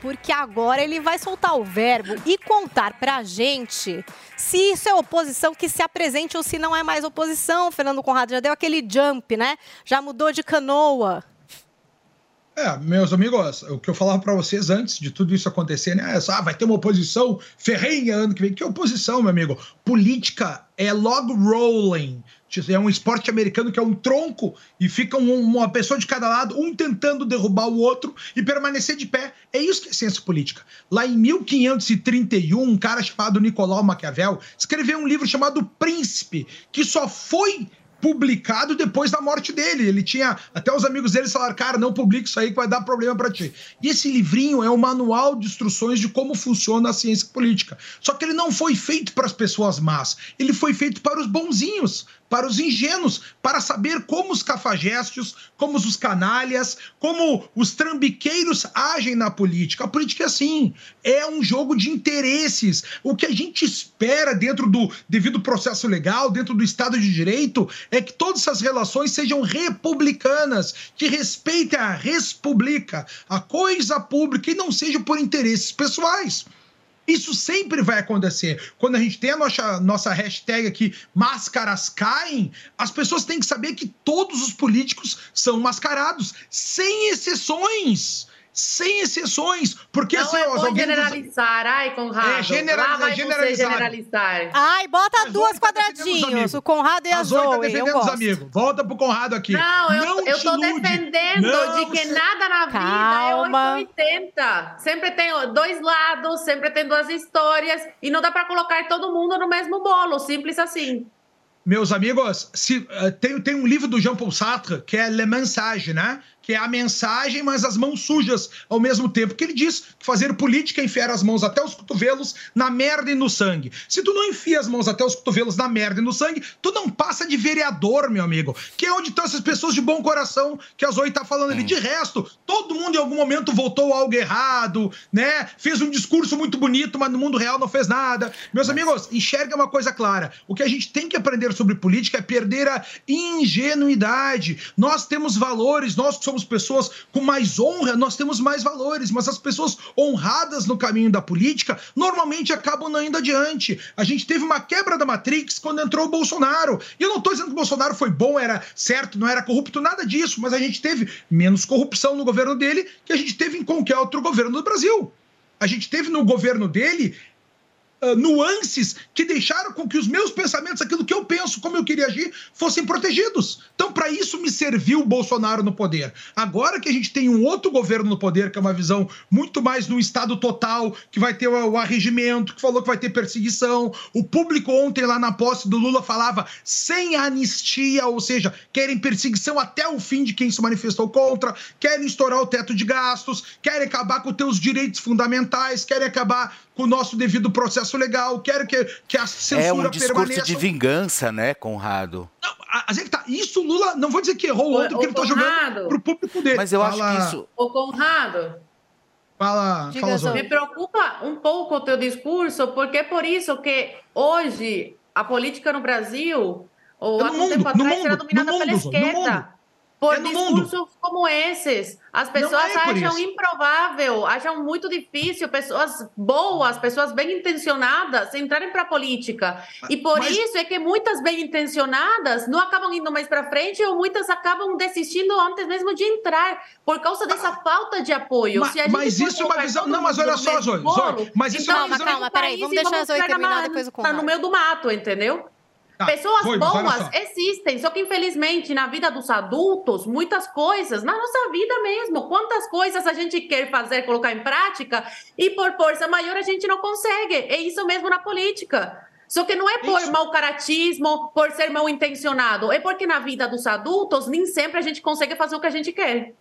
porque agora ele vai soltar o verbo e contar pra gente se isso é oposição que se apresente ou se não é mais oposição. Fernando Conrado já deu aquele jump, né? Já mudou de canoa. É, meus amigos, o que eu falava para vocês antes de tudo isso acontecer, né? Ah, vai ter uma oposição ferrenha ano que vem. Que oposição, meu amigo? Política é log rolling. É um esporte americano que é um tronco e fica um- uma pessoa de cada lado, um tentando derrubar o outro e permanecer de pé. É isso que é ciência política. Lá em 1531, um cara chamado Nicolau Maquiavel escreveu um livro chamado Príncipe, que só foi publicado depois da morte dele. Ele tinha. Até os amigos dele falaram, cara, não publique isso aí que vai dar problema pra ti. E esse livrinho é um manual de instruções de como funciona a ciência política. Só que ele não foi feito para as pessoas más. Ele foi feito para os bonzinhos, para os ingênuos, para saber como os cafajestes, como os canalhas, como os trambiqueiros agem na política. A política é assim, é um jogo de interesses. O que a gente espera dentro do devido processo legal, dentro do Estado de Direito, é que todas essas relações sejam republicanas, que respeitem a respublica, a coisa pública e não seja por interesses pessoais. Isso sempre vai acontecer. Quando a gente tem a nossa, nossa hashtag aqui, máscaras caem, as pessoas têm que saber que todos os políticos são mascarados, sem exceções. Sem exceções. Porque Não assim, é bom alguém diz- generalizar. Ai, Conrado. É, generaliza- Lá vai você generalizado. generalizar. Ai, bota A Zoe duas tá quadradinhos, o Conrado e a, Zoe tá Zoe. eu defendendo os gosto. amigos. Volta pro Conrado aqui. Não, eu, Não eu tô ilude. defendendo Não de que nada na vida Calma. é 880. Sempre tem dois lados, sempre tem duas histórias e não dá pra colocar todo mundo no mesmo bolo, simples assim. Meus amigos, se, eh, tem, tem um livro do Jean-Paul Sartre que é Le Mensage, né? Que é a mensagem, mas as mãos sujas ao mesmo tempo. Que ele diz que fazer política é enfiar as mãos até os cotovelos na merda e no sangue. Se tu não enfia as mãos até os cotovelos na merda e no sangue, tu não passa de vereador, meu amigo. Que é onde estão essas pessoas de bom coração que a Zoe tá falando ali. De resto, todo mundo em algum momento votou algo errado, né? Fez um discurso muito bonito, mas no mundo real não fez nada. Meus amigos, enxerga uma coisa clara. O que a gente tem que aprender sobre política é perder a ingenuidade. Nós temos valores, nós que somos pessoas com mais honra, nós temos mais valores, mas as pessoas honradas no caminho da política normalmente acabam não indo adiante. A gente teve uma quebra da Matrix quando entrou o Bolsonaro. E eu não estou dizendo que o Bolsonaro foi bom, era certo, não era corrupto, nada disso, mas a gente teve menos corrupção no governo dele que a gente teve em qualquer outro governo do Brasil. A gente teve no governo dele ah, nuances que deixaram com que os meus pensamentos, aquilo que eu penso, como eu queria agir, fossem protegidos. Então, para isso me serviu o Bolsonaro no poder. Agora que a gente tem um outro governo no poder, que é uma visão muito mais no estado total, que vai ter o, arregimento, que falou que vai ter perseguição. O público ontem lá na posse do Lula falava sem anistia, ou seja, querem perseguição até o fim de quem se manifestou contra, querem estourar o teto de gastos, querem acabar com teus direitos fundamentais, querem acabar com o nosso devido processo legal, querem que, que a censura É um discurso permaneça. de vingança, né, Conrado? A- a gente tá, isso o Lula, não vou dizer que errou ontem, porque ele tá ô, jogando Conrado. pro público dele. Mas eu acho Fala- que isso. Ô, Conrado, Fala, fala me preocupa um pouco o teu discurso, porque é por isso que hoje a política no Brasil, ou É no há um mundo, tempo atrás, mundo, era dominada mundo, pela no esquerda. Por É no mundo. discursos como esses. As pessoas é acham improvável, acham muito difícil pessoas boas, pessoas bem intencionadas entrarem para a política. E por mas- isso é que muitas bem intencionadas não acabam indo mais para frente ou muitas acabam desistindo antes mesmo de entrar, por causa dessa falta de apoio. Ma- Se a gente mas isso é uma visão- não, mas olha só, Zoe, mas isso é uma então, visão- Calma, peraí, país vamos deixar a Zoe na terminar, ma- depois o na- Conrado. No meio do mato, entendeu? Tá, Pessoas olha boas existem, só que infelizmente na vida dos adultos, muitas coisas, na nossa vida mesmo, quantas coisas a gente quer fazer, colocar em prática e por força maior a gente não consegue. É isso mesmo na política. Só que não é por mau caratismo, por ser mal intencionado, é porque na vida dos adultos nem sempre a gente consegue fazer o que a gente quer.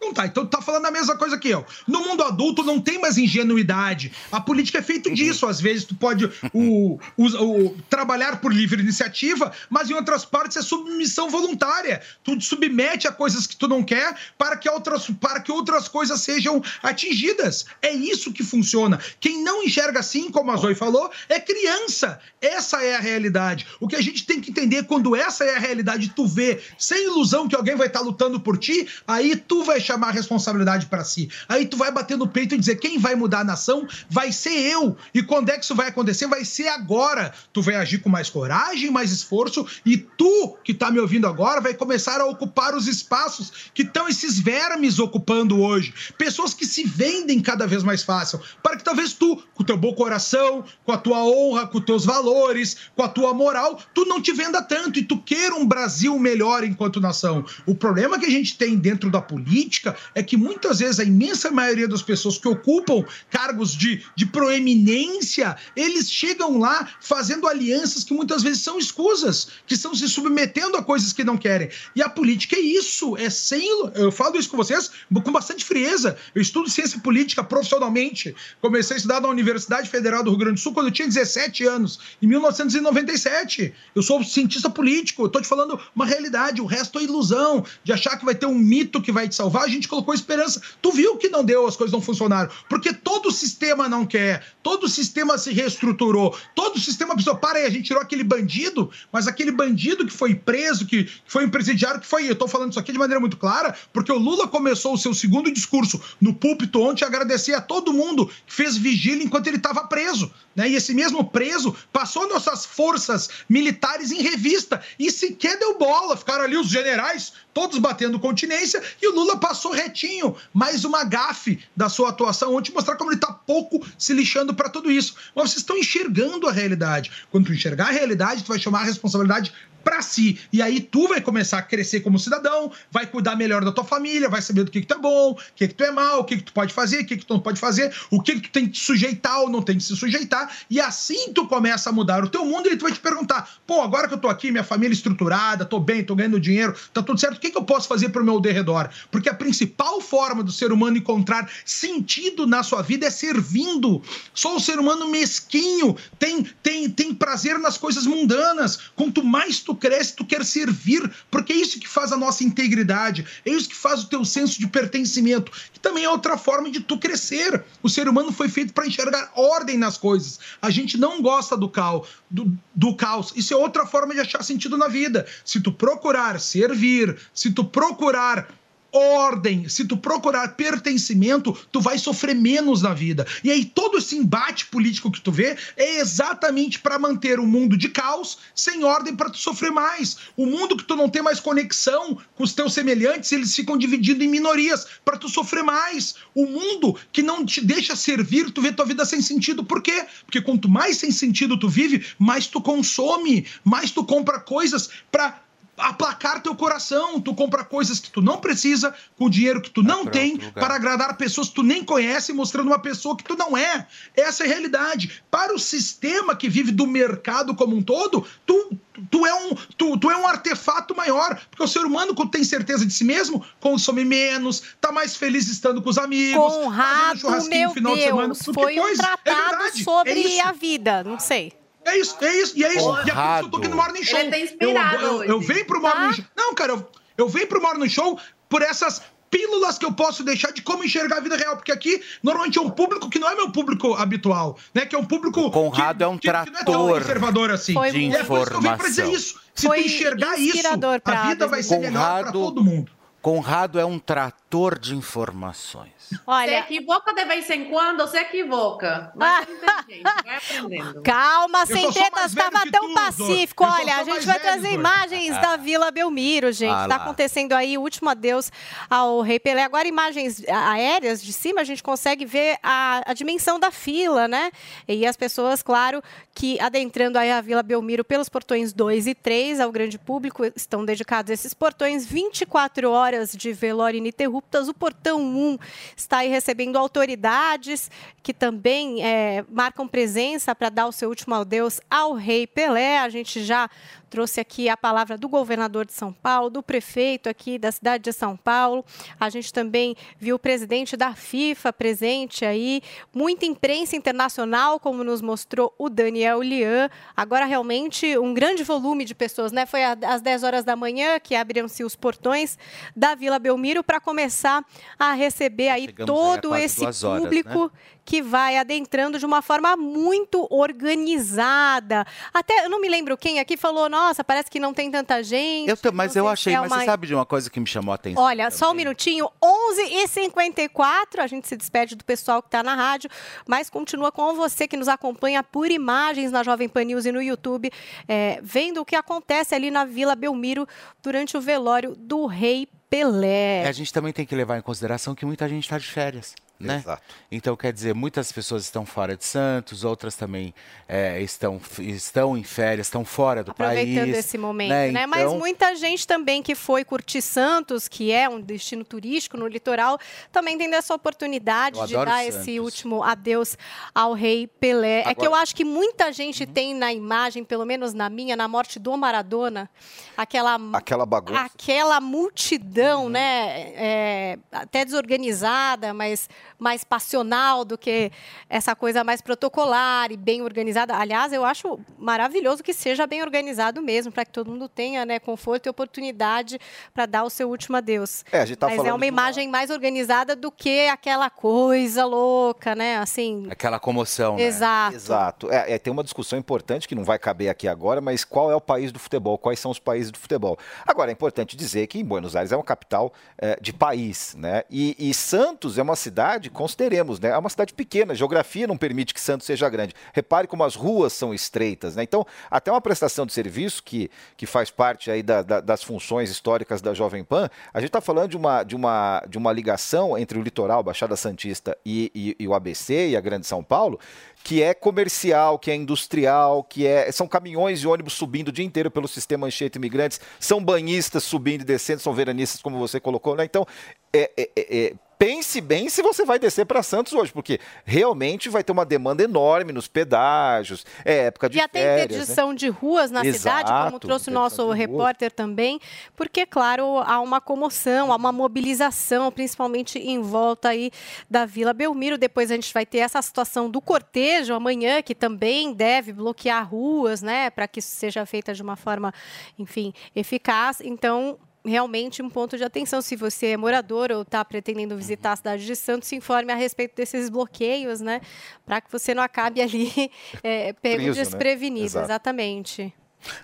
Não tá, então tá falando a mesma coisa que eu. No mundo adulto não tem mais ingenuidade. A política é feita disso. Às vezes tu pode o, o- o- trabalhar por livre iniciativa, mas em outras partes é submissão voluntária. Tu te submete a coisas que tu não quer para que outras, para que outras coisas sejam atingidas. É isso que funciona. Quem não enxerga assim, como a Zoe falou, é criança. Essa é a realidade. O que a gente tem que entender quando essa é a realidade, tu vê sem ilusão que alguém vai estar lutando por ti, aí tu vai chamar a responsabilidade para si. Aí tu vai bater no peito e dizer quem vai mudar a nação vai ser eu. E quando é que isso vai acontecer? Vai ser agora. Tu vai agir com mais coragem, mais esforço e tu que tá me ouvindo agora vai começar a ocupar os espaços que estão esses vermes ocupando hoje. Pessoas que se vendem cada vez mais fácil, para que talvez tu, com teu bom coração, com a tua honra, com teus valores, com a tua moral, tu não te venda tanto e tu queira um Brasil melhor enquanto nação. O problema que a gente tem dentro da política é que muitas vezes a imensa maioria das pessoas que ocupam cargos de, de proeminência, eles chegam lá fazendo alianças que muitas vezes são escusas, que estão se submetendo a coisas que não querem. E a política é isso, é sem. Eu falo isso com vocês com bastante frieza. Eu estudo ciência política profissionalmente. Comecei a estudar na Universidade Federal do Rio Grande do Sul quando eu tinha 17 anos, em 1997. Eu sou cientista político, eu tô te falando uma realidade, o resto é ilusão de achar que vai ter um mito que vai te salvar. Gente colocou esperança. Tu viu que não deu, as coisas não funcionaram. Porque todo o sistema não quer, todo o sistema se reestruturou, todo o sistema precisou. Para aí, a gente tirou aquele bandido, mas aquele bandido que foi preso, que que foi um presidiário, que foi. Eu tô falando isso aqui de maneira muito clara, porque o Lula começou o seu segundo discurso no púlpito ontem agradecer a todo mundo que fez vigília enquanto ele estava preso. Né? E esse mesmo preso passou nossas forças militares em revista e sequer deu bola. Ficaram ali os generais todos batendo continência e o Lula passou retinho. Mais uma gafe da sua atuação ontem, mostrar como ele tá pouco se lixando para tudo isso. Mas vocês estão enxergando a realidade. Quando tu enxergar a realidade, tu vai chamar a responsabilidade para si. E aí tu vai começar a crescer como cidadão, vai cuidar melhor da tua família, vai saber do que, que tu é bom, o que, que tu é mal, o que, que tu pode fazer, o que, que tu não pode fazer, o que, que tu tem que te sujeitar ou não tem que se sujeitar. E assim tu começa a mudar o teu mundo e ele vai te perguntar: pô, agora que eu tô aqui, minha família estruturada, tô bem, tô ganhando dinheiro, tá tudo certo, o que, que eu posso fazer pro meu derredor? Porque a principal forma do ser humano encontrar sentido na sua vida é servindo. Só o ser humano mesquinho tem, tem, tem prazer nas coisas mundanas. Quanto mais tu cresce, tu quer servir, porque é isso que faz a nossa integridade, é isso que faz o teu senso de pertencimento, que também é outra forma de tu crescer. O ser humano foi feito para enxergar ordem nas coisas. A gente não gosta do caos, do, do caos. Isso é outra forma de achar sentido na vida. Se tu procurar servir, se tu procurar ordem, se tu procurar pertencimento, tu vai sofrer menos na vida. E aí todo esse embate político que tu vê é exatamente para manter um mundo de caos sem ordem para tu sofrer mais. O mundo que tu não tem mais conexão com os teus semelhantes, eles ficam divididos em minorias para tu sofrer mais. O mundo que não te deixa servir, tu vê tua vida sem sentido. Por quê? Porque quanto mais sem sentido tu vive, mais tu consome, mais tu compra coisas para aplacar teu coração. Tu compra coisas que tu não precisa, com dinheiro que tu não tem, lugar. para agradar pessoas que tu nem conhece, mostrando uma pessoa que tu não é. Essa é a realidade. Para o sistema que vive do mercado como um todo, tu, tu, é, um, tu, tu é um artefato maior. Porque o ser humano, quando tem certeza de si mesmo, consome menos, tá mais feliz estando com os amigos, fazendo Conrado, churrasquinho meu no final de semana. Deus, tudo que foi um coisa. É tratado é sobre isso. a vida, não sei. É isso, é isso, e é isso. E é por isso que eu tô aqui no Morning Show. Ele tá inspirado eu, eu, eu venho pro Morning Show. Não, cara, eu, eu venho pro Morning Show por essas pílulas que eu posso deixar de como enxergar a vida real, porque aqui normalmente é um público que não é meu público habitual, né? Que é um público O Conrado é um que não é tão trator conservador assim. Foi E é por isso que eu venho pra dizer informação. isso. Se Foi tu enxergar isso, a vida vai ser melhor pra Conrado- todo mundo. Conrado é um trator de informações. Olha, Se equivoca de vez em quando, se equivoca. Mas inteligente, vai aprendendo. Calma, sem tretas, velho estava tão pacífico. Olha, a gente vai velho, trazer Dor. imagens Ah. da Vila Belmiro, gente. Ah Está lá. acontecendo aí o último adeus ao Rei Pelé. Agora, imagens aéreas de cima, a gente consegue ver a, a dimensão da fila, né? E as pessoas, claro, que adentrando aí a Vila Belmiro pelos portões 2 e 3 ao grande público, estão dedicados a esses portões 24 horas de velório ininterruptas. O portão 1 está aí recebendo autoridades que também eh, marcam presença para dar o seu último adeus ao Rei Pelé. A gente já trouxe aqui a palavra do governador de São Paulo, do prefeito aqui da cidade de São Paulo. A gente também viu o presidente da FIFA presente aí, muita imprensa internacional, como nos mostrou o Daniel Lian. Agora, realmente, um grande volume de pessoas, né? Foi às 10 horas da manhã que abriram-se os portões da Vila Belmiro para começar a receber aí Chegamos aí todo quase esse horas, público né? Que vai adentrando de uma forma muito organizada. Até eu não me lembro quem aqui falou, nossa, parece que não tem tanta gente. Eu tô- mas eu achei, é mas uma- você sabe de uma coisa que me chamou a atenção? Olha, só um minutinho, 11h54, a gente se despede do pessoal que está na rádio, mas continua com você que nos acompanha por imagens na Jovem Pan News e no YouTube, é, vendo o que acontece ali na Vila Belmiro durante o velório do Rei Pelé. É, a gente também tem que levar em consideração que muita gente está de férias. Né? Então, quer dizer, muitas pessoas estão fora de Santos, outras também é, estão, estão em férias, estão fora do Aproveitando país. esse momento, né? Mas Então, muita gente também que foi curtir Santos, que é um destino turístico no litoral, também tem essa oportunidade Eu de dar Santos. esse último adeus ao rei Pelé. É que eu Agora- Uhum. acho que muita gente tem na imagem, pelo menos na minha, na morte do Maradona, aquela Aquela bagunça. aquela multidão, né, é, até desorganizada, mas mais passional do que essa coisa mais protocolar e bem organizada. Aliás, eu acho maravilhoso que seja bem organizado mesmo, para que todo mundo tenha, né, conforto e oportunidade para dar o seu último adeus. É, a gente tá mas é falando uma de imagem mais organizada do que aquela coisa louca, né, assim. Aquela comoção, né? Exato. Exato. É, é, tem uma discussão importante que não vai caber aqui agora, mas qual é o país do futebol? Quais são os países do futebol? Agora, é importante dizer que em Buenos Aires é uma capital é, de país, né? E, e Santos é uma cidade cidade, consideremos, né? É uma cidade pequena, a geografia não permite que Santos seja grande. Repare como as ruas são estreitas, né? Então, até uma prestação de serviço que, que faz parte aí da- da- das funções históricas da Jovem Pan, a gente está falando de uma, de, uma, de uma ligação entre o litoral, Baixada Santista e, e- e o ABC e a Grande São Paulo, que é comercial, que é industrial, que é são caminhões e ônibus subindo o dia inteiro pelo sistema Anchieta Imigrantes, são banhistas subindo e descendo, são veranistas, como você colocou, né? Então, é- é- é- é, pense bem se você vai descer para Santos hoje, porque realmente vai ter uma demanda enorme nos pedágios, é época de E até férias, né? interdição de ruas na cidade, como Exato, trouxe o nosso repórter também, porque, claro, há uma comoção, há uma mobilização, principalmente em volta aí da Vila Belmiro. Depois a gente vai ter essa situação do cortejo amanhã, que também deve bloquear ruas, né, para que isso seja feita de uma forma, enfim, eficaz. Então, realmente um ponto de atenção. Se você é morador ou está pretendendo visitar a cidade de Santos, se informe a respeito desses bloqueios, né? Para que você não acabe ali é, pego né? desprevenido. Exato. Exatamente.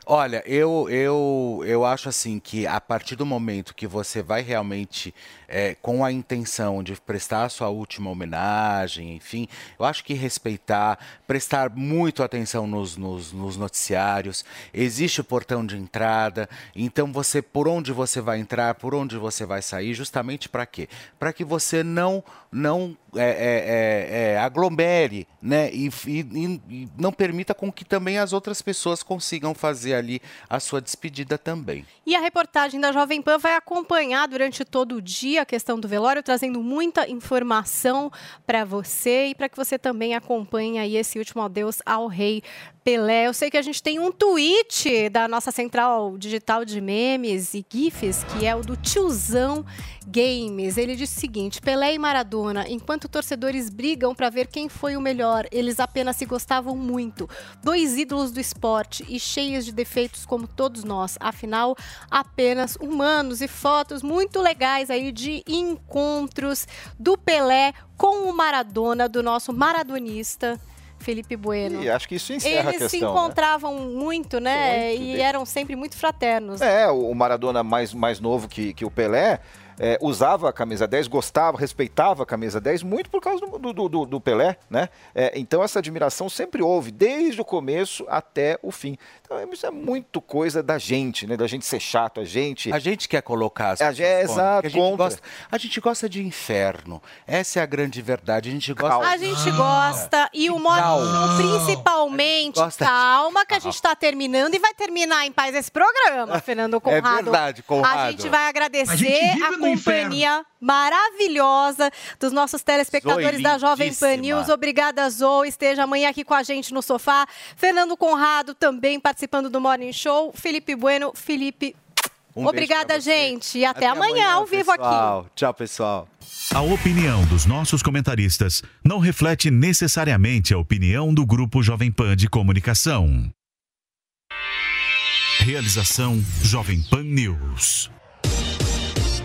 Olha, eu, eu, eu acho assim que a partir do momento que você vai realmente é, com a intenção de prestar a sua última homenagem, enfim, eu acho que respeitar, prestar muito atenção nos, nos, nos noticiários, existe o portão de entrada, então você, por onde você vai entrar, por onde você vai sair, justamente para quê? Para que você não, não é, é, é, é, aglomere, né? E, e- e- não permita com que também as outras pessoas consigam fazer ali a sua despedida também. E a reportagem da Jovem Pan vai acompanhar durante todo o dia a questão do velório, trazendo muita informação para você e para que você também acompanhe aí esse último adeus ao rei Pelé. Eu sei que a gente tem um tweet da nossa central digital de memes e GIFs, que é o do tiozão Games. Ele diz o seguinte: Pelé e Maradona, enquanto torcedores brigam para ver quem foi o melhor, eles apenas se gostavam muito. Dois ídolos do esporte e cheios de defeitos como todos nós. Afinal, apenas humanos e fotos muito legais aí de encontros do Pelé com o Maradona, do nosso maradonista. Felipe Bueno. E acho que isso encerra a Eles se questão, né? encontravam muito, né? Muito e bem. eram sempre muito fraternos. É, o Maradona mais, mais novo que, que o Pelé. É, usava a camisa 10, gostava, respeitava a camisa 10, muito por causa do, do, do- do Pelé, né? É, então essa admiração sempre houve, desde o começo até o fim. Então isso é muito coisa da gente, né? Da gente ser chato, a gente... A gente quer colocar as É, pessoas é, contra, exato, a gente, contra. gosta, a gente gosta de inferno. Essa é a grande verdade. A gente gosta. A gente gosta e o Calma. Show, principalmente, gosta de- calma que a gente está terminando e vai terminar em paz esse programa, Fernando Conrado. É verdade, Conrado. A gente vai agradecer A gente vive a no companhia maravilhosa dos nossos telespectadores Zoe, da Jovem Pan. News. Obrigada, Zoe. Esteja amanhã aqui com a gente no sofá. Fernando Conrado também participando do Morning Show. Felipe Bueno, Felipe. Um Obrigada, gente. E até, amanhã, ao vivo aqui. pessoal. Tchau, pessoal. A opinião dos nossos comentaristas não reflete necessariamente a opinião do Grupo Jovem Pan de Comunicação. Realização Jovem Pan News.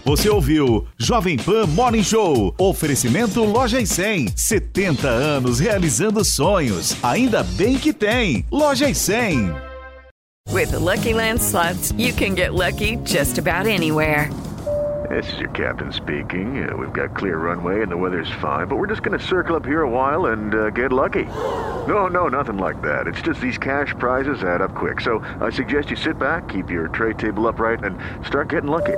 Você ouviu Jovem Pan Morning Show. Oferecimento Loja e 100. 70 anos realizando sonhos. Ainda bem que tem. Loja e 100. With the Lucky Land slots, you can get lucky just about anywhere. This is your captain speaking. Uh, we've got clear runway and the weather's fine, but we're just going to circle up here a while and uh, get lucky. No, no, nothing like that. It's just these cash prizes add up quick. So I suggest you sit back, keep your tray table upright, and start getting lucky.